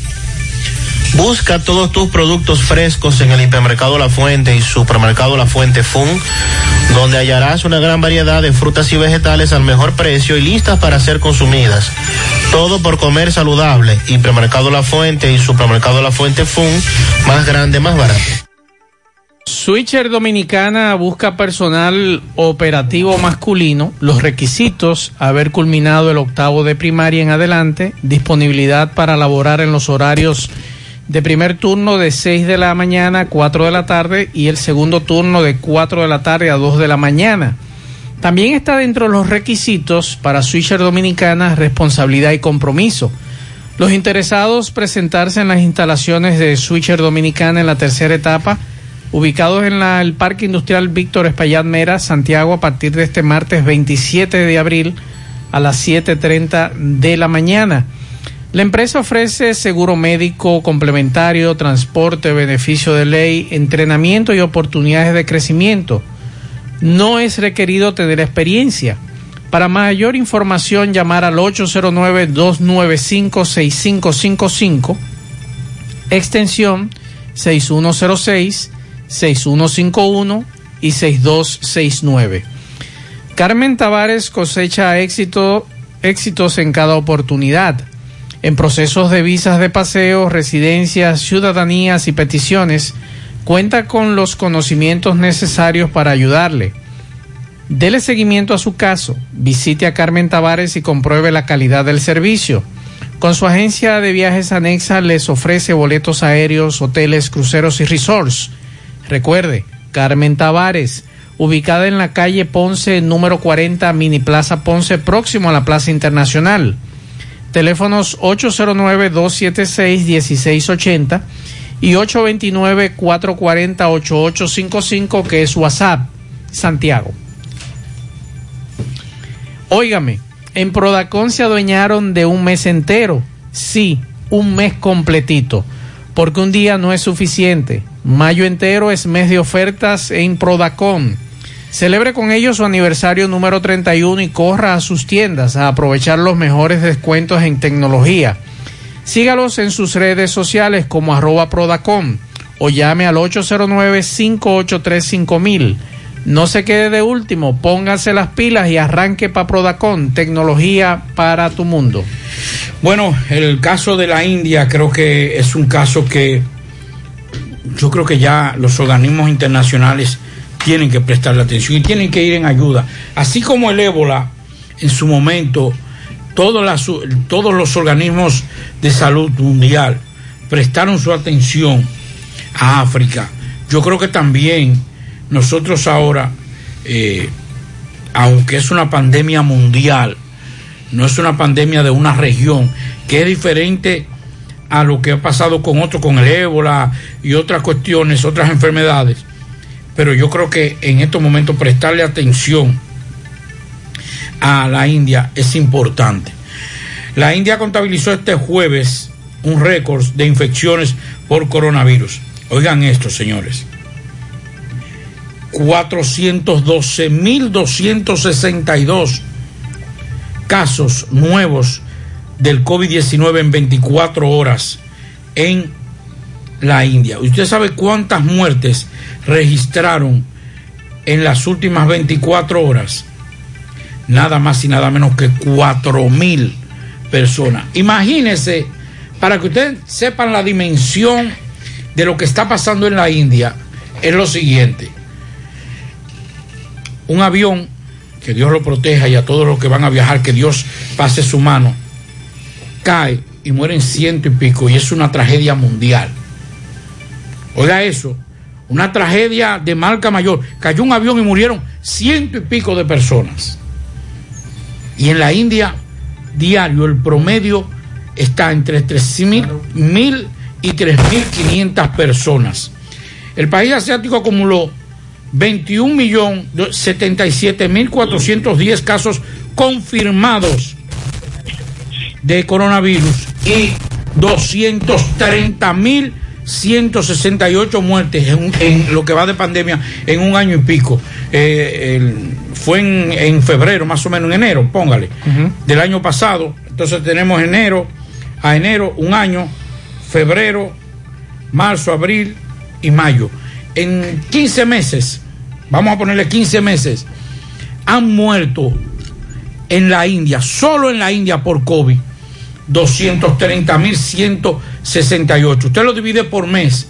Busca todos tus productos frescos en el hipermercado La Fuente y supermercado La Fuente Fun, donde hallarás una gran variedad de frutas y vegetales al mejor precio y listas para ser consumidas. Todo por comer saludable. Hipermercado La Fuente y supermercado La Fuente Fun, más grande, más barato. Switcher Dominicana busca personal operativo masculino, los requisitos, haber culminado el octavo de primaria en adelante, disponibilidad para laborar en los horarios de primer turno de 6 de la mañana a 4 de la tarde y el segundo turno de 4 de la tarde a 2 de la mañana. También está dentro de los requisitos para Switcher Dominicana responsabilidad y compromiso. Los interesados presentarse en las instalaciones de Switcher Dominicana en la tercera etapa ubicados en la, el Parque Industrial Víctor Espaillat Mera, Santiago, a partir de este martes 27 de abril a las 7.30 de la mañana. La empresa ofrece seguro médico complementario, transporte, beneficio de ley, entrenamiento y oportunidades de crecimiento. No es requerido tener experiencia. Para mayor información, llamar al 809-295-6555, extensión 6106 6151 y 6269. Carmen Tavares cosecha éxito, éxitos en cada oportunidad. En procesos de visas de paseo, residencias, ciudadanías y peticiones, cuenta con los conocimientos necesarios para ayudarle. Dele seguimiento a su caso, visite a Carmen Tavares y compruebe la calidad del servicio. Con su agencia de viajes anexa les ofrece boletos aéreos, hoteles, cruceros y resorts Recuerde, Carmen Tavares, ubicada en la calle Ponce número 40, Mini Plaza Ponce, próximo a la Plaza Internacional. Teléfonos 809-276-1680 y 829-440-8855, que es WhatsApp, Santiago. Óigame, en Prodacon se adueñaron de un mes entero. Sí, un mes completito, porque un día no es suficiente. Mayo entero es mes de ofertas en Prodacon. Celebre con ellos su aniversario número 31 y corra a sus tiendas a aprovechar los mejores descuentos en tecnología. Sígalos en sus redes sociales como arroba Prodacon o llame al 809-583-5000. No se quede de último, póngase las pilas y arranque para Prodacon, tecnología para tu mundo. Bueno, el caso de la India creo que es un caso que yo creo que ya los organismos internacionales tienen que prestarle atención y tienen que ir en ayuda. Así como el ébola, en su momento, todos, los organismos de salud mundial prestaron su atención a África. Yo creo que también nosotros ahora, eh, aunque es una pandemia mundial, no es una pandemia de una región, que es diferente a lo que ha pasado con otros, con el ébola y otras cuestiones, otras enfermedades. Pero yo creo que en estos momentos prestarle atención a la India es importante. La India contabilizó este jueves un récord de infecciones por coronavirus. Oigan esto, señores. 412.262 casos nuevos del COVID-19 en 24 horas en la India. ¿Usted sabe cuántas muertes registraron en las últimas 24 horas? Nada más y nada menos que 4 mil personas. Imagínense, para que ustedes sepan la dimensión de lo que está pasando en la India, es lo siguiente. Un avión, que Dios lo proteja y a todos los que van a viajar, que Dios pase su mano, cae y mueren ciento y pico y es una tragedia mundial. Oiga eso, una tragedia de marca mayor. Cayó un avión y murieron ciento y pico de personas. Y en la India, diario, el promedio está entre 3.000 y 3.500 personas. El país asiático acumuló 21 millones 77 mil 410 casos confirmados de coronavirus y 230 mil 168 muertes en, en, lo que va de pandemia en un año y pico. Eh, el, fue en, en, febrero, más o menos en enero, póngale, uh -huh. del año pasado. Entonces tenemos enero a enero, un año, febrero, marzo, abril y mayo. En 15 meses, vamos a ponerle 15 meses, han muerto en la India, solo en la India por COVID, 230.168. Usted lo divide por mes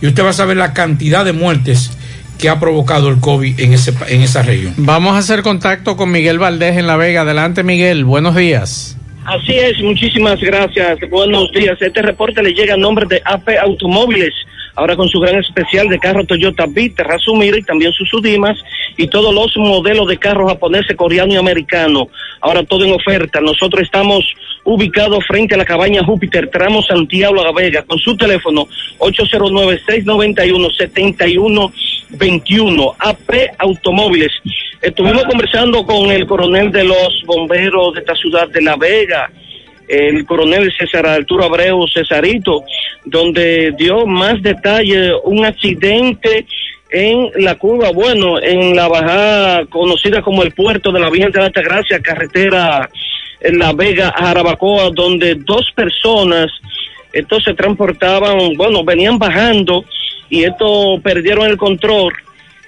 y usted va a saber la cantidad de muertes que ha provocado el COVID en, ese, en esa región. Vamos a hacer contacto con Miguel Valdés en La Vega. Adelante, Miguel. Buenos días. Así es, muchísimas gracias. Buenos días. Este reporte le llega a nombre de AP Automóviles ahora con su gran especial de carro Toyota Beat, Razumir y también sus Sudimas y todos los modelos de carros japoneses, coreano y americano. Ahora todo en oferta. Nosotros estamos ubicados frente a la cabaña Júpiter, tramo Santiago La Vega, con su teléfono 809-691-7121, AP Automóviles. Estuvimos conversando con el coronel de los bomberos de esta ciudad de La Vega, el coronel César Arturo Abreu Cesarito, donde dio más detalle un accidente en la curva, bueno, en la bajada conocida como el puerto de la Virgen de la Altagracia, carretera en La Vega Jarabacoa, donde dos personas, estos se transportaban, bueno, venían bajando y estos perdieron el control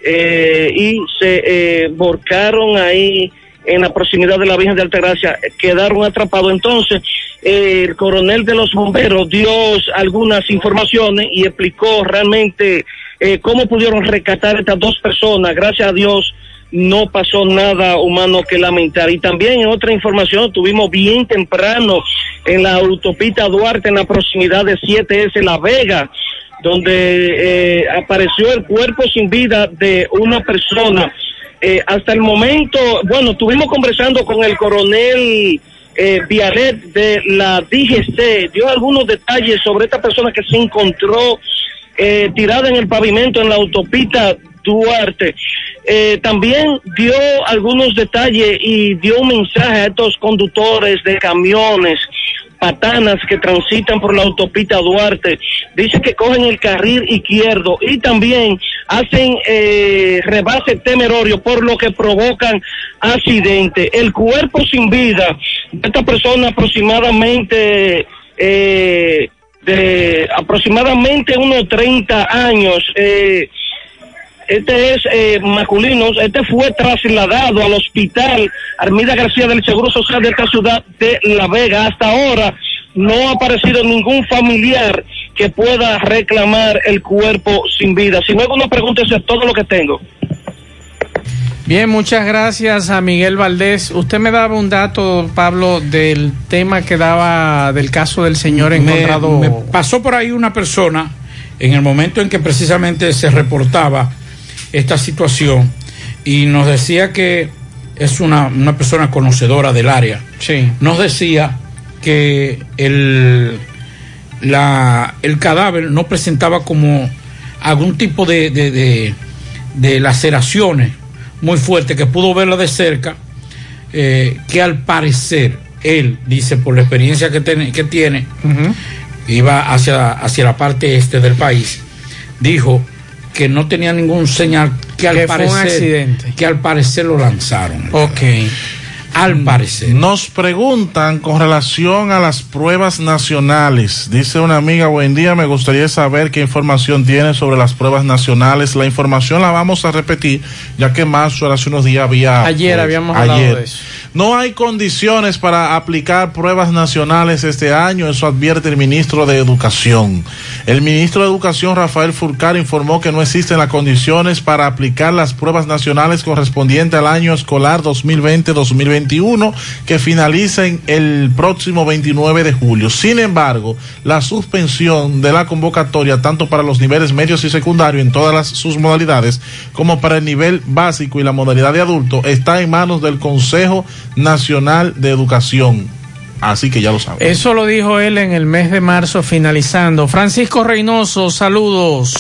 eh, y se eh, volcaron ahí en la proximidad de la Virgen de Altagracia quedaron atrapados. Entonces, eh, el coronel de los bomberos dio algunas informaciones y explicó realmente eh, cómo pudieron rescatar estas dos personas. Gracias a Dios no pasó nada humano que lamentar. Y también en otra información tuvimos bien temprano en la autopista Duarte, en la proximidad de 7S La Vega, donde eh, apareció el cuerpo sin vida de una persona. Eh, hasta el momento, bueno, estuvimos conversando con el coronel eh, Vialet de la DGC, dio algunos detalles sobre esta persona que se encontró eh, tirada en el pavimento en la autopista Duarte. Eh, también dio algunos detalles y dio un mensaje a estos conductores de camiones patanas que transitan por la autopista Duarte. Dice que cogen el carril izquierdo y también hacen eh, rebase temerario por lo que provocan accidentes. El cuerpo sin vida de esta persona aproximadamente eh, de aproximadamente unos 30 años. Eh, este es eh, masculino, este fue trasladado al hospital Armida García del Seguro Social de esta ciudad de La Vega. Hasta ahora no ha aparecido ningún familiar que pueda reclamar el cuerpo sin vida. Si no hay alguna pregunta, eso es todo lo que tengo. Bien, muchas gracias a Miguel Valdés. Usted me daba un dato, Pablo, del tema que daba del caso del señor encontrado. Me, me pasó por ahí una persona en el momento en que precisamente se reportaba esta situación y nos decía que es una, una persona conocedora del área. Sí. Nos decía que el, la, el cadáver no presentaba como algún tipo de, de, de, de laceraciones muy fuertes, que pudo verla de cerca eh, que al parecer, él dice, por la experiencia que, tiene- que tiene, iba hacia, hacia la parte este del país, dijo que no tenía ningún señal, que al Que fue un parecer, accidente. que al parecer lo lanzaron. Ok. Al parecer. Nos preguntan con relación a las pruebas nacionales. Dice una amiga, buen día, me gustaría saber qué información tiene sobre las pruebas nacionales. La información la vamos a repetir, ya que Marzo hace unos días había... Ayer eh, habíamos hablado de eso. No hay condiciones para aplicar pruebas nacionales este año, eso advierte el ministro de Educación. El ministro de Educación, Rafael Furcar, informó que no existen las condiciones para aplicar las pruebas nacionales correspondientes al año escolar 2020-2021, que finalicen el próximo 29 de julio. Sin embargo, la suspensión de la convocatoria, tanto para los niveles medios y secundarios en todas las, sus modalidades, como para el nivel básico y la modalidad de adulto, está en manos del Consejo Nacional de Educación. Así que ya lo saben. Eso lo dijo él en el mes de marzo finalizando. Francisco Reynoso, saludos.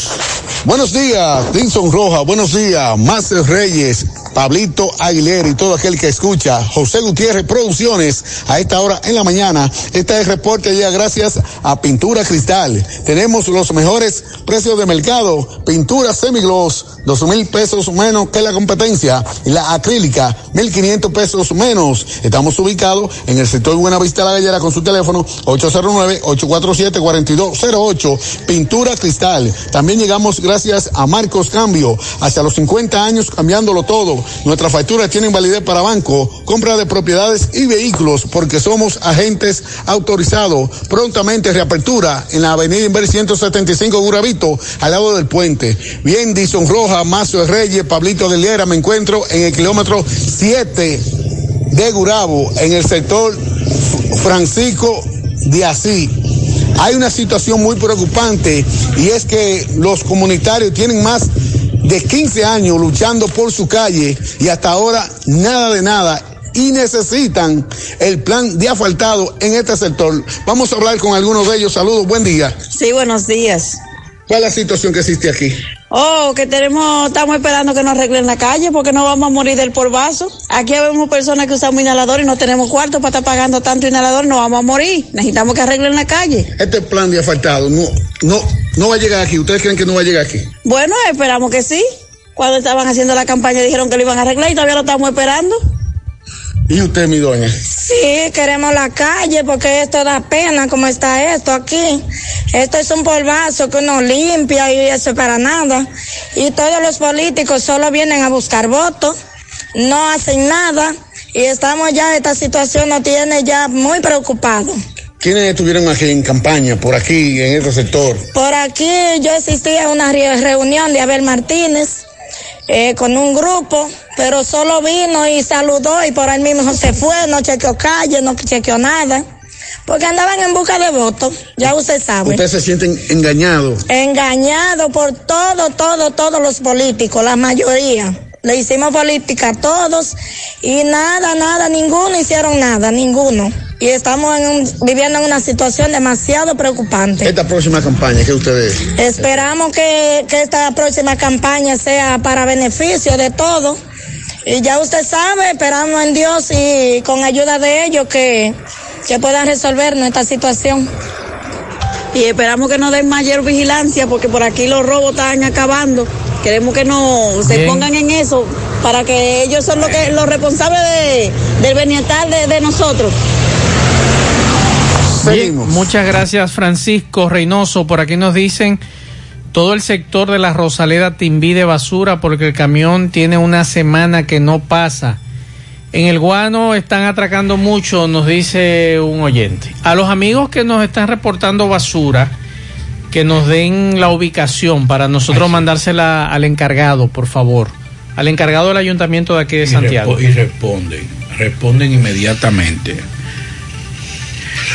Buenos días, Dinson Roja, buenos días, Máster Reyes, Pablito Aguilera y todo aquel que escucha, José Gutiérrez Producciones, a esta hora en la mañana. Este es el reporte ya gracias a Pintura Cristal. Tenemos los mejores precios de mercado, pintura semigloss, dos mil pesos menos que la competencia, y la acrílica, mil quinientos pesos menos. Estamos ubicados en el sector Buenavista La Gallera con su teléfono 809-847-4208, Pintura Cristal. También llegamos gracias a Marcos Cambio, hacia los 50 años cambiándolo todo. Nuestras facturas tienen validez para banco, compra de propiedades y vehículos, porque somos agentes autorizados. Prontamente reapertura en la avenida Inver 175 Guravito, al lado del puente. Bien, Dison Roja, Mazo de Reyes, Pablito Aguilera, me encuentro en el kilómetro 7 de Gurabo, en el sector Francisco de Asís. Hay una situación muy preocupante y es que los comunitarios tienen más de 15 años luchando por su calle y hasta ahora nada de nada y necesitan el plan de asfaltado en este sector. Vamos a hablar con algunos de ellos. Saludos, buen día. Sí, buenos días. ¿Cuál es la situación que existe aquí? Oh, que tenemos, estamos esperando que nos arreglen la calle porque no vamos a morir del porvazo. Aquí vemos personas que usamos inhalador y no tenemos cuarto para estar pagando tanto inhalador, no vamos a morir. Necesitamos que arreglen la calle. Este plan de asfaltado no, no, no va a llegar aquí. ¿Ustedes creen que no va a llegar aquí? Bueno, esperamos que sí. Cuando estaban haciendo la campaña dijeron que lo iban a arreglar y todavía lo estamos esperando. ¿Y usted, mi doña? Sí, queremos la calle porque esto da pena como está esto aquí. Esto es un polvazo que uno limpia y eso para nada. Y todos los políticos solo vienen a buscar votos, no hacen nada y estamos ya, esta situación nos tiene ya muy preocupados. ¿Quiénes estuvieron aquí en campaña, por aquí, en este sector? Por aquí yo asistí a una re- reunión de Abel Martínez eh, con un grupo, pero solo vino y saludó y por ahí mismo se fue, no chequeó calle, no chequeó nada, porque andaban en busca de votos, ya usted sabe. Ustedes se sienten engañados. Engañado por todo, todo, todos los políticos, la mayoría. Le hicimos política a todos y nada, nada, ninguno hicieron nada, ninguno. Y estamos en un- viviendo en una situación demasiado preocupante. Esta próxima campaña, ¿qué ustedes? Esperamos que, que esta próxima campaña sea para beneficio de todos. Y ya usted sabe, esperamos en Dios y con ayuda de ellos que, que puedan resolver nuestra situación. Y esperamos que nos den mayor vigilancia porque por aquí los robos están acabando. Queremos que no se Bien. pongan en eso para que ellos son los, que, los responsables de, del bienestar de, de nosotros. Muchas gracias Francisco Reynoso. Por aquí nos dicen, todo el sector de la Rosaleda Timbí de basura porque el camión tiene una semana que no pasa. En el guano están atracando mucho, nos dice un oyente. A los amigos que nos están reportando basura, que nos den la ubicación para nosotros mandársela al encargado, por favor. Al encargado del ayuntamiento de aquí de Y Santiago. Y responden, responden inmediatamente.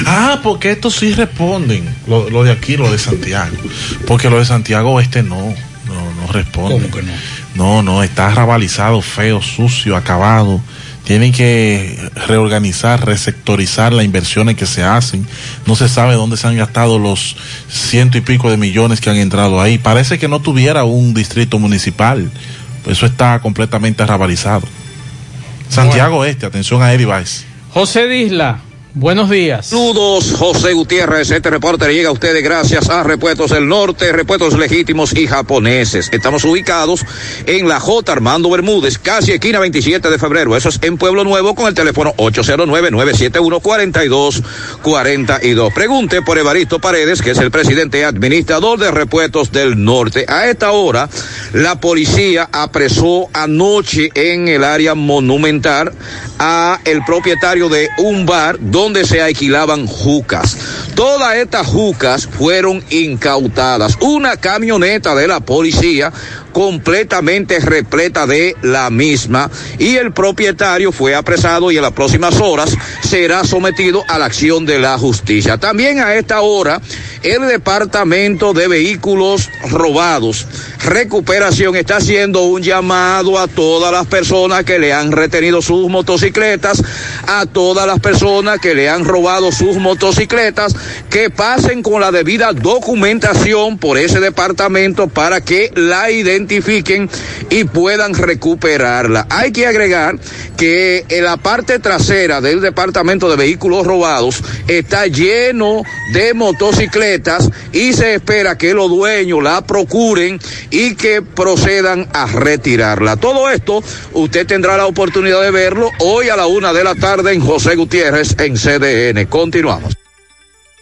Ah, porque estos sí responden. Lo, lo de aquí, lo de Santiago. Porque lo de Santiago este no. No, no responde. ¿Cómo que no? No, no, está rabalizado, feo, sucio, acabado. Tienen que reorganizar, resectorizar las inversiones que se hacen. No se sabe dónde se han gastado los ciento y pico de millones que han entrado ahí. Parece que no tuviera un distrito municipal. Eso está completamente rabalizado. Santiago Este, atención a Eddie Weiss. José Disla, buenos días. Saludos, José Gutiérrez. Este reporte llega a ustedes gracias a Repuestos del Norte, Repuestos Legítimos y Japoneses. Estamos ubicados en la J. Armando Bermúdez, casi esquina 27 de febrero. Eso es en Pueblo Nuevo con el teléfono 809-971-4242. Pregunte por Evaristo Paredes, que es el presidente administrador de Repuestos del Norte. A esta hora, la policía apresó anoche en el área monumental a el propietario de un bar donde se alquilaban jucas. Todas estas jucas fueron incautadas. Una camioneta de la policía completamente repleta de la misma y el propietario fue apresado y en las próximas horas será sometido a la acción de la justicia. También a esta hora el departamento de vehículos robados recuperación está haciendo un llamado a todas las personas que le han retenido sus motocicletas, a todas las personas que le han robado sus motocicletas, que pasen con la debida documentación por ese departamento para que la identifiquen y puedan recuperarla. Hay que agregar que en la parte trasera del departamento de vehículos robados está lleno de motocicletas y se espera que los dueños la procuren y que procedan a retirarla. Todo esto usted tendrá la oportunidad de verlo hoy a la una de la tarde en José Gutiérrez en CDN. Continuamos.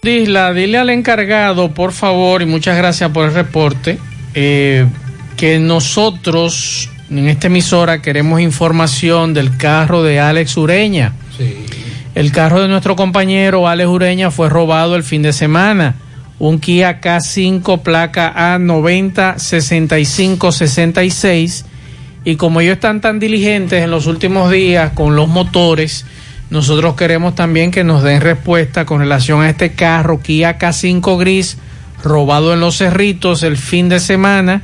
Disla, dile al encargado, por favor, y muchas gracias por el reporte, eh, que nosotros en esta emisora queremos información del carro de Alex Ureña. El carro de nuestro compañero Alex Ureña fue robado el fin de semana. Un Kia K5 placa A90 6566. Y como ellos están tan diligentes en los últimos días con los motores, nosotros queremos también que nos den respuesta con relación a este carro Kia K5 gris robado en los cerritos el fin de semana.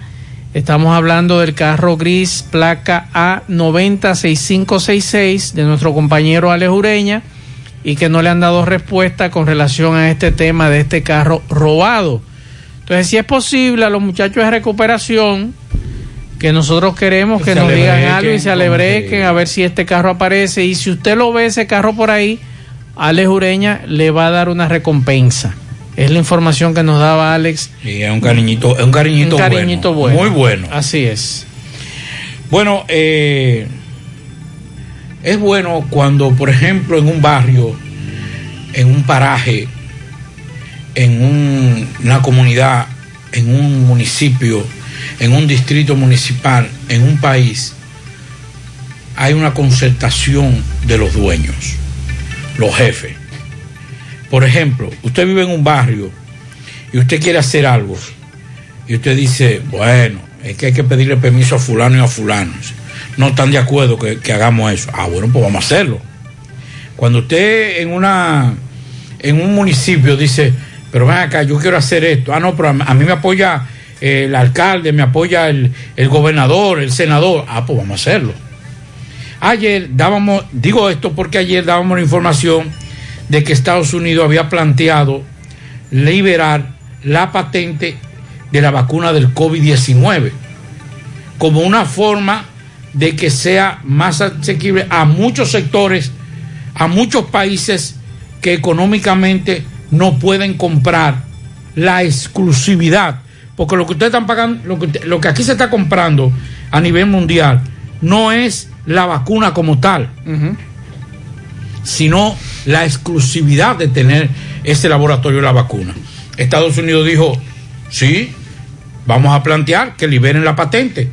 Estamos hablando del carro gris placa A906566 de nuestro compañero Alex Ureña y que no le han dado respuesta con relación a este tema de este carro robado. Entonces, si es posible a los muchachos de recuperación, que nosotros queremos que, nos digan algo y se alebrequen a ver si este carro aparece. Y si usted lo ve, ese carro por ahí, Alex Ureña le va a dar una recompensa. Es la información que nos daba Alex. Sí, es un cariñito, es un cariñito, Un cariñito bueno. Muy bueno. Así es. Bueno, eh, es bueno cuando, por ejemplo, en un barrio, en un paraje, en un- una comunidad, en un municipio, en un distrito municipal, en un país, hay una concertación de los dueños, los jefes. Por ejemplo, usted vive en un barrio y usted quiere hacer algo y usted dice, bueno, es que hay que pedirle permiso a fulano y a fulano. No están de acuerdo que, hagamos eso. Ah, bueno, pues vamos a hacerlo. Cuando usted en una en un municipio dice, pero ven acá, yo quiero hacer esto. Ah, no, pero a, a mí me apoya eh, el alcalde, me apoya el, el gobernador, el senador. Ah, pues vamos a hacerlo. Ayer dábamos, digo esto porque ayer dábamos la información de que Estados Unidos había planteado liberar la patente de la vacuna del COVID-19 como una forma de que sea más asequible a muchos sectores, a muchos países que económicamente no pueden comprar la exclusividad. Porque lo que ustedes están pagando, lo que, lo que aquí se está comprando a nivel mundial no es la vacuna como tal, sino la exclusividad de tener ese laboratorio de la vacuna. Estados Unidos dijo, sí, vamos a plantear que liberen la patente.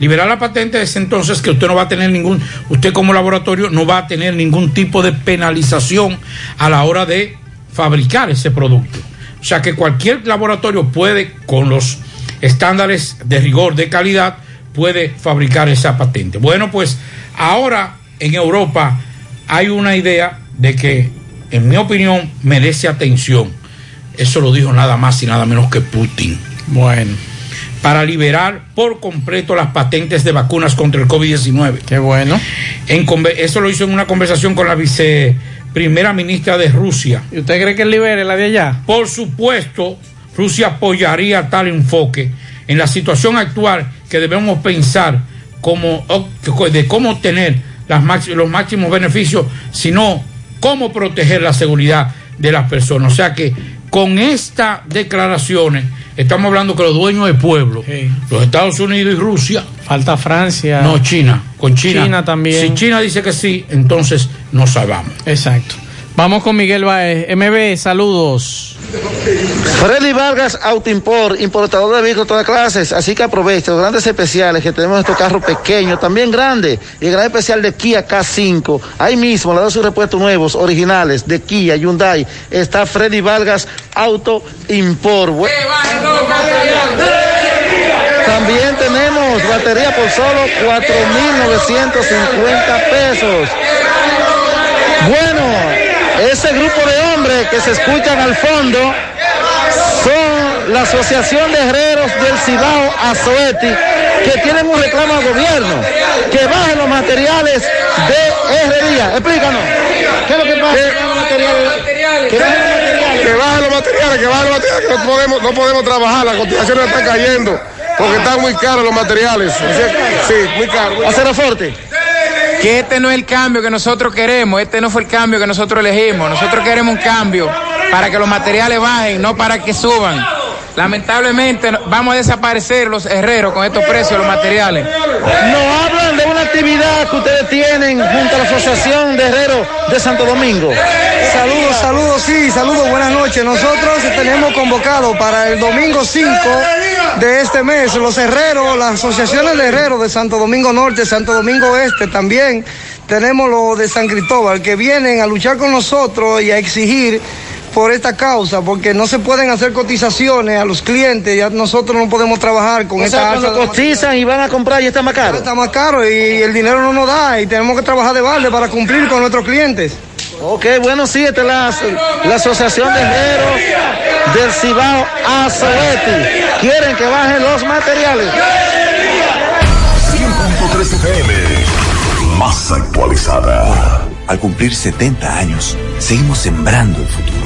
Liberar la patente es entonces que usted no va a tener ningún, usted como laboratorio no va a tener ningún tipo de penalización a la hora de fabricar ese producto. O sea que cualquier laboratorio puede, con los estándares de rigor de calidad, puede fabricar esa patente. Bueno, pues ahora en Europa hay una idea de que, en mi opinión, merece atención. Eso lo dijo nada más y nada menos que Putin. Bueno. Para liberar por completo las patentes de vacunas contra el COVID-19. Qué bueno. En, eso lo hizo en una conversación con la viceprimera ministra de Rusia. ¿Y usted cree que libere la de allá? Por supuesto, Rusia apoyaría tal enfoque en la situación actual que debemos pensar como, de cómo obtener las los máximos beneficios, sino cómo proteger la seguridad de las personas. O sea que con estas declaraciones estamos hablando que los dueños del pueblo, los Estados Unidos y Rusia, Falta Francia. no China, con China. China también. Si China dice que sí, entonces nos salvamos. Exacto. Vamos con Miguel Baez. MB, saludos. Freddy Vargas Autoimport, importador de vehículos de todas clases, así que aproveche los grandes especiales que tenemos en estos carros pequeños, también grandes, y el gran especial de Kia K5. Ahí mismo, le da sus repuestos nuevos, originales, de Kia, Hyundai, está Freddy Vargas Auto Import. Bu- También tenemos batería por solo 4.950 pesos. Bueno, ese grupo de hombres que se escuchan al fondo son la Asociación de Herreros del Cibao Azoeti, que tienen un reclamo al gobierno, que bajen los materiales de herrería. Explícanos, ¿qué es lo que pasa? Que bajen los materiales. Que bajen los materiales. Que bajen los materiales, que bajen los materiales, que no podemos, no podemos trabajar, la cotización está cayendo, porque están muy caros los materiales. Sí, muy caros. Acero fuerte. Que este no es el cambio que nosotros queremos, este no fue el cambio que nosotros elegimos. Nosotros queremos un cambio para que los materiales bajen, no para que suban. Lamentablemente no- vamos a desaparecer los herreros con estos precios de los materiales. Nos hablan de una actividad que ustedes tienen junto a la Asociación de Herreros de Santo Domingo. Saludos, saludos, sí, saludos, buenas noches. Nosotros tenemos convocado para el domingo 5 de este mes los herreros, las asociaciones de herreros de Santo Domingo Norte, Santo Domingo Este también. Tenemos los de San Cristóbal que vienen a luchar con nosotros y a exigir por esta causa, porque no se pueden hacer cotizaciones a los clientes, ya nosotros no podemos trabajar con O esta sea, alza cuando cotizan y van a comprar y está más caro. Está más caro y el dinero no nos da y tenemos que trabajar de balde para cumplir con nuestros clientes. Ok, bueno, sí, esta es la, la Asociación de Herreros del Cibao Azoeti. Quieren que bajen los materiales. 100.3 FM. Más actualizada. Al cumplir 70 años, seguimos sembrando el futuro.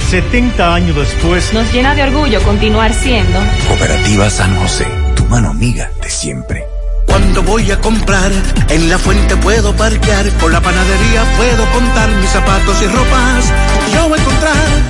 70 años después, Nos llena de orgullo continuar siendo Cooperativa San José, tu mano amiga de siempre. Cuando voy a comprar, en la fuente puedo parquear, con la panadería puedo contar mis zapatos y ropas. Yo voy a encontrar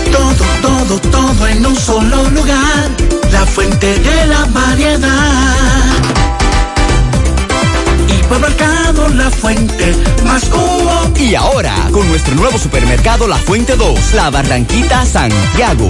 todo, todo, todo en un solo lugar, la fuente de la variedad. Hipermercado La Fuente, más cubo. Y ahora, con nuestro nuevo supermercado La Fuente 2, La Barranquita Santiago.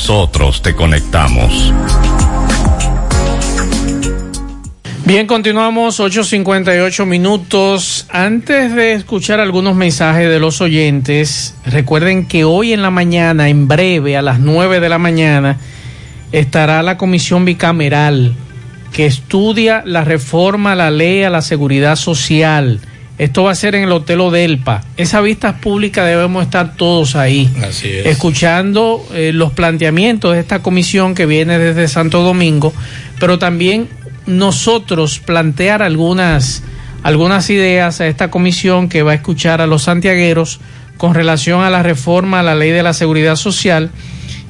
nosotros te conectamos. Bien, continuamos 8.58 minutos. Antes de escuchar algunos mensajes de los oyentes, recuerden que hoy en la mañana, en breve, a las 9 de la mañana, estará la comisión bicameral que estudia la reforma a la ley a la seguridad social. Esto va a ser en el Hotel Odelpa. Esa vista pública debemos estar todos ahí, Así es. escuchando eh, los planteamientos de esta comisión que viene desde Santo Domingo, pero también nosotros plantear algunas, algunas ideas a esta comisión que va a escuchar a los santiagueros con relación a la reforma a la ley de la seguridad social.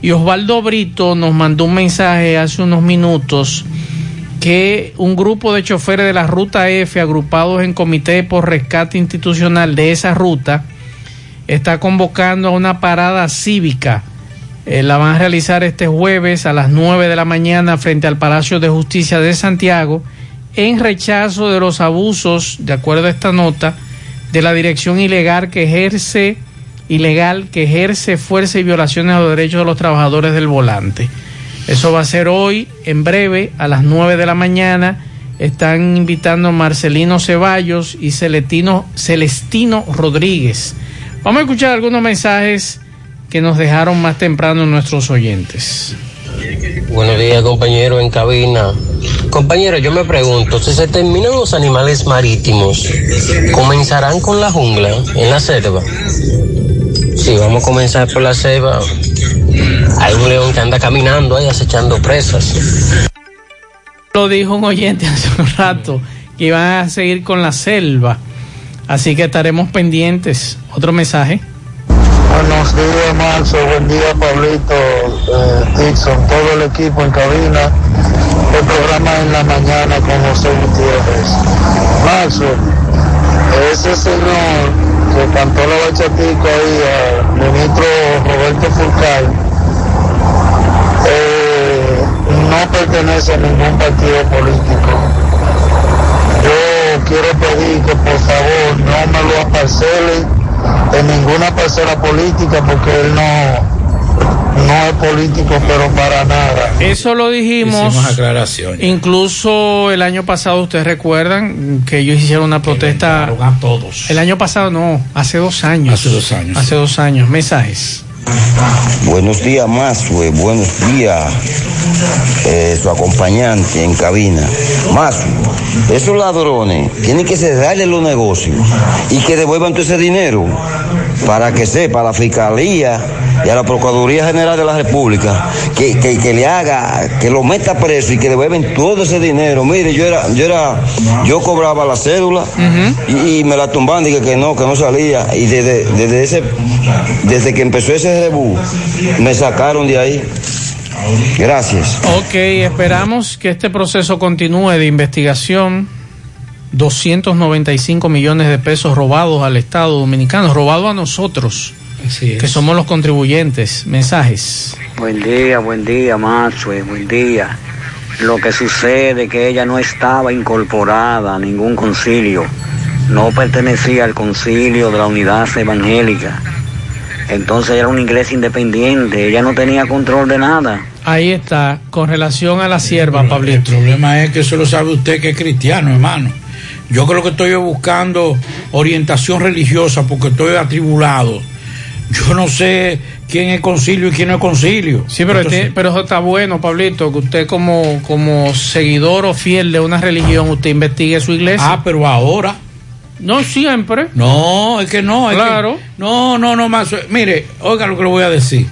Y Osvaldo Brito nos mandó un mensaje hace unos minutos que un grupo de choferes de la ruta F agrupados en comité por rescate institucional de esa ruta está convocando a una parada cívica. Eh, la van a realizar este jueves a las 9 de la mañana frente al Palacio de Justicia de Santiago en rechazo de los abusos, de acuerdo a esta nota, de la dirección ilegal que ejerce ilegal que ejerce fuerza y violaciones a los derechos de los trabajadores del volante. Eso va a ser hoy, en breve, a las 9 de la mañana. Están invitando Marcelino Ceballos y Celestino, Celestino Rodríguez. Vamos a escuchar algunos mensajes que nos dejaron más temprano nuestros oyentes. Buenos días, compañero en cabina. Compañero, yo me pregunto, si se terminan los animales marítimos, ¿comenzarán con la jungla en la selva? Sí, vamos a comenzar por la selva. Hay un león que anda caminando ahí acechando presas. Lo dijo un oyente hace un rato, que iban a seguir con la selva. Así que estaremos pendientes. Otro mensaje. Buenos días, Marzo. Buen día, Pablito, eh, Dixon, todo el equipo en cabina. El programa en la mañana con José Gutiérrez. Marzo, ese señor que cantó la bachatica ahí al ministro Roberto Fulcal, eh, no pertenece a ningún partido político. Yo quiero pedir que por favor no me lo aparcelen en ninguna parcela política porque él no, no es político, pero para nada. Eso lo dijimos. Hicimos aclaraciones. Incluso el año pasado, ustedes recuerdan que ellos hicieron una protesta. a todos. El año pasado no, hace dos años. Hace dos años, Hace dos años. Mensajes. Buenos días, Mazue. Buenos días, eh, su acompañante en cabina. Mazue, esos ladrones tienen que cerrarle los negocios y que devuelvan todo ese dinero para que sepa la Fiscalía y a la Procuraduría General de la República que, que, que le haga, que lo meta preso y que devuelven todo ese dinero. Mire, yo era, yo era, yo cobraba la cédula y, y me la tumbaban, dije que no, que no salía. Y desde, desde ese, desde que empezó ese rebú, me sacaron de ahí. Gracias. Ok, esperamos que este proceso continúe de investigación. 295 millones de pesos robados al Estado Dominicano, robados a nosotros, que somos los contribuyentes. Mensajes. Buen día, buen día, Maxwell, buen día. Lo que sucede es que ella no estaba incorporada a ningún concilio, no pertenecía al concilio de la unidad evangélica. Entonces era una iglesia independiente, ella no tenía control de nada. Ahí está, con relación a la sierva, Pablito. El problema es que eso lo sabe usted que es cristiano, hermano. Yo creo que estoy buscando orientación religiosa porque estoy atribulado. Yo no sé quién es concilio y quién no es concilio. Sí, pero, Entonces, pero eso está bueno, Pablito, que usted como, como seguidor o fiel de una religión, usted investigue su iglesia. Ah, pero ahora. No siempre. No, es que no. Es Claro. que- no, no, no más. Mire, oiga lo que le voy a decir.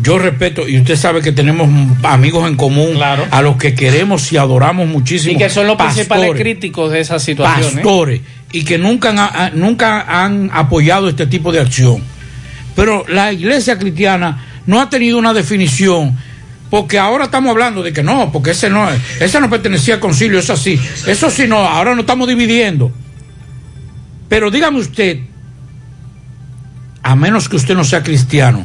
Yo respeto, y usted sabe que tenemos amigos en común a los que queremos y adoramos muchísimo. Y que son los principales críticos de esa situación. ¿eh? pastores y que nunca han, a- nunca han apoyado este tipo de acción. Pero la iglesia cristiana no ha tenido una definición. Porque ahora estamos hablando de que no, porque ese no, ese no pertenecía al concilio, eso sí, eso sí no, ahora no estamos dividiendo. Pero dígame usted, a menos que usted no sea cristiano,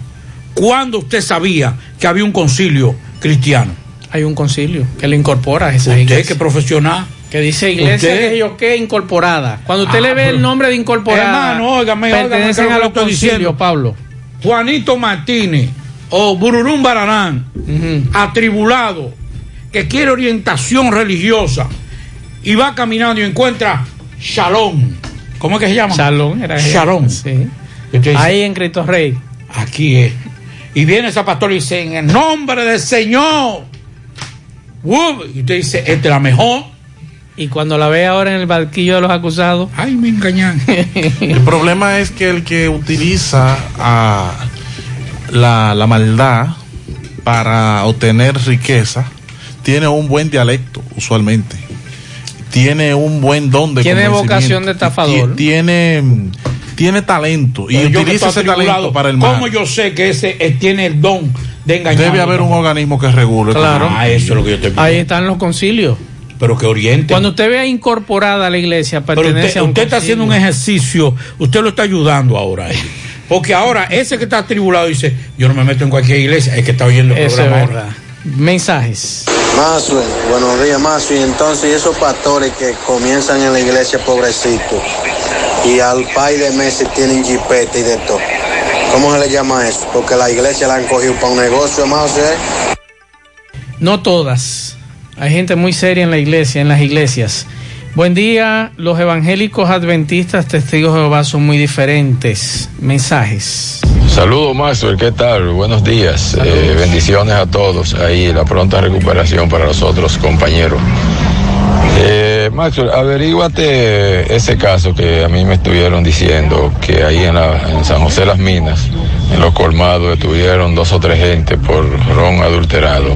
¿cuándo usted sabía que había un concilio cristiano? Hay un concilio que le incorpora a esa Usted iglesia. que profesional. Que dice iglesia Usted- que yo qué incorporada. Cuando usted Ah, le ve pero- el nombre de incorporada, Hermano, óigame, óigame, pertenecen ¿qué es lo a los diciendo? Pablo. Juanito Martínez o Bururum Baranán, atribulado, que quiere orientación religiosa y va caminando y encuentra Shalom. ¿Cómo es que se llama? Shalom era. Shalom. Sí. Dice, Ahí en Cristo Rey. Aquí es. Y viene ese pastor y dice, en el nombre del Señor. ¡Uf! Y usted dice, esta es la mejor. Y cuando la ve ahora en el barquillo de los acusados. Ay, me engañan. El problema es que el que utiliza a la, la maldad para obtener riqueza tiene un buen dialecto, usualmente. Tiene un buen don de Tiene vocación de estafador. Ti- Tiene, tiene talento y Pero utiliza ese talento para el ¿Cómo mal. yo sé que ese eh, tiene el don de engañar? Debe haber un organismo que regule. Claro. Ah, eso es lo que yo estoy Ahí están los concilios. Pero que oriente. Cuando usted vea incorporada a la iglesia, Pero pertenece usted, a un usted está haciendo un ejercicio, usted lo está ayudando ahora. Porque ahora ese que está atribulado dice, yo no me meto en cualquier iglesia, es que está oyendo el Eso es programa verdad. ahora. Mensajes. Masue, buenos días, Masue. Y entonces, ¿y esos pastores que comienzan en la iglesia pobrecitos y al par de meses tienen jipete y de todo. ¿Cómo se le llama eso? Porque la iglesia la han cogido para un negocio, Masue. No todas. Hay gente muy seria en la iglesia, en las iglesias. Buen día, los evangélicos adventistas testigos de Jehová son muy diferentes. Mensajes. Saludos, Maxwell, ¿qué tal? Buenos días. Eh, bendiciones a todos. Ahí la pronta recuperación para los otros compañeros. Eh, Maxwell, averíguate ese caso que a mí me estuvieron diciendo que ahí en, la- en San José Las Minas, en los colmados, estuvieron dos o tres gente por ron adulterado.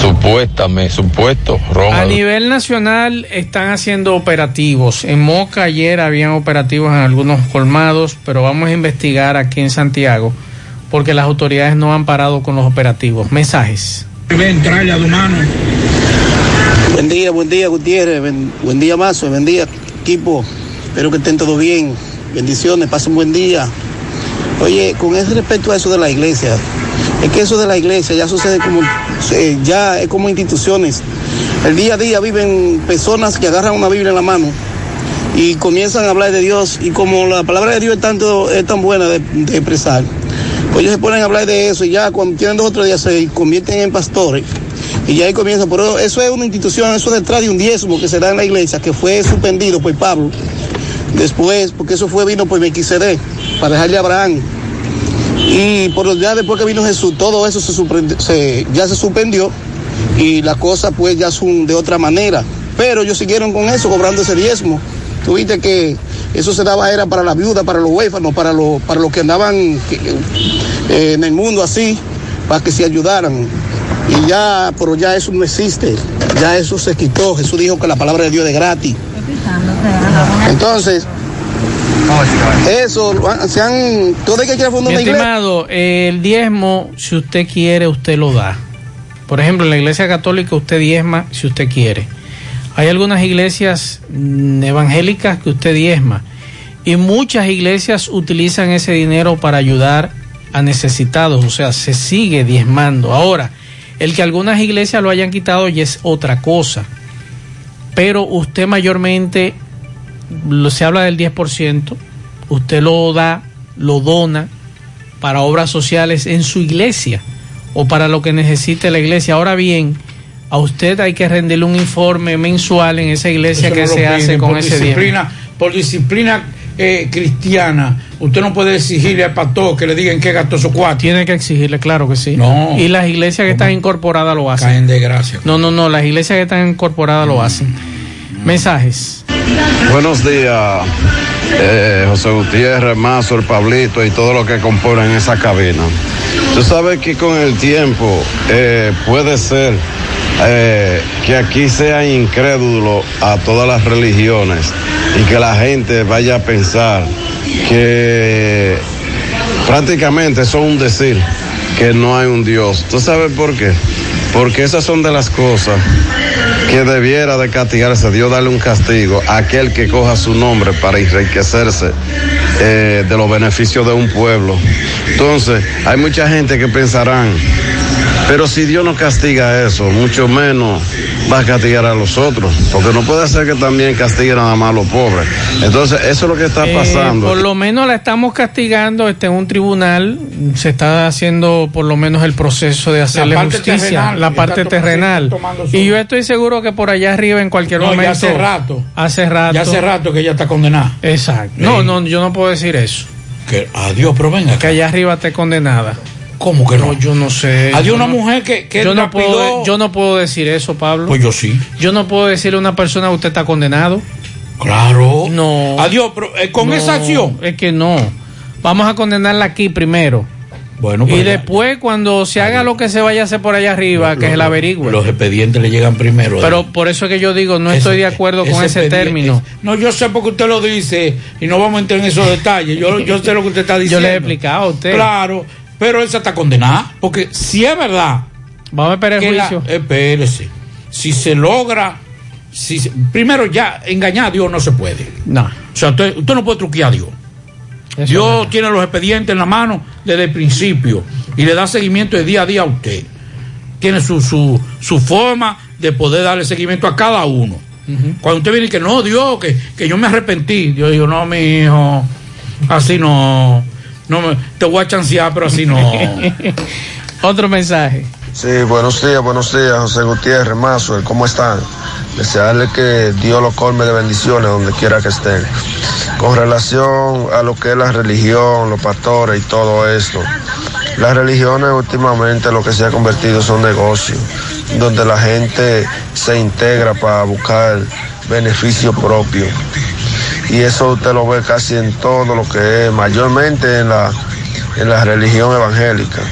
Supuestamente, supuesto ron A nivel nacional están haciendo operativos. En Moca ayer habían operativos en algunos colmados, pero vamos a investigar aquí en Santiago porque las autoridades no han parado con los operativos. Mensajes. Buen día, buen día, Gutiérrez. Ben- buen día, Mazo. Buen día, equipo. Espero que estén todos bien. Bendiciones, pasen buen día. Oye, con ese respecto a eso de la iglesia, es que eso de la iglesia ya sucede como, ya es como instituciones. El día a día viven personas que agarran una Biblia en la mano y comienzan a hablar de Dios y como la palabra de Dios es, tanto, es tan buena de, de expresar, pues ellos se ponen a hablar de eso y ya cuando tienen dos o tres días se convierten en pastores y ya ahí comienza. Pero eso es una institución, eso detrás de un diezmo que se da en la iglesia, que fue suspendido por Pablo. Después, porque eso fue vino por Melquisedec, para dejarle a Abraham. Y por ya después que vino Jesús, todo eso se, se- ya se suspendió y las cosas pues ya son de otra manera. Pero ellos siguieron con eso, cobrando ese diezmo. Tuviste que eso se daba era para la viuda, para los huérfanos, para los, para los que andaban eh, en el mundo así, para que se ayudaran. Y ya, pero ya eso no existe, ya eso se quitó. Jesús dijo que la palabra de Dios es gratis. Entonces, eso, se han, todo el que quiera fundar Mi una iglesia. estimado, el diezmo, si usted quiere, usted lo da. Por ejemplo, en la iglesia católica usted diezma si usted quiere. Hay algunas iglesias mm, evangélicas que usted diezma. Y muchas iglesias utilizan ese dinero para ayudar a necesitados. O sea, se sigue diezmando. Ahora, el que algunas iglesias lo hayan quitado ya es otra cosa. Pero usted mayormente, lo- se habla del 10%, usted lo da, lo dona para obras sociales en su iglesia o para lo que necesite la iglesia. Ahora bien, a usted hay que rendirle un informe mensual en esa iglesia Eso que no se hace con ese disciplina, dinero. Por disciplina eh, cristiana, usted no puede exigirle al pastor que le digan qué gastó su cuarto. Tiene que exigirle, claro que sí. No. Y las iglesias que están incorporadas lo hacen. Caen de gracia. No, no, no, las iglesias que están incorporadas lo hacen. Mensajes. Buenos días, eh, José Gutiérrez, Mazo, el Pablito y todo lo que componen esa cabina. Tú sabes que con el tiempo eh, puede ser eh, que aquí sea incrédulo a todas las religiones y que la gente vaya a pensar que prácticamente eso es un decir, que no hay un Dios. ¿Tú sabes por qué? Porque esas son de las cosas que debiera de castigarse, Dios darle un castigo a aquel que coja su nombre para enriquecerse eh, de los beneficios de un pueblo. Entonces, hay mucha gente que pensarán, pero si Dios no castiga eso, mucho menos va a castigar a los otros, porque no puede ser que también castigue nada más a los pobres. Entonces, eso es lo que está Eh, pasando. por lo menos la estamos castigando está en un tribunal. Se está haciendo por lo menos el proceso de hacerle parte justicia, terrenal, la parte terrenal. su- Y yo estoy seguro que por allá arriba en cualquier No, ya momento. hace rato. Hace rato. Ya hace rato que ella está condenada. Exacto. No, no, yo no puedo decir eso. Que adiós, pero venga. Que allá arriba esté condenada. ¿Cómo que no? yo no sé. Yo una no- mujer que, que yo no, puedo, yo no puedo decir eso, Pablo. Pues yo sí. Yo no puedo decirle a una persona usted está condenado. Claro. No. Adiós, pero eh, con No, esa acción. Es que no. Vamos a condenarla aquí primero. Bueno, y pues ya- después, cuando se haga lo que se vaya a hacer por allá arriba, que se la averigüe. Los expedientes le llegan primero. Pero por eso es que yo digo, no Ese- estoy de acuerdo con ese término. es- no, yo sé porque usted lo dice y no vamos a entrar en esos detalles. Yo, yo sé lo que usted está Yo diciendo. le he explicado a usted. Claro, pero esa está condenada. Porque si es verdad. Vamos a esperar el la- juicio. espérese. Si se logra. Si se- primero, ya engañar a Dios no se puede. No. O sea, usted, usted no puede truquear a Dios. Eso Dios tiene los expedientes en la mano desde el principio y le da seguimiento de día a día a usted. Tiene su, su, su forma de poder darle seguimiento a cada uno. Cuando usted viene y que no, Dios, que, que yo me arrepentí, Dios digo, no, mi hijo, así no. No me, te voy a chancear, pero así no. Otro mensaje. Sí, buenos días, buenos días, José Gutiérrez, Mazuel, ¿cómo están? Desearle que Dios lo colme de bendiciones donde quiera que estén. Con relación a lo que es la religión, los pastores y todo esto, las religiones últimamente lo que se ha convertido son negocios, donde la gente se integra para buscar beneficio propio. Y eso usted lo ve casi en todo lo que es, mayormente en la, en la religión evangélica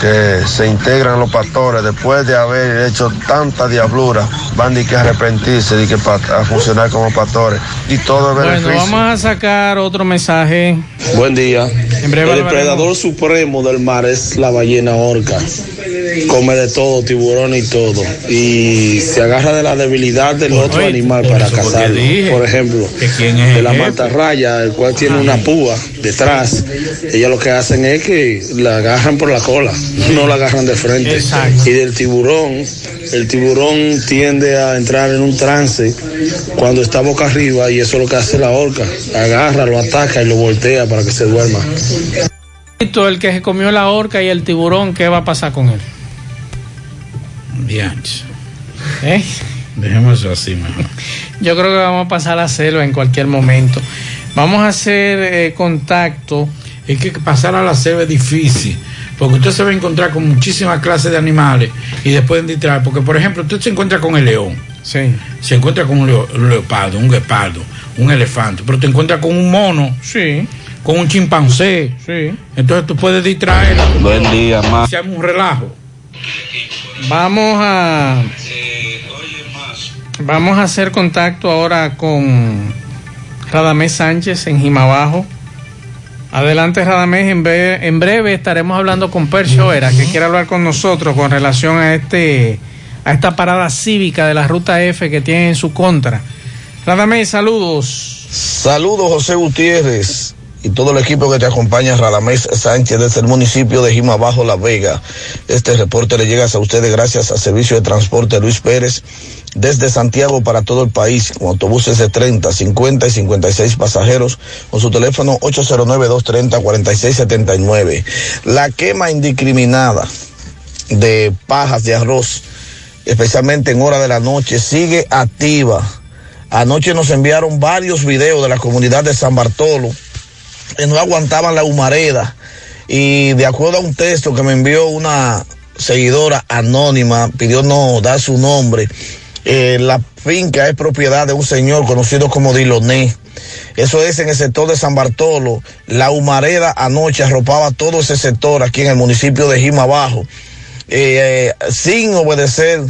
que se integran los pastores después de haber hecho tanta diablura, van de que arrepentirse, de que a funcionar como pastores y todo es Bueno, beneficio. vamos a sacar otro mensaje. Buen día. En breve el depredador supremo del mar es la ballena orca. Come de todo, tiburón y todo. Y se agarra de la debilidad del otro animal para cazarlo. dije. Por ejemplo, ¿Que quién es de la mantarraya, el cual tiene una púa detrás. Ellos lo que hacen es que la agarran por la cola, no la agarran de frente. Exacto. Y del tiburón, el tiburón tiende a entrar en un trance cuando está boca arriba y eso es lo que hace la orca. Agarra, lo ataca y lo voltea para que se duerma. El que se comió la orca y el tiburón, ¿qué va a pasar con él? Dianche. ¿Eh? Dejemos eso así, mejor. Yo creo que vamos a pasar a hacerlo en cualquier momento. Vamos a hacer eh, contacto. es que pasar a la selva es difícil, porque usted se va a encontrar con muchísimas clases de animales y después distraer, porque por ejemplo usted se encuentra con el león, sí. se encuentra con un, leo- un leopardo, un guepardo, un elefante, pero te encuentras con un mono, sí. Con un chimpancé, sí. entonces tú puedes distraer. Buen día, más. Se llama un relajo. Vamos a. Vamos a hacer contacto ahora con Radamés Sánchez en Jimabajo. Adelante, Radamés. En breve, en breve estaremos hablando con Percio Vera, que quiere hablar con nosotros con relación a este a esta parada cívica de la ruta F que tiene en su contra. Radamés, saludos. Saludos, José Gutiérrez y todo el equipo que te acompaña, Radamés Sánchez, desde el municipio de Jimabajo, La Vega. Este reporte le llega a ustedes gracias al Servicio de Transporte Luis Pérez, desde Santiago para todo el país, con autobuses de 30, 50 y 56 pasajeros, con su teléfono 809-230-4679. La quema indiscriminada de pajas de arroz, especialmente en hora de la noche, sigue activa. Anoche nos enviaron varios videos de la comunidad de San Bartolo que no aguantaban la humareda. Y de acuerdo a un texto que me envió una seguidora anónima, pidió no dar su nombre, eh, la finca es propiedad de un señor conocido como Diloné. Eso es en el sector de San Bartolo. La humareda anoche arropaba todo ese sector aquí en el municipio de Jimabajo, eh, eh, sin obedecer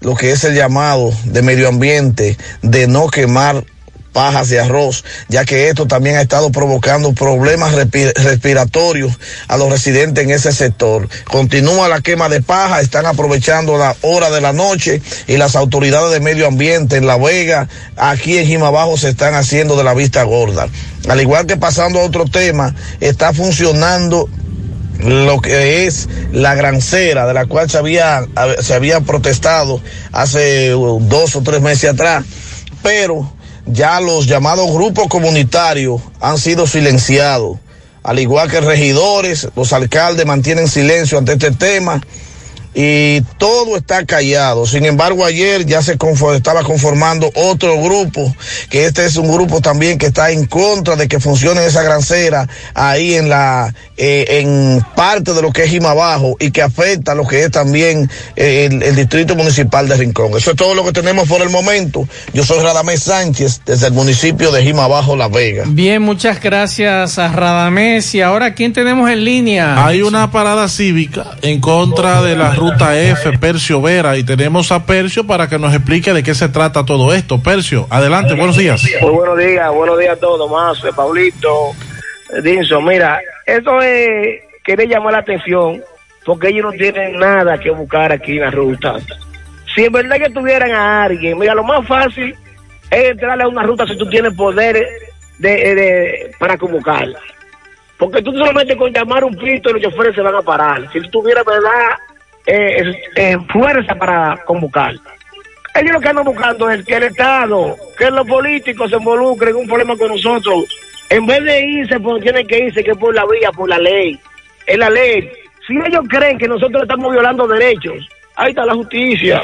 lo que es el llamado de medio ambiente de no quemar pajas de arroz, ya que esto también ha estado provocando problemas respi- respiratorios a los residentes en ese sector. Continúa la quema de paja, están aprovechando la hora de la noche y las autoridades de medio ambiente en La Vega, aquí en Jimabajo se están haciendo de la vista gorda. Al igual que pasando a otro tema, está funcionando lo que es la grancera de la cual se había, protestado hace dos o tres meses atrás, pero ya los llamados grupos comunitarios han sido silenciados. Al igual que regidores, los alcaldes mantienen silencio ante este tema y todo está callado. Sin embargo, ayer ya se estaba conformando otro grupo, que este es un grupo también que está en contra de que funcione esa grancera ahí en la eh, en parte de lo que es Jimabajo y que afecta a lo que es también eh, el, el distrito municipal de Rincón. Eso es todo lo que tenemos por el momento. Yo soy Radamés Sánchez desde el municipio de Jimabajo, La Vega. Bien, muchas gracias a Radamés. Y ahora, ¿quién tenemos en línea? Hay una parada cívica en contra de la ruta F, Percio Vera, y tenemos a Percio para que nos explique de qué se trata todo esto. Percio, adelante, buenos días. Muy buenos días, buenos días a todos, más Paulito, Dinson. Mira, esto es, quería llamar la atención porque ellos no tienen nada que buscar aquí en la ruta. Si en verdad que tuvieran a alguien, mira, lo más fácil es entrarle a una ruta si tú tienes poder de, de- para convocarla. Porque tú solamente con llamar un pito los choferes se van a parar. Si tú tuvieras, verdad, eh, eh, fuerza para convocar. Ellos lo que andan buscando es que el Estado, que los políticos se involucren en un problema con nosotros. En vez de irse, pues tienen que irse que por la vía, por la ley. Es la ley. Si ellos creen que nosotros estamos violando derechos, ahí está la justicia.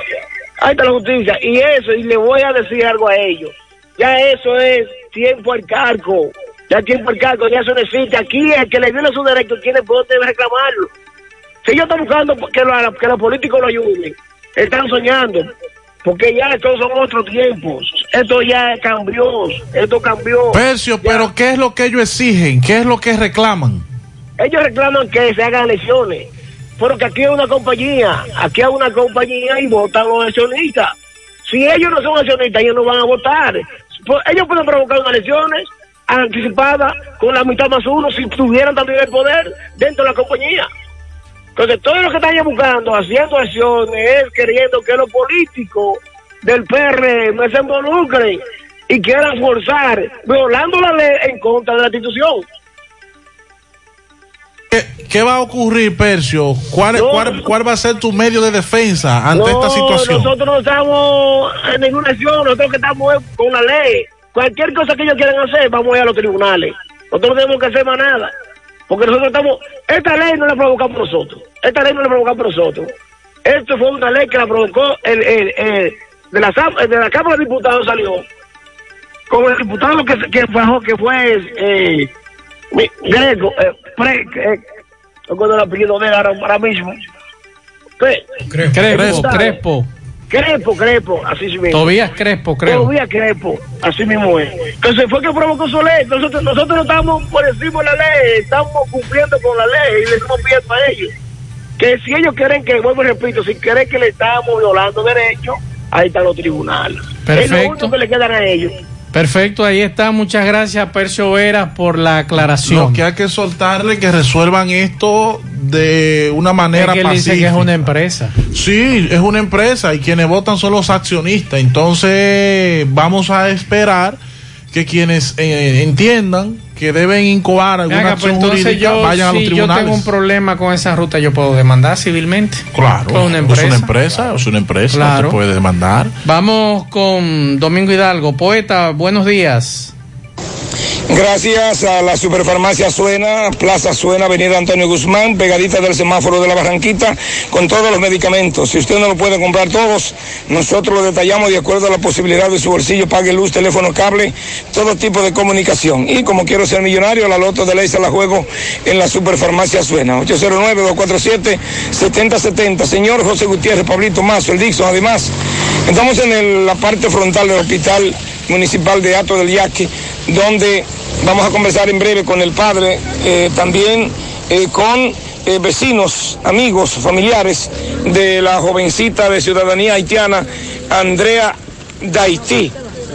Ahí está la justicia. Y eso, y le voy a decir algo a ellos. Ya eso es tiempo al cargo. Ya tiempo al cargo, ya eso existe. Aquí el que le viole sus derechos tiene poder de reclamarlo. Si ellos están buscando que, lo- que los políticos lo ayuden, están soñando. Porque ya estos son otros tiempos. Esto ya cambió. Esto cambió. Percio, pero ¿qué es lo que ellos exigen? ¿Qué es lo que reclaman? Ellos reclaman que se hagan elecciones. Pero que aquí hay una compañía. Aquí hay una compañía y votan los accionistas. Si ellos no son accionistas, ellos no van a votar. Pues ellos pueden provocar unas elecciones anticipadas con la mitad más uno si tuvieran también el poder dentro de la compañía. Entonces, todo lo que están buscando, haciendo acciones, es queriendo que los políticos del PRM se involucren y quieran forzar, violando la ley en contra de la institución. ¿Qué, qué va a ocurrir, Percio? ¿Cuál, No. cuál, cuál va a ser tu medio de defensa ante no, esta situación? nosotros no estamos en ninguna acción, nosotros que estamos es con la ley. Cualquier cosa que ellos quieran hacer, vamos a ir a los tribunales. Nosotros no tenemos que hacer más nada. Porque nosotros estamos. Esta ley no la provocamos nosotros. Esta ley no la provocamos nosotros. Esto fue una ley que la provocó el, el, el- de, la, de la Cámara de Diputados salió con el diputado que, que, fue, que fue eh, Greco, eh, pre, eh, no recuerdo el apellido de él ahora, ahora mismo. Crespo. Crespo. Crespo, Crespo, así sí mismo. Tobías Crespo, creo. Tobías Crespo, así mismo es. Entonces fue que provocó su ley. Nosotros, nosotros no estamos por encima de la ley, estamos cumpliendo con la ley y le estamos pidiendo a ellos. Que si ellos quieren que, vuelvo y repito, si quieren que le estamos violando derechos, ahí están los tribunales. Es lo Perfecto. único que le quedan a ellos. Perfecto, ahí está. Muchas gracias, Percio Veras, por la aclaración. Lo que hay que soltarle que resuelvan esto de una manera Es que él dice pacífica. que es una empresa. Sí, es una empresa y quienes votan son los accionistas. Entonces, vamos a esperar que quienes eh, entiendan que deben incoar alguna Venga, pues acción entonces jurídica yo, vayan a los si yo tribunales. tengo un problema con esa ruta, yo puedo demandar civilmente. Claro, Fue una es empresa. una empresa, es una empresa, Claro. te puede demandar. Vamos con Domingo Hidalgo. Poeta, buenos días. Gracias a la Superfarmacia Suena, Plaza Suena, Avenida Antonio Guzmán, pegadita del semáforo de la Barranquita, con todos los medicamentos. Si usted no lo puede comprar todos, nosotros lo detallamos de acuerdo a la posibilidad de su bolsillo, pague luz, teléfono, cable, todo tipo de comunicación. Y como quiero ser millonario, la loto de ley se la juego en la Superfarmacia Suena. 809-247-7070. Señor José Gutiérrez, Pablito Mazo, el Dixon, además. Estamos en la parte frontal del Hospital Municipal de Ato del Yaque, donde vamos a conversar en breve con el padre, eh, también eh, con eh, vecinos, amigos, familiares de la jovencita de ciudadanía haitiana, Andrea Daití,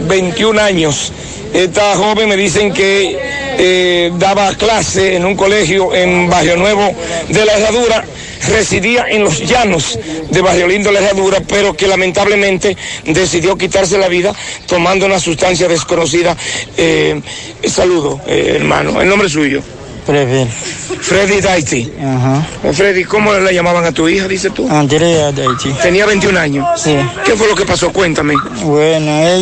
21 años. Esta joven me dicen que eh, daba clase en un colegio en Barrio Nuevo de la Herradura, residía en los llanos de Barrio Lindo de la Herradura, pero que lamentablemente decidió quitarse la vida tomando una sustancia desconocida. Eh, saludo, eh, hermano, el nombre suyo. Freddy. Freddy. Ajá. Eh, Freddy, ¿cómo le llamaban a tu hija, dices tú? Andrea Daiti. Tenía 21 años. Sí. ¿Qué fue lo que pasó? Cuéntame. Bueno,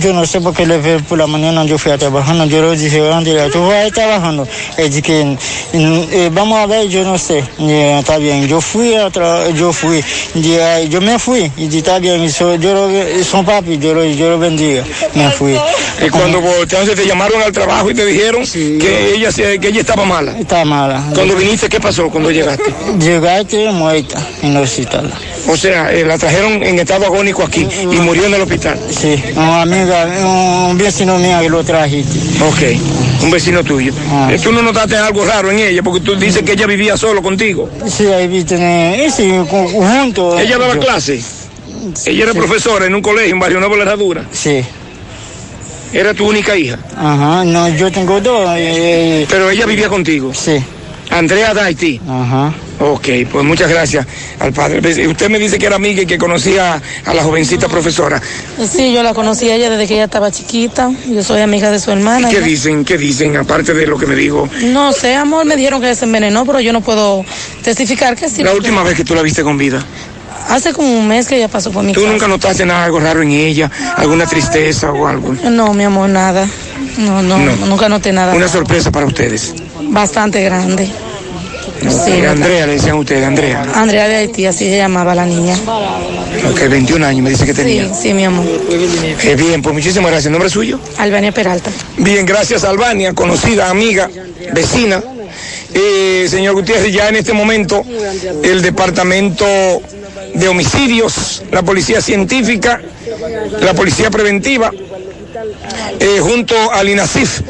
yo no sé por qué le fue por la mañana yo fui a trabajar, yo le dije, Andrea, tú vas a ir trabajando. Ella dije, que eh, vamos a ver, yo no sé. Eh, está bien, yo fui, a yo fui, eh, yo me fui, y dije, está bien, y so- yo lo, son papi, yo lo, yo lo bendiga, me fui. Y cuando entonces te llamaron al trabajo y te dijeron que ella que ella estaba mala. Está mala. Cuando viniste, ¿qué pasó cuando llegaste? Llegaste muerta en el hospital. O sea, eh, la trajeron en estado agónico aquí y murió en el hospital. Sí, una amiga, un vecino mío que lo trajiste. Ok, un vecino tuyo. Ah. Eh, ¿Tú no notaste algo raro en ella? Porque tú dices que ella vivía solo contigo. Sí, ahí viste, eh, sí, juntos. ¿Ella daba Yo- clase? Ella era Sí. profesora en un colegio en Barrio Nuevo de la Herradura. Sí. ¿Era tu única hija? Ajá, no, yo tengo dos. eh, Pero ella vivía contigo. Sí. Andrea Daiti. Ajá. Ok, pues muchas gracias al padre. Ves, Usted me dice que era amiga y que conocía a la jovencita profesora. Sí, yo la conocí a ella desde que ella estaba chiquita. Yo soy amiga de su hermana. ¿Qué Ella- dicen? ¿Qué dicen? Aparte de lo que me dijo. No sé, amor, me dijeron que se envenenó, pero yo no puedo testificar que sí. La porque última vez que tú la viste con vida. Hace como un mes que ella pasó por mi ¿Tú casa. nunca notaste nada, algo raro en ella? ¿Alguna tristeza o algo? No, mi amor, nada. No, no, No. nunca noté nada. Una sorpresa para ustedes. Bastante grande. Sí. Eh, Andrea, le decían ustedes, Andrea. Andrea de Haití, así se llamaba la niña. Ok, 21 años me dice que tenía. Sí, sí, mi amor. Eh, bien, pues muchísimas gracias. ¿Nombre suyo? Albania Peralta. Bien, gracias Albania, conocida, amiga, vecina. Eh, señor Gutiérrez, ya en este momento el Departamento de Homicidios, la Policía Científica, la Policía Preventiva, eh, junto al INASIF,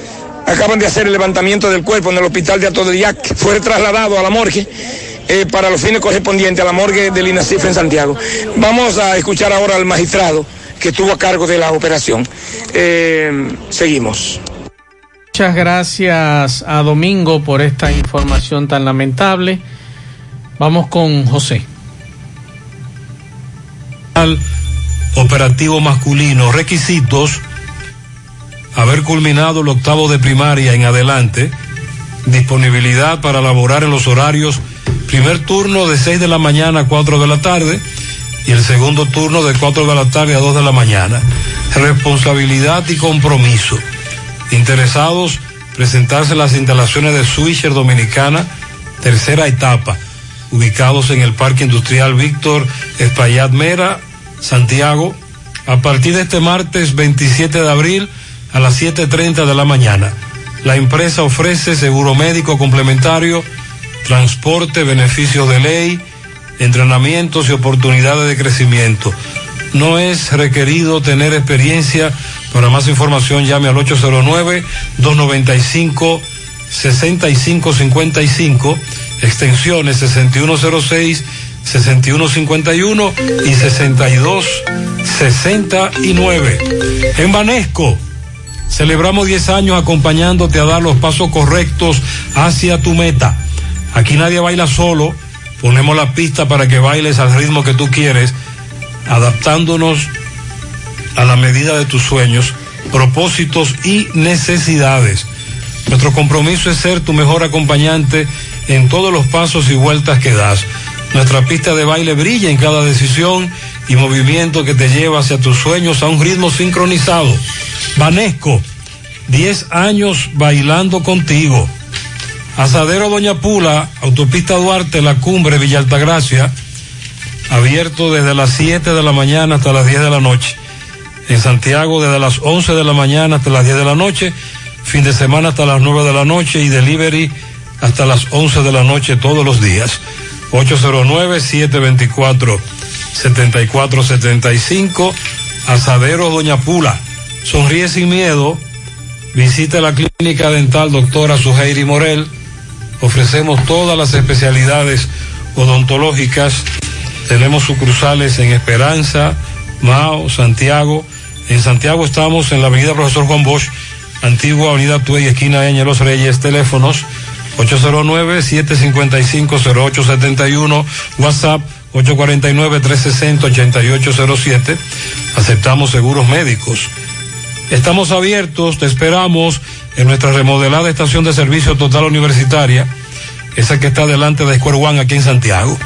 acaban de hacer el levantamiento del cuerpo en el hospital de Atodillac. Fue trasladado a la morgue. eh, para los fines correspondientes a la morgue del INASIF en Santiago. Vamos a escuchar ahora al magistrado que estuvo a cargo de la operación. Seguimos. Muchas gracias a Domingo por esta información tan lamentable. Vamos con José. Al operativo masculino, requisitos, haber culminado el octavo de primaria en adelante, disponibilidad para laborar en los horarios, primer turno de 6 de la mañana a 4 de la tarde y el segundo turno de 4 de la tarde a 2 de la mañana. Responsabilidad y compromiso. Interesados, presentarse en las instalaciones de Swisher Dominicana, tercera etapa, ubicados en el Parque Industrial Víctor Espaillat Mera, Santiago, a partir de este martes 27 de abril a las 7.30 de la mañana. La empresa ofrece seguro médico complementario, transporte, beneficios de ley, entrenamientos y oportunidades de crecimiento. No es requerido tener experiencia. Para más información llame al 809-295-6555, extensiones 6106, 6151 y 6269. En Banesco. Celebramos 10 años acompañándote a dar los pasos correctos hacia tu meta. Aquí nadie baila solo, ponemos la pista para que bailes al ritmo que tú quieres, adaptándonos a la medida de tus sueños, propósitos y necesidades. Nuestro compromiso es ser tu mejor acompañante en todos los pasos y vueltas que das. Nuestra pista de baile brilla en cada decisión y movimiento que te lleva hacia tus sueños a un ritmo sincronizado. Vanesco, 10 años bailando contigo. Asadero Doña Pula, Autopista Duarte, La Cumbre, Villa Altagracia, abierto desde las 7 de la mañana hasta las 10 de la noche. En Santiago desde las 11 de la mañana hasta las 10 de la noche, fin de semana hasta las 9 de la noche y delivery hasta las 11 de la noche todos los días. 809-724-7475, Asadero Doña Pula. Sonríe sin miedo. Visita la clínica dental doctora Suheiri Morel. Ofrecemos todas las especialidades odontológicas. Tenemos sucursales en Esperanza, Mao, Santiago. En Santiago estamos en la avenida Profesor Juan Bosch, antigua avenida Tuey, esquina Eña Los Reyes, teléfonos 809-755-0871, WhatsApp 849-360-8807. Aceptamos seguros médicos. Estamos abiertos, te esperamos en nuestra remodelada estación de servicio total universitaria, esa que está delante de Square One aquí en Santiago.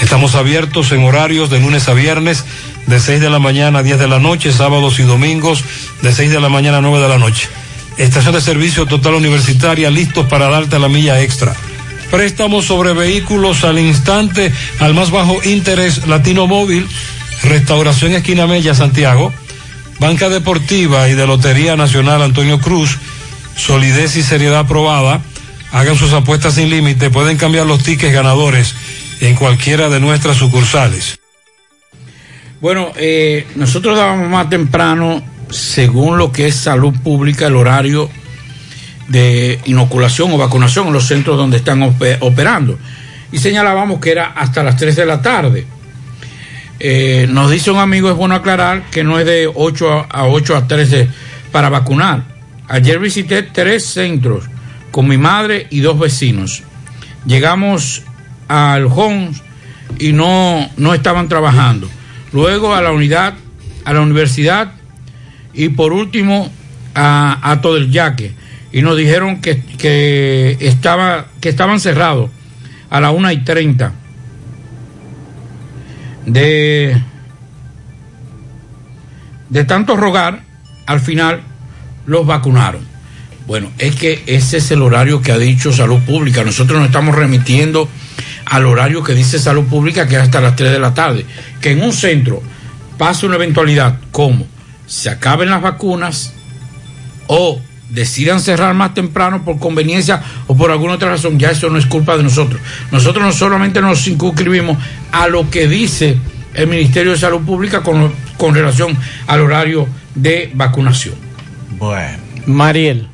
Estamos abiertos en horarios de lunes a viernes de 6 de la mañana a 10 de la noche, sábados y domingos de 6 de la mañana a 9 de la noche. Estación de servicio total universitaria, listos para darte la milla extra. Préstamos sobre vehículos al instante, al más bajo interés, Latino Móvil, Restauración Esquina Mella, Santiago, Banca Deportiva y de Lotería Nacional Antonio Cruz, solidez y seriedad probada. Hagan sus apuestas sin límite, pueden cambiar los tickets ganadores en cualquiera de nuestras sucursales. Bueno, eh, nosotros dábamos más temprano según lo que es salud pública, el horario de inoculación o vacunación en los centros donde están operando. Y señalábamos que era hasta las 3 de la tarde. Eh, nos dice un amigo, es bueno aclarar que no es de 8 a 8 a 13 para vacunar. Ayer visité tres centros con mi madre y dos vecinos. Llegamos al Homs y no, no estaban trabajando. Luego a la unidad, a la universidad y por último a, todo el yaque y nos dijeron que, que, estaba, que estaban cerrados a las 1 y 30 de, de tanto rogar, al final los vacunaron. Bueno, es que ese es el horario que ha dicho Salud Pública. Nosotros nos estamos remitiendo al horario que dice Salud Pública, que es hasta las 3 de la tarde. Que en un centro pase una eventualidad como se acaben las vacunas o decidan cerrar más temprano por conveniencia o por alguna otra razón, ya eso no es culpa de nosotros. Nosotros no solamente nos circunscribimos a lo que dice el Ministerio de Salud Pública con, con relación al horario de vacunación. Bueno, Mariel.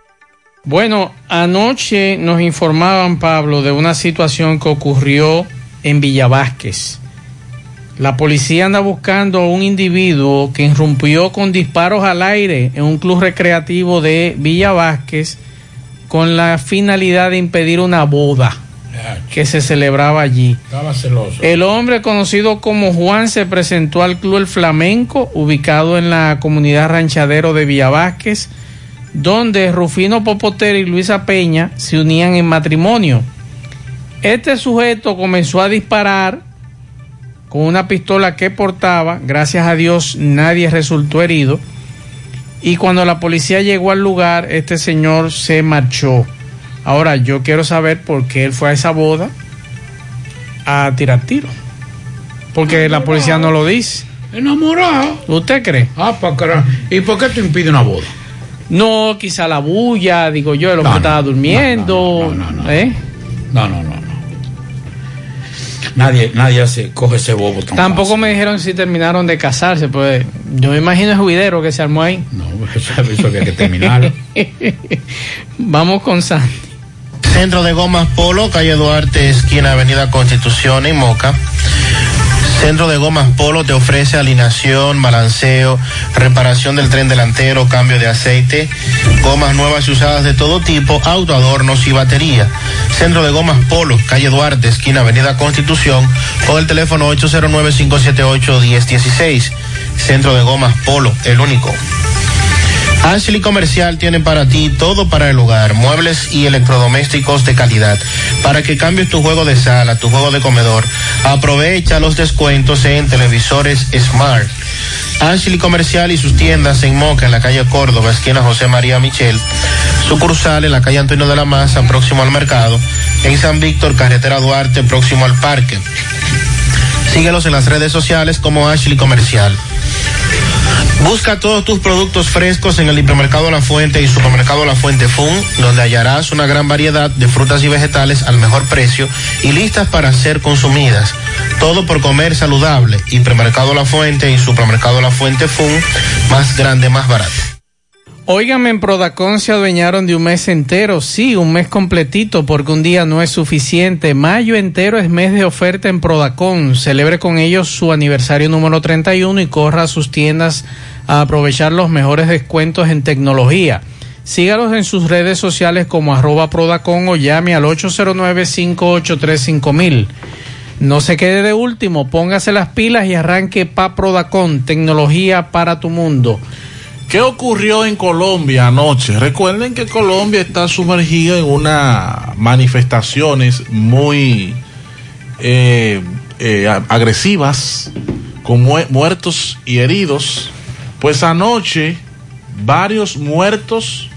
Bueno, anoche nos informaban, Pablo, de una situación que ocurrió en Villa Vázquez. La policía anda buscando a un individuo que irrumpió con disparos al aire en un club recreativo de Villa Vázquez con la finalidad de impedir una boda que se celebraba allí. Estaba celoso. El hombre conocido como Juan se presentó al Club El Flamenco, ubicado en la comunidad ranchadero de Villa Vázquez, donde Rufino Popotero y Luisa Peña se unían en matrimonio. Este sujeto comenzó a disparar con una pistola que portaba, gracias a Dios nadie resultó herido, y cuando la policía llegó al lugar, este señor se marchó. Ahora yo quiero saber por qué él fue a esa boda a tirar tiro. Porque la policía no lo dice. Enamorado. ¿Usted cree? Ah, para carajo. ¿Y por qué te impide una boda? No, quizá la bulla, digo yo, el hombre No, no, estaba durmiendo. ¿eh? No, no, no, no. Nadie, nadie se coge ese bobo tan Tampoco me dijeron si terminaron de casarse, pues yo me imagino el juidero que se armó ahí. No, eso, eso había que terminarlo. Vamos con Sandy. Centro de Gomas Polo, calle Duarte, esquina Avenida Constitución en Moca. Centro de Gomas Polo te ofrece alineación, balanceo, reparación del tren delantero, cambio de aceite, gomas nuevas y usadas de todo tipo, autoadornos y batería. Centro de Gomas Polo, calle Duarte, esquina Avenida Constitución, con el teléfono 809-578-1016. Centro de Gomas Polo, el único. Ashley Comercial tiene para ti todo para el hogar, muebles y electrodomésticos de calidad. Para que cambies tu juego de sala, tu juego de comedor, aprovecha los descuentos en televisores Smart. Ashley Comercial y sus tiendas en Moca, en la calle Córdoba, esquina José María Michel. Sucursal en la calle Antonio de la Maza, próximo al mercado. En San Víctor, carretera Duarte, próximo al parque. Síguelos en las redes sociales como Ashley Comercial. Busca todos tus productos frescos en el hipermercado La Fuente y supermercado La Fuente Fun, donde hallarás una gran variedad de frutas y vegetales al mejor precio y listas para ser consumidas. Todo por comer saludable. Hipermercado La Fuente y supermercado La Fuente Fun, más grande, más barato. Óigame, en Prodacon se adueñaron de un mes entero, sí, un mes completito, porque un día no es suficiente. Mayo entero es mes de oferta en Prodacon. Celebre con ellos su aniversario número 31 y corra a sus tiendas a aprovechar los mejores descuentos en tecnología. Sígalos en sus redes sociales como arroba Prodacon o llame al 809-583-5000. No se quede de último, póngase las pilas y arranque pa Prodacon, tecnología para tu mundo. ¿Qué ocurrió en Colombia anoche? Recuerden que Colombia está sumergida en unas manifestaciones muy eh, eh, agresivas, con mu muertos y heridos. Pues anoche, varios muertos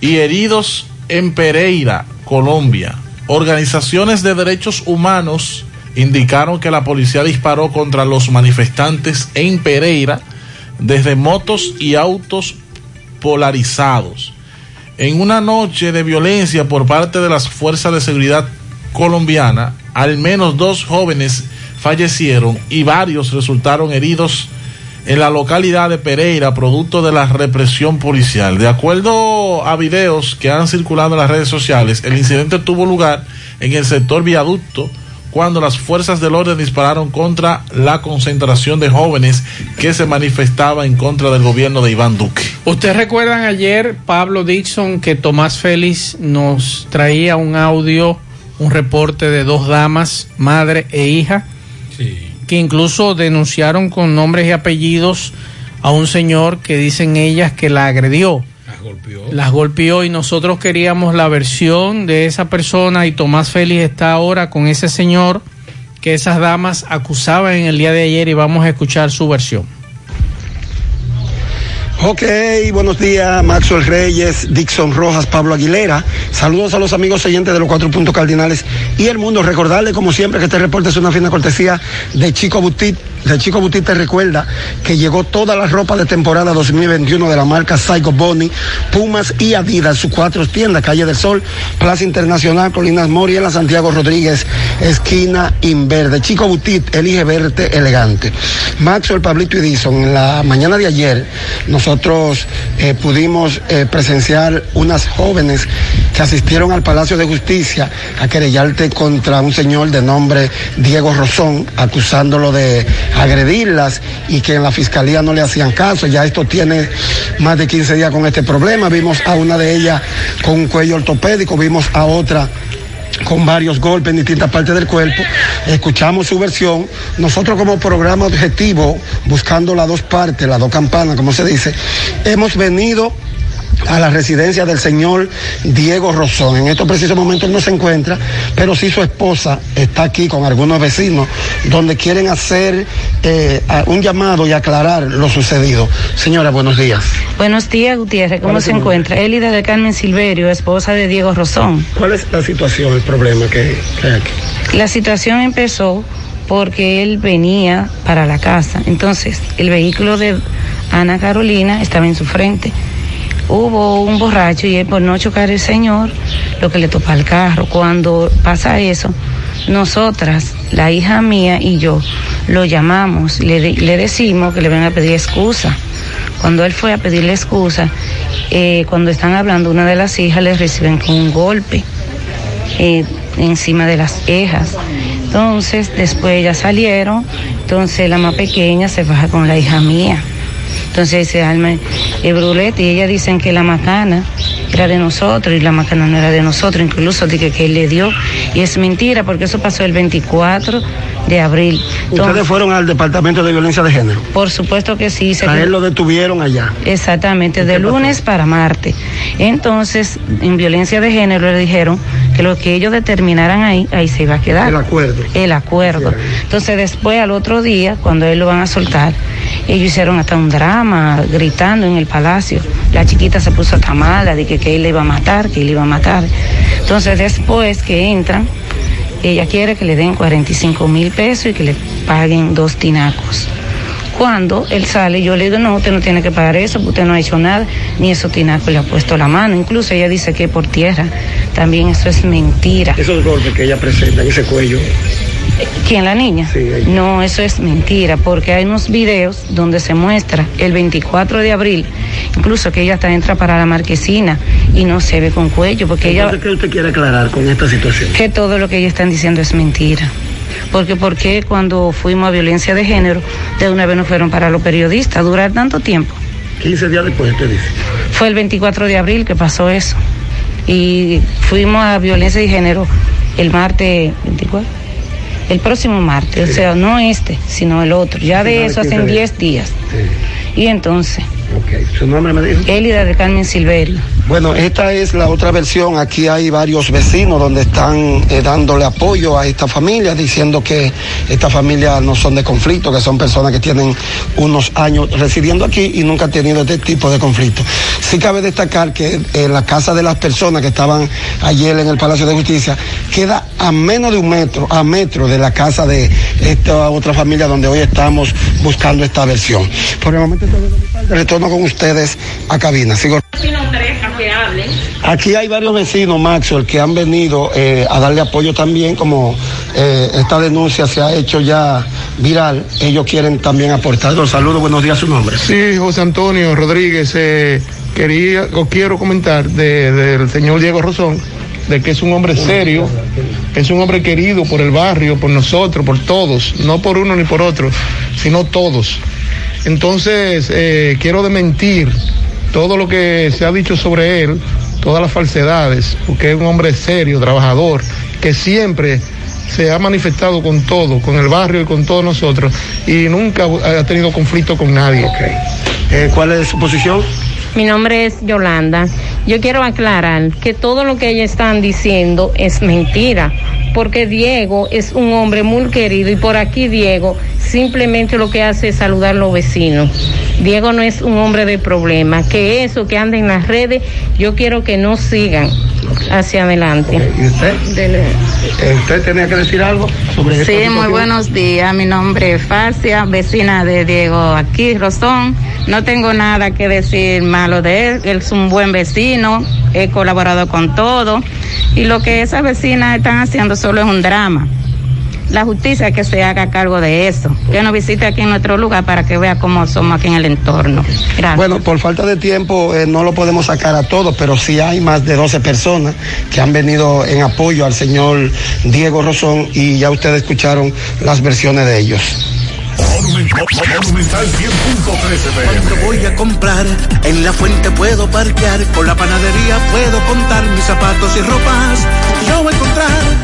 y heridos en Pereira, Colombia. Organizaciones de derechos humanos indicaron que la policía disparó contra los manifestantes en Pereira desde motos y autos polarizados. En una noche de violencia por parte de las fuerzas de seguridad colombiana, al menos dos jóvenes fallecieron y varios resultaron heridos en la localidad de Pereira, producto de la represión policial. De acuerdo a videos que han circulado en las redes sociales, el incidente tuvo lugar en el sector viaducto cuando las fuerzas del orden dispararon contra la concentración de jóvenes que se manifestaba en contra del gobierno de Iván Duque. ¿Ustedes recuerdan ayer, Pablo Dixon, que Tomás Félix nos traía un audio, un reporte de dos damas, madre e hija, que incluso denunciaron con nombres y apellidos a un señor que dicen ellas que la agredió? Las golpeó y nosotros queríamos la versión de esa persona y Tomás Félix está ahora con ese señor que esas damas acusaban en el día de ayer y vamos a escuchar su versión. Ok, buenos días, Maxwell Reyes, Dixon Rojas, Pablo Aguilera. Saludos a los amigos oyentes de los cuatro puntos cardinales y el mundo. Recordarle, como siempre, que este reporte es una fina cortesía de Chico Butit. De Chico Butit te recuerda que llegó toda la ropa de temporada 2021 de la marca Psycho Bonnie, Pumas y Adidas, sus cuatro tiendas, Calle del Sol, Plaza Internacional, Colinas Mori, en la Santiago Rodríguez, esquina Inverde. Chico Butit, elige verte elegante. Maxwell, Pablito y Dixon, en la mañana de ayer, nosotros eh, pudimos eh, presenciar unas jóvenes que asistieron al Palacio de Justicia a querellarte contra un señor de nombre Diego Rosón, acusándolo de agredirlas y que en la fiscalía no le hacían caso. Ya esto tiene más de 15 días con este problema. Vimos a una de ellas con un cuello ortopédico, vimos a otra con varios golpes en distintas partes del cuerpo. Escuchamos su versión. Nosotros como programa objetivo, buscando las dos partes, las dos campanas, como se dice, hemos venido a la residencia del señor Diego Rosón. En estos precisos momentos no se encuentra, pero sí su esposa está aquí con algunos vecinos donde quieren hacer eh, un llamado y aclarar lo sucedido. Señora, buenos días. Buenos días, Gutiérrez. ¿Cómo se encuentra? Elida de Carmen Silverio, esposa de Diego Rosón. ¿Cuál es la situación, el problema que, que hay aquí? La situación empezó porque él venía para la casa. Entonces, el vehículo de Ana Carolina estaba en su frente. Hubo un borracho y él por no chocar el señor, lo que le topa el carro. Cuando pasa eso, nosotras, la hija mía y yo, lo llamamos, le, le decimos que le ven a pedir excusa. Cuando él fue a pedirle excusa, eh, cuando están hablando, una de las hijas le reciben con un golpe eh, encima de las cejas. Entonces, después ellas salieron, entonces la más pequeña se baja con la hija mía. Entonces se arma el brulete y ellas dicen que la macana era de nosotros y la macana no era de nosotros, incluso dije que él le dio. Y es mentira porque eso pasó el 24 de abril. Entonces, Ustedes fueron al Departamento de Violencia de Género. por supuesto que sí. se A él lo detuvieron allá. Exactamente, de lunes para martes. Entonces, en violencia de género le dijeron que lo que ellos determinaran ahí, ahí se iba a quedar. El acuerdo. El acuerdo. Entonces, después, al otro día, cuando él lo van a soltar, ellos hicieron hasta un drama, gritando en el palacio. La chiquita se puso hasta mala, de que, él le iba a matar, que él iba a matar. Entonces, después que entran, ella quiere que le den 45 mil pesos y que le paguen dos tinacos. Cuando él sale, yo le digo, no, usted no tiene que pagar eso, usted no ha hecho nada, ni esos tinacos le ha puesto la mano. Incluso ella dice que por tierra. También eso es mentira. Esos golpes que ella presenta en ese cuello. ¿Quién, la niña? No, eso es mentira, porque hay unos videos donde se muestra el 24 de abril, incluso que ella hasta entra para la marquesina y no se ve con cuello, porque ella... ¿qué usted quiere aclarar con esta situación? que todo lo que ellos están diciendo es mentira. Porque ¿por qué cuando fuimos a violencia de género, de una vez nos fueron para los periodistas, durar tanto tiempo? 15 días después, usted dice. Fue el 24 de abril que pasó eso. Y fuimos a violencia de género el martes 24. El próximo martes, o sea, no este, sino el otro. Ya de eso el 15 hacen días. 10 días. Y entonces, Ok, ¿su nombre me dijo? Élida de Carmen Silverio. Bueno, esta es la otra versión. Aquí hay varios vecinos donde están eh, dándole apoyo a esta familia, diciendo que estas familias no son de conflicto, que son personas que tienen unos años residiendo aquí y nunca han tenido este tipo de conflicto. Sí cabe destacar que en la casa de las personas que estaban ayer en el Palacio de Justicia queda a menos de un metro, a metro de la casa de esta otra familia donde hoy estamos buscando esta versión. Por el momento, todo de con ustedes a cabina. Sigo. Aquí hay varios vecinos, Maxwell, que han venido eh, a darle apoyo también, como eh, esta denuncia se ha hecho ya viral. Ellos quieren también aportar. Los saludos, buenos días, su nombre. Sí, José Antonio Rodríguez, eh, quería o quiero comentar de- del señor Diego Rosón, de que es un hombre serio, es un hombre querido por el barrio, por nosotros, por todos, no por uno ni por otro, sino todos. Entonces, eh, quiero desmentir todo lo que se ha dicho sobre él, todas las falsedades, porque es un hombre serio, trabajador, que siempre se ha manifestado con todo, con el barrio y con todos nosotros, y nunca ha tenido conflicto con nadie. Eh, ¿Cuál es su posición? Mi nombre es Yolanda. Yo quiero aclarar que todo lo que ellos están diciendo es mentira, porque Diego es un hombre muy querido y por aquí Diego simplemente lo que hace es saludar a los vecinos. Diego no es un hombre de problemas, que eso que anda en las redes, yo quiero que no sigan hacia adelante. ¿Y usted? Eh, ¿Usted tenía que decir algo sobre esta Sí, muy situación? buenos días. Mi nombre es Farcia, vecina de Diego aquí, Rosón. No tengo nada que decir malo de él. Él es un buen vecino, he colaborado con todo. Y lo que esas vecinas están haciendo solo es un drama. La justicia que se haga cargo de eso. Que nos visite aquí en nuestro lugar para que vea cómo somos aquí en el entorno. Gracias. Bueno, por falta de tiempo eh, no lo podemos sacar a todos, pero sí hay más de 12 personas que han venido en apoyo al señor Diego Rosón y ya ustedes escucharon las versiones de ellos. Monumental 100.13 Cuando voy a comprar, en la fuente puedo parquear, con la panadería puedo contar mis zapatos y ropas. Yo voy a encontrar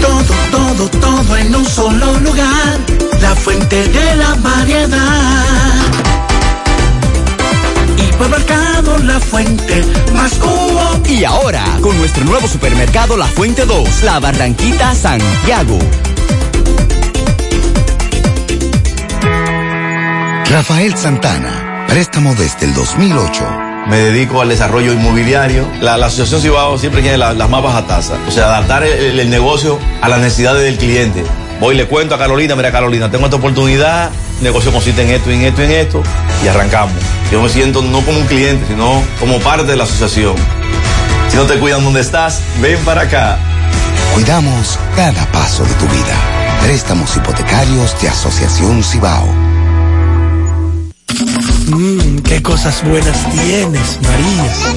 todo, todo, todo en un solo lugar, la fuente de la variedad. Hipermercado La Fuente, más cubo. Y ahora, con nuestro nuevo supermercado La Fuente 2, La Barranquita Santiago. Rafael Santana, préstamo desde el 2008. Me dedico al desarrollo inmobiliario. La, la Asociación Cibao siempre tiene la- las más bajas tasas. O sea, adaptar el negocio a las necesidades del cliente. Voy y le cuento a Carolina, mira Carolina, tengo esta oportunidad, el negocio consiste en esto, en esto, en esto, y arrancamos. Yo me siento no como un cliente, sino como parte de la asociación. Si no te cuidan donde estás, ven para acá. Cuidamos cada paso de tu vida. Préstamos hipotecarios de Asociación Cibao. Mmm, qué cosas buenas tienes, María. Eso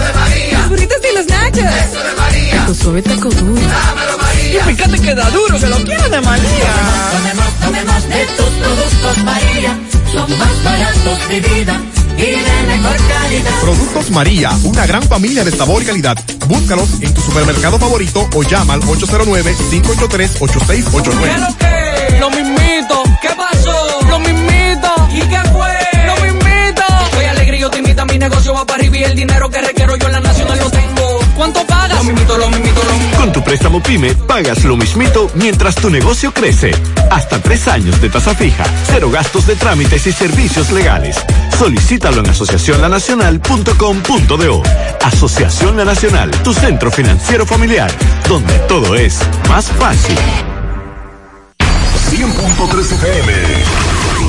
de María. Los burritos y los nachos. Eso de María. Taco suave, taco duro. Dámelo, María. Y fíjate que da duro, que lo quiero de María. Tomemos, tomemos de tus productos María, son más baratos de vida y de mejor calidad. Productos María, una gran familia de sabor y calidad. Búscalos en tu supermercado favorito o llama al 809-583-8689. que? Lo mismito. ¿Qué pasó? Lo mismito. ¿Y qué fue? Lo mismito. Soy alegre y yo te invito a mi negocio va para arriba y el dinero que requiero yo en la nacional lo tengo. ¿Cuánto pagas? Lo mismito, lo mismito, lo mismito. Con tu préstamo PYME pagas lo mismito mientras tu negocio crece. Hasta tres años de tasa fija, cero gastos de trámites y servicios legales. Solicítalo en asociacionlanacional.com.do. Asociación La Nacional, tu centro financiero familiar, donde todo es más fácil. 100.3 FM,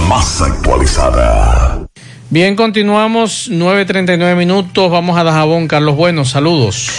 más actualizada. Bien, continuamos, 9.39 minutos, vamos a Dajabón, Carlos Bueno, saludos.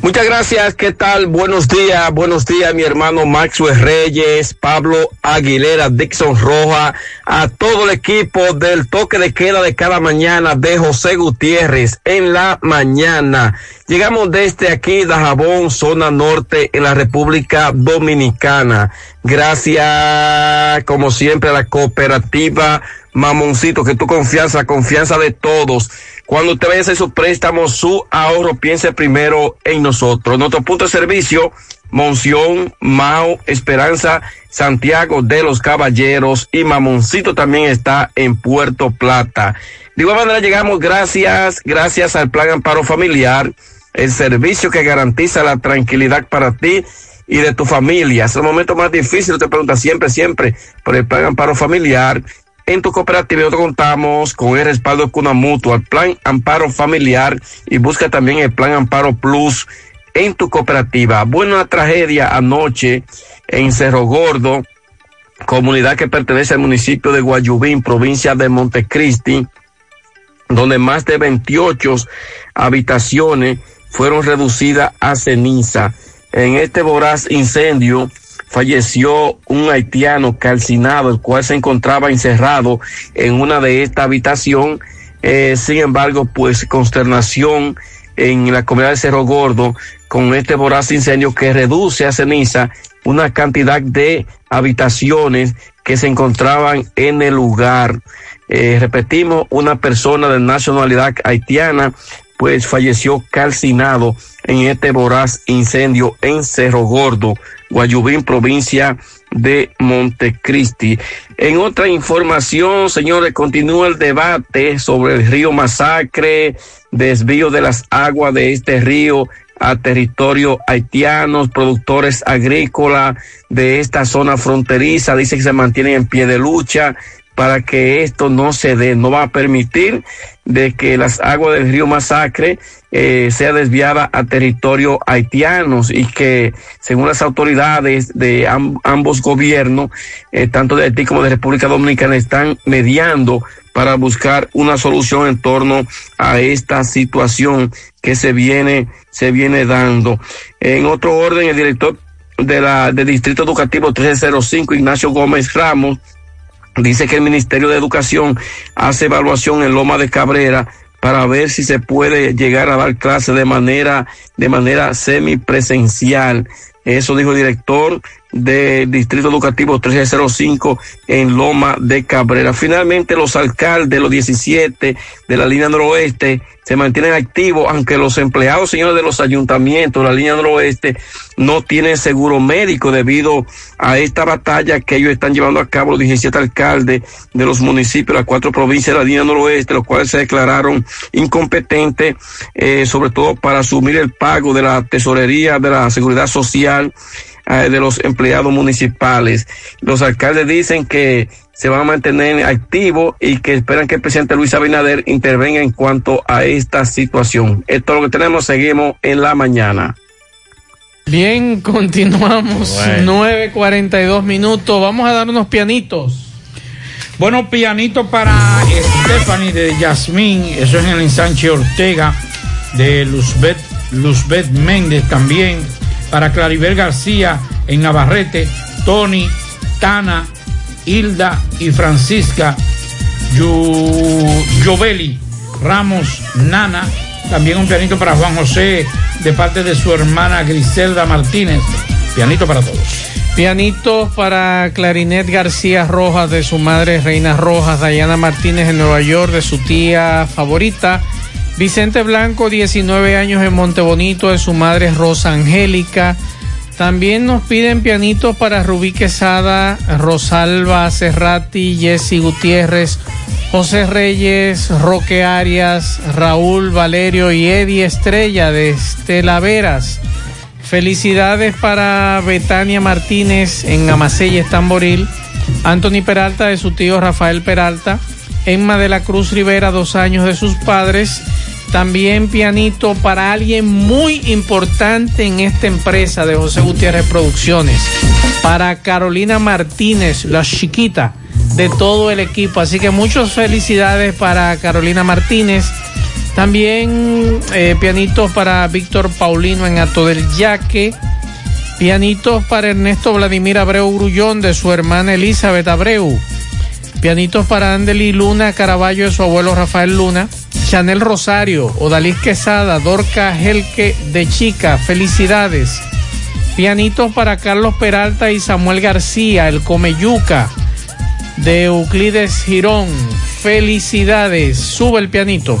Muchas gracias, ¿qué tal? Buenos días, buenos días, mi hermano Maxwell Reyes, Pablo Aguilera, Dixon Roja, a todo el equipo del toque de queda de cada mañana de José Gutiérrez en la mañana. Llegamos desde aquí, Dajabón, zona norte, en la República Dominicana. Gracias, como siempre, a la cooperativa Mamoncito, que tu confianza, confianza de todos. Cuando usted vaya a hacer su préstamo, su ahorro, piense primero en nosotros. Nuestro punto de servicio, Monción, Mao, Esperanza, Santiago de los Caballeros y Mamoncito también está en Puerto Plata. De igual manera llegamos gracias, gracias al Plan Amparo Familiar, el servicio que garantiza la tranquilidad para ti y de tu familia. Es el momento más difícil, te pregunta siempre, siempre, por el Plan Amparo Familiar. En tu cooperativa nosotros contamos con el respaldo de Cuna Mutua, el Plan Amparo Familiar y busca también el Plan Amparo Plus en tu cooperativa. Buena tragedia anoche en Cerro Gordo, comunidad que pertenece al municipio de Guayubín, provincia de Montecristi, donde más de 28 habitaciones fueron reducidas a ceniza. En este voraz incendio falleció un haitiano calcinado, el cual se encontraba encerrado en una de estas habitaciones. Eh, sin embargo, pues consternación en la comunidad de Cerro Gordo con este voraz incendio que reduce a ceniza una cantidad de habitaciones que se encontraban en el lugar. Eh, repetimos, una persona de nacionalidad haitiana pues falleció calcinado en este voraz incendio en Cerro Gordo, Guayubín, provincia de Montecristi. En otra información, señores, continúa el debate sobre el río Masacre, desvío de las aguas de este río a territorio haitianos, productores agrícolas de esta zona fronteriza, dice que se mantienen en pie de lucha para que esto no se dé, no va a permitir de que las aguas del río Masacre eh, sea desviada a territorio haitianos y que según las autoridades de ambos gobiernos, eh, tanto de Haití como de República Dominicana, están mediando para buscar una solución en torno a esta situación que se viene, se viene dando. En otro orden, el director de la, del Distrito Educativo 1305, Ignacio Gómez Ramos, Dice que el Ministerio de Educación hace evaluación en Loma de Cabrera para ver si se puede llegar a dar clases de manera, de manera semipresencial. Eso dijo el director del Distrito Educativo 1305 en Loma de Cabrera. Finalmente, los alcaldes, los 17 de la línea noroeste, se mantienen activos, aunque los empleados, señores de los ayuntamientos de la línea noroeste, no tienen seguro médico debido a esta batalla que ellos están llevando a cabo los 17 alcaldes de los municipios, las cuatro provincias de la línea noroeste, los cuales se declararon incompetentes, eh, sobre todo para asumir el pago de la tesorería de la seguridad social de los empleados municipales. Los alcaldes dicen que se van a mantener activos y que esperan que el presidente Luis Abinader intervenga en cuanto a esta situación. Esto es lo que tenemos, seguimos en la mañana. Bien, continuamos. Bueno. 9.42 minutos. Vamos a dar unos pianitos. Bueno, pianito para Stephanie de Yasmín, eso es en el ensanche Ortega, de Luzbet, Luzbet Méndez también para Claribel García en Navarrete, Tony, Tana, Hilda y Francisca, Yoveli, Ramos, Nana, también un pianito para Juan José de parte de su hermana Griselda Martínez, pianito para todos. Pianito para Clarinet García Rojas de su madre Reina Rojas, Dayana Martínez en Nueva York de su tía favorita. Vicente Blanco, 19 años en Montebonito, de su madre Rosa Angélica. También nos piden pianitos para Rubí Quesada, Rosalba Cerrati, Jessy Gutiérrez, José Reyes, Roque Arias, Raúl Valerio y Eddie Estrella de Estela Veras. Felicidades para Betania Martínez en Amasella, Estamboril. Anthony Peralta de su tío Rafael Peralta. Emma de la Cruz Rivera, dos años de sus padres. También pianito para alguien muy importante en esta empresa de José Gutiérrez Producciones. Para Carolina Martínez, la chiquita de todo el equipo. Así que muchas felicidades para Carolina Martínez. También eh, pianitos para Víctor Paulino en Ato del Yaque. Pianitos para Ernesto Vladimir Abreu Grullón de su hermana Elizabeth Abreu. Pianitos para Andeli Luna Caraballo de su abuelo Rafael Luna. Chanel Rosario, Odalís Quesada, Dorca Helque de Chica, felicidades. Pianitos para Carlos Peralta y Samuel García, el Comeyuca de Euclides Girón, felicidades. Sube el pianito.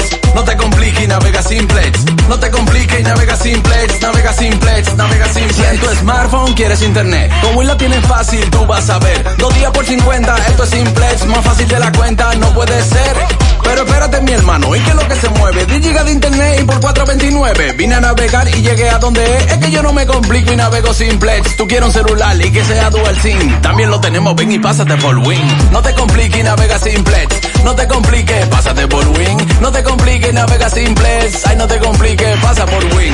No te compliques y navega simplex. No te compliques y navega simplex. Navega simplex, navega simplex. Si en tu smartphone quieres internet, con Win lo tienes fácil, tú vas a ver. Dos días por 50, esto es simplex. Más fácil de la cuenta, no puede ser. Pero espérate, mi hermano, ¿y qué es lo que se mueve? 10 gigas de internet y por 4.29. Vine a navegar y llegué a donde es. Es que yo no me complico y navego simplex. Tú quieres un celular y que sea dual SIM. También lo tenemos, ven y pásate por Win. No te compliques y navega simplex. No te compliques, pásate por Win. No te compliques, navega simplex. Ay, no te compliques, pasa por Win.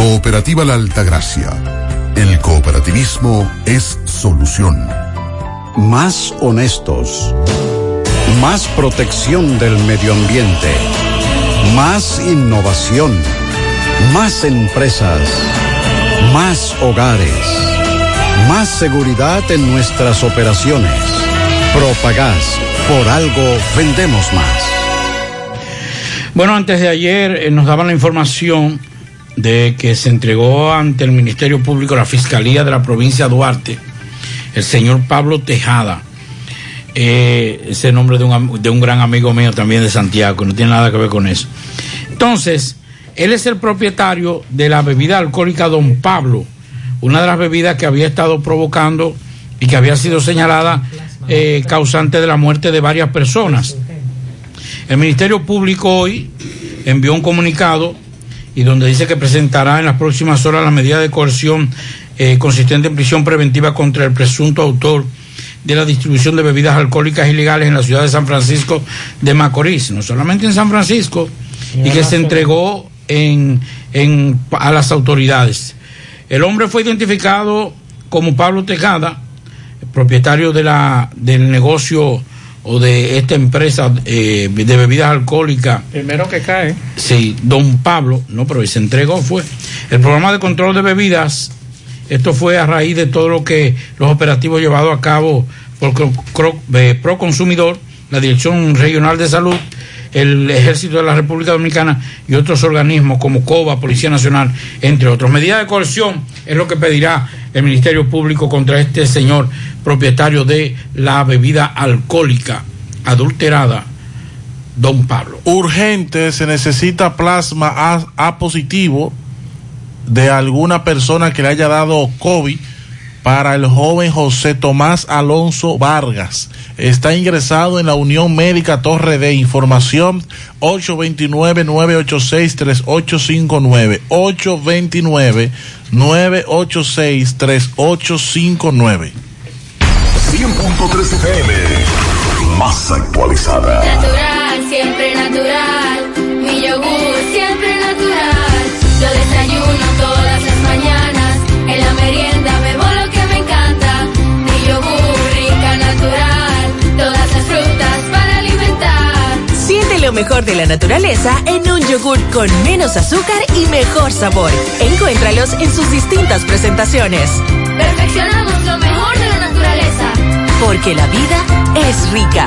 Cooperativa La Altagracia. El cooperativismo es solución. Más honestos. Más protección del medio ambiente. Más innovación. Más empresas. Más hogares. Más seguridad en nuestras operaciones. Propagás. Por algo vendemos más. Bueno, antes de ayer eh, nos daban la información de que se entregó ante el Ministerio Público la Fiscalía de la provincia de Duarte, el señor Pablo Tejada, eh, ese nombre de un, de un gran amigo mío también de Santiago, no tiene nada que ver con eso. Entonces, él es el propietario de la bebida alcohólica Don Pablo, una de las bebidas que había estado provocando y que había sido señalada eh, causante de la muerte de varias personas. El Ministerio Público hoy envió un comunicado y donde dice que presentará en las próximas horas la medida de coerción eh, consistente en prisión preventiva contra el presunto autor de la distribución de bebidas alcohólicas ilegales en la ciudad de San Francisco de Macorís, no solamente en San Francisco, y que se entregó en, en, a las autoridades. El hombre fue identificado como Pablo Tejada, propietario de la, del negocio o de esta empresa eh, de bebidas alcohólicas. Primero que cae. Sí, don Pablo, no, pero se entregó fue. El programa de control de bebidas, esto fue a raíz de todo lo que los operativos llevados a cabo por eh, Proconsumidor, la Dirección Regional de Salud, el Ejército de la República Dominicana y otros organismos como COBA, Policía Nacional, entre otros. Medidas de coerción es lo que pedirá el Ministerio Público contra este señor propietario de la bebida alcohólica adulterada, don Pablo. Urgente, se necesita plasma A, positivo de alguna persona que le haya dado COVID para el joven José Tomás Alonso Vargas. Está ingresado en la Unión Médica Torre de Información 829-986-3859. 829-986-3859. 100.3 FM. Más actualizada. Natural, siempre natural. Mi yogur, siempre natural. Yo desayuno todas las mañanas. En la merienda bebo lo que me encanta. Mi yogur, rica, natural. Todas las frutas para alimentar. Siente lo mejor de la naturaleza en un yogur con menos azúcar y mejor sabor. Encuéntralos en sus distintas presentaciones. Perfeccionamos lo mejor de la naturaleza. Porque la vida es rica.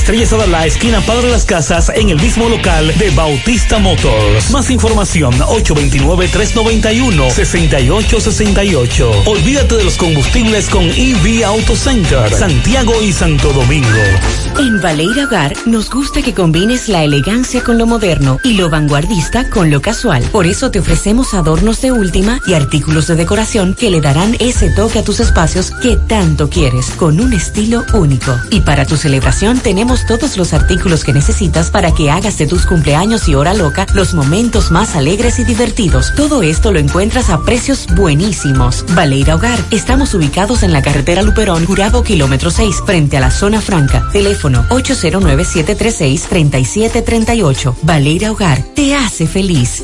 Estrella Sadala, esquina Padre Las Casas, en el mismo local de Bautista Motors. Más información 829-391-6868. Olvídate de los combustibles con EV Auto Center, Santiago y Santo Domingo. En Valeira Hogar nos gusta que combines la elegancia con lo moderno y lo vanguardista con lo casual. Por eso te ofrecemos adornos de última y artículos de decoración que le darán ese toque a tus espacios que tanto quieres, con un estilo único. Y para tu celebración tenemos todos los artículos que necesitas para que hagas de tus cumpleaños y hora loca los momentos más alegres y divertidos. Todo esto lo encuentras a precios buenísimos. Valeira Hogar, estamos ubicados en la carretera Luperón, Jurado Kilómetro 6, frente a la zona franca. Teléfono 809-736-3738. Valeira Hogar, te hace feliz.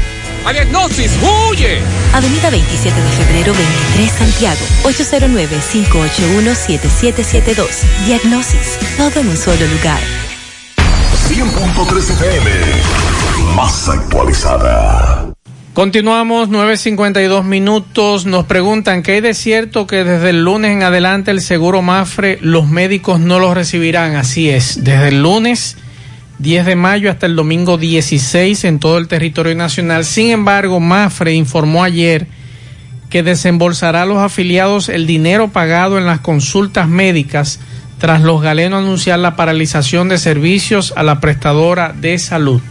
¡A Diagnosis, huye! Avenida 27 de febrero 23 Santiago, 809-581-7772. Diagnosis, todo en un solo lugar. 100.3 FM, más actualizada. Continuamos, 9.52 minutos. Nos preguntan que hay de cierto que desde el lunes en adelante el seguro Mafre los médicos no los recibirán. Así es, desde el lunes 10 de mayo hasta el domingo 16 en todo el territorio nacional. Sin embargo, Mafre informó ayer que desembolsará a los afiliados el dinero pagado en las consultas médicas tras los galenos anunciar la paralización de servicios a la prestadora de salud.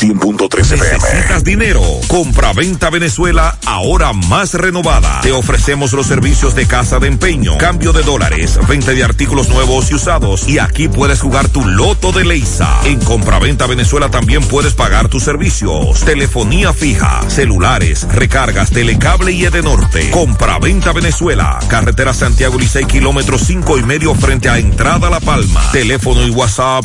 100.3 FM. ¿Necesitas dinero? Compra-venta Venezuela, ahora más renovada. Te ofrecemos los servicios de casa de empeño, cambio de dólares, venta de artículos nuevos y usados. Y aquí puedes jugar tu loto de Leisa. En Compra-venta Venezuela también puedes pagar tus servicios. Telefonía fija, celulares, recargas, telecable y Edenorte. Compra-venta Venezuela. Carretera Santiago Licey, kilómetro cinco y medio frente a Entrada La Palma. Teléfono y WhatsApp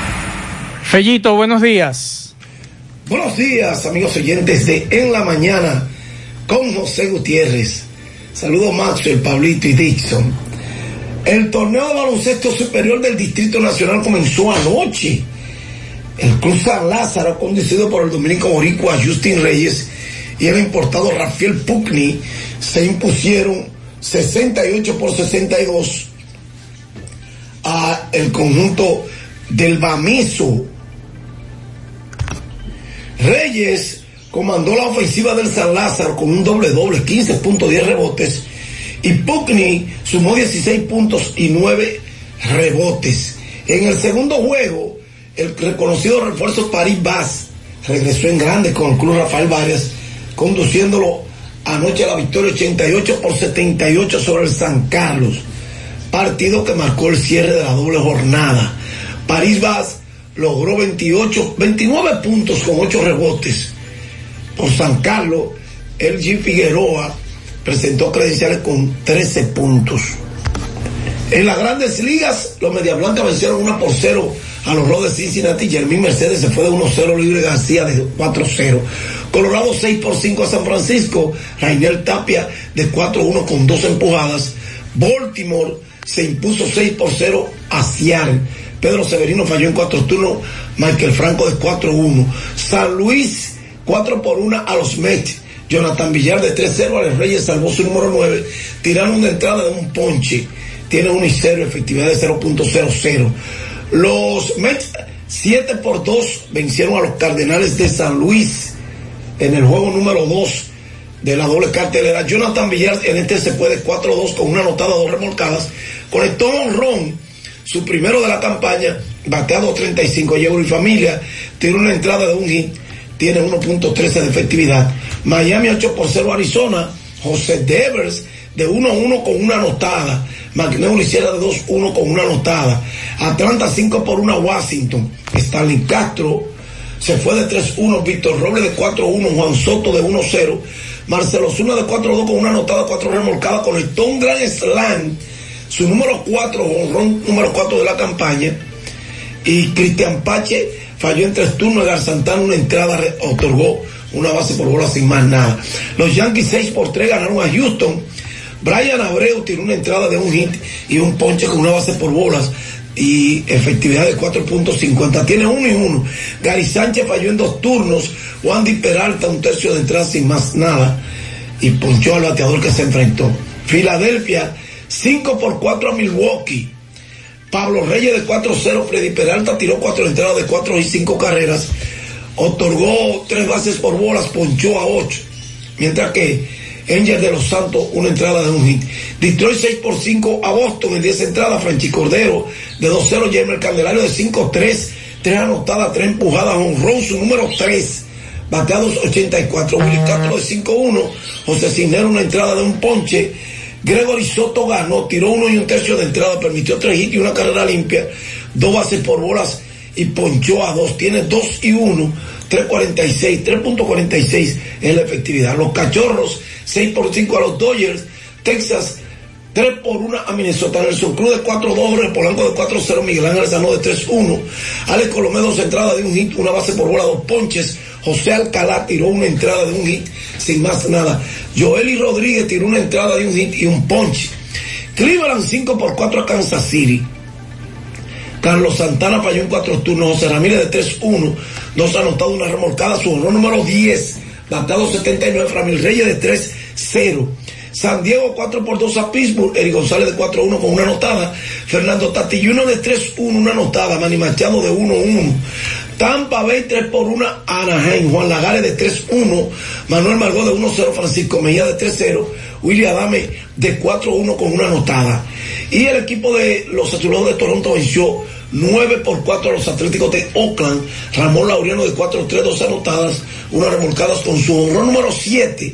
Fellito, buenos días. Buenos días, amigos oyentes de En la Mañana con José Gutiérrez. Saludos Maxwell, Pablito y Dixon. El torneo de baloncesto superior del Distrito Nacional comenzó anoche. El Club San Lázaro, conducido por el dominico boricua Justin Reyes y el importado Rafael Pucni, se impusieron 68 por 62 a el conjunto del Bameso. Reyes comandó la ofensiva del San Lázaro con un doble doble, 15 puntos, 10 rebotes. Y Puckney sumó 16 puntos y 9 rebotes. En el segundo juego, el reconocido refuerzo París Vaz regresó en grande con el club Rafael Varias, conduciéndolo anoche a la victoria 88 por 78 sobre el San Carlos. partido que marcó el cierre de la doble jornada. París Vaz logró 28, 29 puntos con 8 rebotes. Por San Carlos, el G. Figueroa presentó credenciales con 13 puntos. En las grandes ligas, los Media Blancas vencieron 1 por 0 a los Rojos Cincinnati. Jermín Mercedes se fue de 1-0 libre García de 4-0. Colorado 6 por 5 a San Francisco. Rainiel Tapia de 4-1 con dos empujadas. Baltimore se impuso 6 por 0 a Seattle. Pedro Severino falló en cuatro turnos. Michael Franco de 4-1. San Luis 4 por 1 a los Mets. Jonathan Villar de 3-0 a los Reyes salvó su número 9. Tiraron una entrada de un ponche. Tiene 1 y 0, efectividad de 0.00. Los Mets 7 por 2 vencieron a los Cardenales de San Luis en el juego número 2 de la doble cartelera. Jonathan Villar en este se puede 4-2 con una anotada, dos remolcadas. Conectó un ron, su primero de la campaña, bateado 35 y Euro y familia, tiene una entrada de un hit, tiene 1.13 de efectividad. Miami 8 por 0 Arizona, José Devers de 1-1 con una anotada. McNeil hiciera de 2-1 con una anotada. Atlanta 5 por 1 a Washington. Stanley Castro se fue de 3-1. Víctor Robles de 4-1. Juan Soto de 1-0. Marcelo Zuna de 4-2 con una anotada, 4 remolcadas. Conectó un gran slam. Su número 4, honrón número 4 de la campaña. Y Cristian Pache falló en tres turnos. Gar Santana una entrada otorgó una base por bola sin más nada. Los Yankees 6 por 3 ganaron a Houston. Brian Abreu tiró una entrada de un hit y un ponche con una base por bolas y efectividad de 4.50. Tiene uno y uno. Gary Sánchez falló en dos turnos. Wandy Peralta un tercio de entrada sin más nada y ponchó al bateador que se enfrentó. Filadelfia 5 por 4 a Milwaukee. Pablo Reyes de 4-0. Freddy Peralta tiró cuatro entradas de 4 y 5 carreras. Otorgó tres bases por bolas, ponchó a 8. Mientras que Angel de los Santos, una entrada de un hit. Detroit 6 por 5 a Boston en 10 entradas. Franchi Cordero de 2-0. Jeremy Candelario de 5-3. 3 anotadas, 3 empujadas. Honrón, su número 3. Bateados 84. Willy Castro de 5-1. José Cisnero, una entrada de un ponche. Gregory Soto ganó, tiró uno y un tercio de entrada, permitió tres hits y una carrera limpia, dos bases por bolas y ponchó a dos. Tiene dos y uno, 3.46, 3.46 es la efectividad. Los cachorros, 6 por 5 a los Dodgers. Texas, 3 por 1 a Minnesota. Nelson Cruz de 4-2, Polanco de 4-0, Miguel Ángel Sanó de 3-1. Alex Colomé, dos entradas de un hit, una base por bola, dos ponches. José Alcalá tiró una entrada de un hit sin más nada. Joely Rodríguez tiró una entrada de un hit y un ponche. Cleveland 5 por 4 a Kansas City. Carlos Santana falló en cuatro turnos. José Ramírez de 3-1. Dos anotados, una remolcada. Su honor número 10. Bateado 79. Framil Reyes de 3-0. San Diego 4 por 2 a Pittsburgh. Eri González de 4-1 con una anotada. Fernando Tatilluno de 3-1, una anotada. Manny Machado de 1-1. Tampa Bay 3 por 1 a Anaheim. Juan Lagares de 3-1. Manuel Margot de 1-0. Francisco Mejía de 3-0. William Adame de 4-1 con una anotada. Y el equipo de los Azulados de Toronto venció 9 por 4 a los Atléticos de Oakland. Ramón Laureano de 4-3, dos anotadas, una remolcadas con su honor número 7.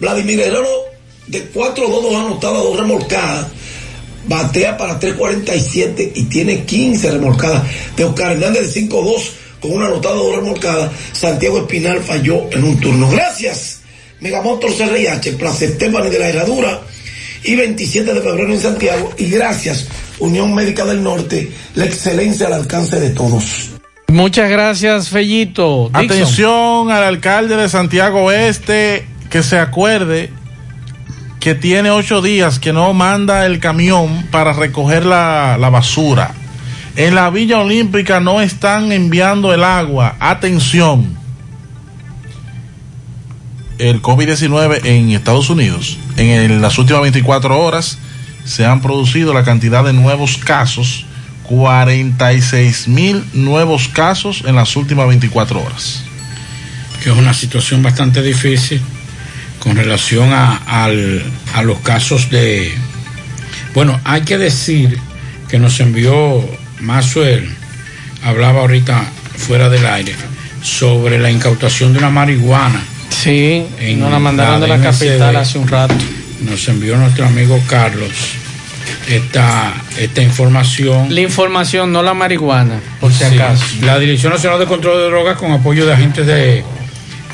Vladimir Herrero de 4-2, dos anotadas, dos remolcadas. Batea para 3.47 y tiene 15 remolcadas. De Oscar Hernández de 5-2 con una anotada, dos remolcadas. Santiago Espinal falló en un turno. Gracias. Megamotor CRIH, Plaza Esteban de la Herradura y 27 de febrero en Santiago. Y gracias, Unión Médica del Norte, la excelencia al alcance de todos. Muchas gracias, Fellito. Dixon. Atención al alcalde de Santiago Oeste que se acuerde que tiene ocho días que no manda el camión para recoger la, la basura. En la Villa Olímpica no están enviando el agua. Atención. El COVID-19 en Estados Unidos, en las últimas 24 horas, se han producido la cantidad de nuevos casos, 46 mil nuevos casos en las últimas 24 horas. que es una situación bastante difícil con relación al- a los casos de... Bueno, hay que decir que nos envió Maxwell, hablaba ahorita fuera del aire, sobre la incautación de una marihuana. Sí, nos la mandaron de la capital hace un rato. Nos envió nuestro amigo Carlos esta, esta información. La información, no la marihuana, por si Sí. acaso. La Dirección Nacional de Control de Drogas, con apoyo de agentes de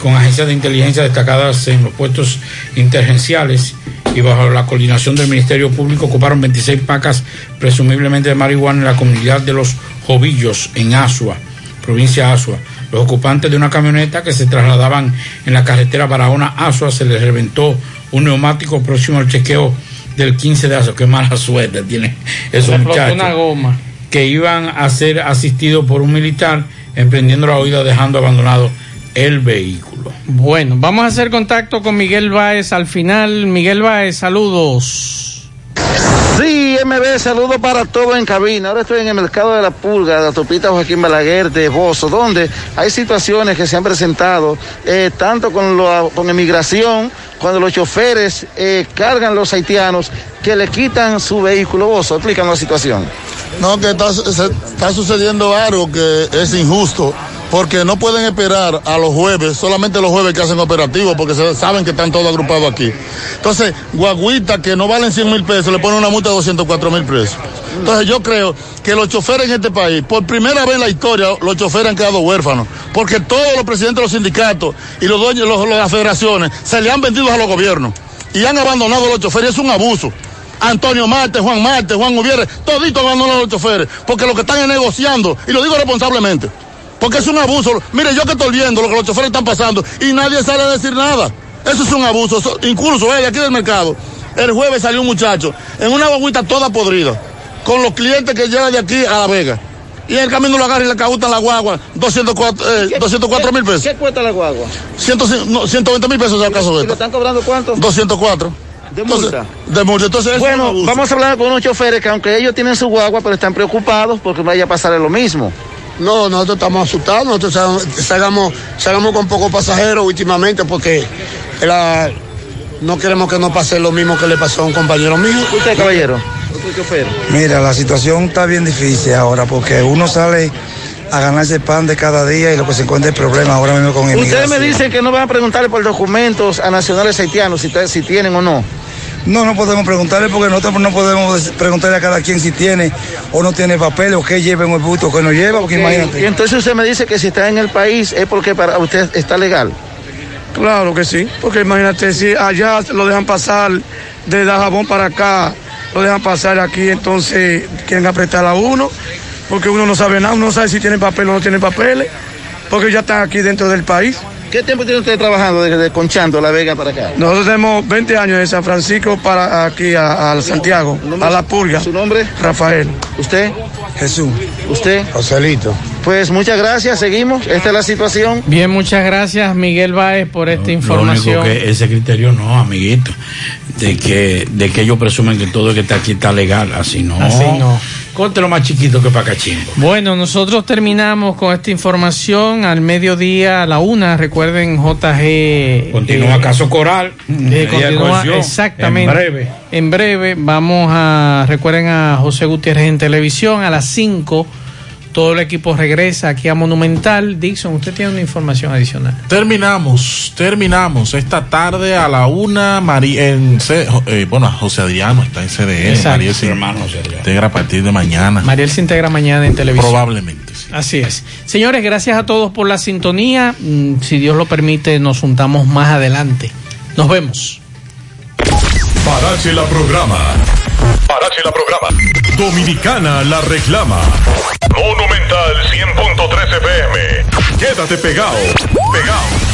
con agencias de inteligencia destacadas en los puestos intergenciales y bajo la coordinación del Ministerio Público, ocuparon 26 pacas presumiblemente de marihuana en la comunidad de los Jovillos, en Asua, provincia de Asua. Los ocupantes de una camioneta que se trasladaban en la carretera Barahona-Asua se les reventó un neumático próximo al chequeo del 15 de Asua. Qué mala suerte tiene esos muchachos una goma. que iban a ser asistidos por un militar emprendiendo la huida dejando abandonado el vehículo. Bueno, vamos a hacer contacto con Miguel Báez al final. Miguel Báez, saludos. Sí, MB, saludo para todos en cabina. Ahora estoy en el mercado de la pulga, de la autopista Joaquín Balaguer de Bozo, donde hay situaciones que se han presentado, eh, tanto con, lo, con emigración, cuando los choferes eh, cargan los haitianos que le quitan su vehículo. Bozo, explícanos la situación. No, que está, se- está sucediendo algo que es injusto, porque no pueden esperar a los jueves, solamente los jueves que hacen operativos, porque saben que están todos agrupados aquí. Entonces, guaguitas que no valen 100 mil pesos, le ponen una multa de 204 mil pesos. Entonces, yo creo que los choferes en este país, por primera vez en la historia, los choferes han quedado huérfanos, porque todos los presidentes de los sindicatos y los dueños los- los las federaciones se le han vendido a los gobiernos y han abandonado a los choferes. Es un abuso. Antonio Marte, Juan Marte, Juan Gutiérrez, toditos abandonaron a los choferes, porque lo que están es negociando, y lo digo responsablemente, porque es un abuso. Mire, yo que estoy viendo lo que los choferes están pasando y nadie sale a decir nada. Eso es un abuso. Eso- incluso eh, aquí del mercado, el jueves salió un muchacho en una guaguita toda podrida, con los clientes que llegan de aquí a La Vega. Y en el camino lo agarra y le cautan la guagua 204 eh, 204 mil pesos. ¿Qué cuesta la guagua? 100, no, 120 mil pesos es el caso de ¿Y le esto. están cobrando cuánto? 204. De Entonces, multa. de multa. Entonces, es un Bueno, vamos a hablar con unos choferes que aunque ellos tienen su guagua, pero están preocupados porque vaya a pasar lo mismo. No, nosotros estamos asustados, nosotros salgamos, salgamos, con pocos pasajeros últimamente porque la- no queremos que nos pase lo mismo que le pasó a un compañero mío. Usted, caballero. Mira, la situación está bien difícil ahora porque uno sale a ganarse el pan de cada día y lo que se encuentra es problema ahora mismo con Ustedes inmigración. me dicen que no van a preguntarle por documentos a nacionales haitianos si tienen o no. No, no podemos preguntarle porque nosotros no podemos preguntarle a cada quien si tiene o no tiene papel o qué lleva en el busto o qué no lleva, porque Y imagínate. entonces usted me dice que si está en el país es porque para usted está legal. Claro que sí, porque imagínate, si allá lo dejan pasar de Dajabón para acá, lo dejan pasar aquí, entonces quieren apretar a uno, porque uno no sabe nada, uno no sabe si tiene papel o no tiene papeles, porque ya están aquí dentro del país. ¿Qué tiempo tiene usted trabajando desde Conchando, La Vega para acá? Nosotros tenemos 20 años de San Francisco para aquí a, a Santiago, a La Pulga. ¿Su nombre? Rafael. ¿Usted? Jesús. ¿Usted? Joselito. Pues muchas gracias, seguimos. Esta es la situación. Bien, muchas gracias Miguel Báez por esta Lo información. único que ese criterio no, amiguito, de que, de que ellos presumen que todo lo que está aquí está legal, así no. Así no. Corte lo más chiquito que para cachimbo. Bueno, nosotros terminamos con esta información al mediodía, a la una. Recuerden, JG. Continúa caso Coral. eh, continúa, exactamente. En breve. En breve, vamos a. Recuerden a José Gutiérrez en televisión a las 5. Todo el equipo regresa aquí a Monumental. Dixon, usted tiene una información adicional. Terminamos, terminamos. Esta tarde a la una, Mari, en C- eh, bueno, José Adriano está en CDN. Exacto. Mariel se hermano José Adriano. integra a partir de mañana. Mariel se integra mañana en televisión. Probablemente. Así es. Señores, gracias a todos por la sintonía. Mm, Si Dios lo permite, nos juntamos más adelante. Nos vemos. Parache la programa. Parache la programa. Dominicana la reclama. Monumental 100.13 FM. Quédate pegado. Pegado.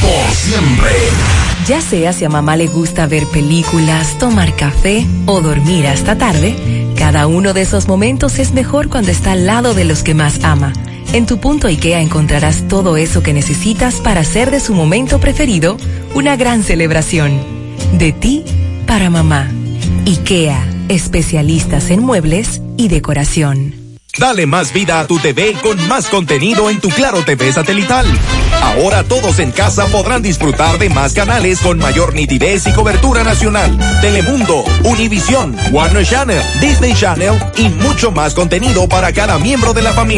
por siempre. Ya sea si a mamá le gusta ver películas, tomar café o dormir hasta tarde, cada uno de esos momentos es mejor cuando está al lado de los que más ama. En tu punto IKEA encontrarás todo eso que necesitas para hacer de su momento preferido una gran celebración. De ti para mamá. IKEA, especialistas en muebles y decoración. Dale más vida a tu TV con más contenido en tu Claro TV satelital. Ahora todos en casa podrán disfrutar de más canales con mayor nitidez y cobertura nacional. Telemundo, Univisión, Warner Channel, Disney Channel y mucho más contenido para cada miembro de la familia.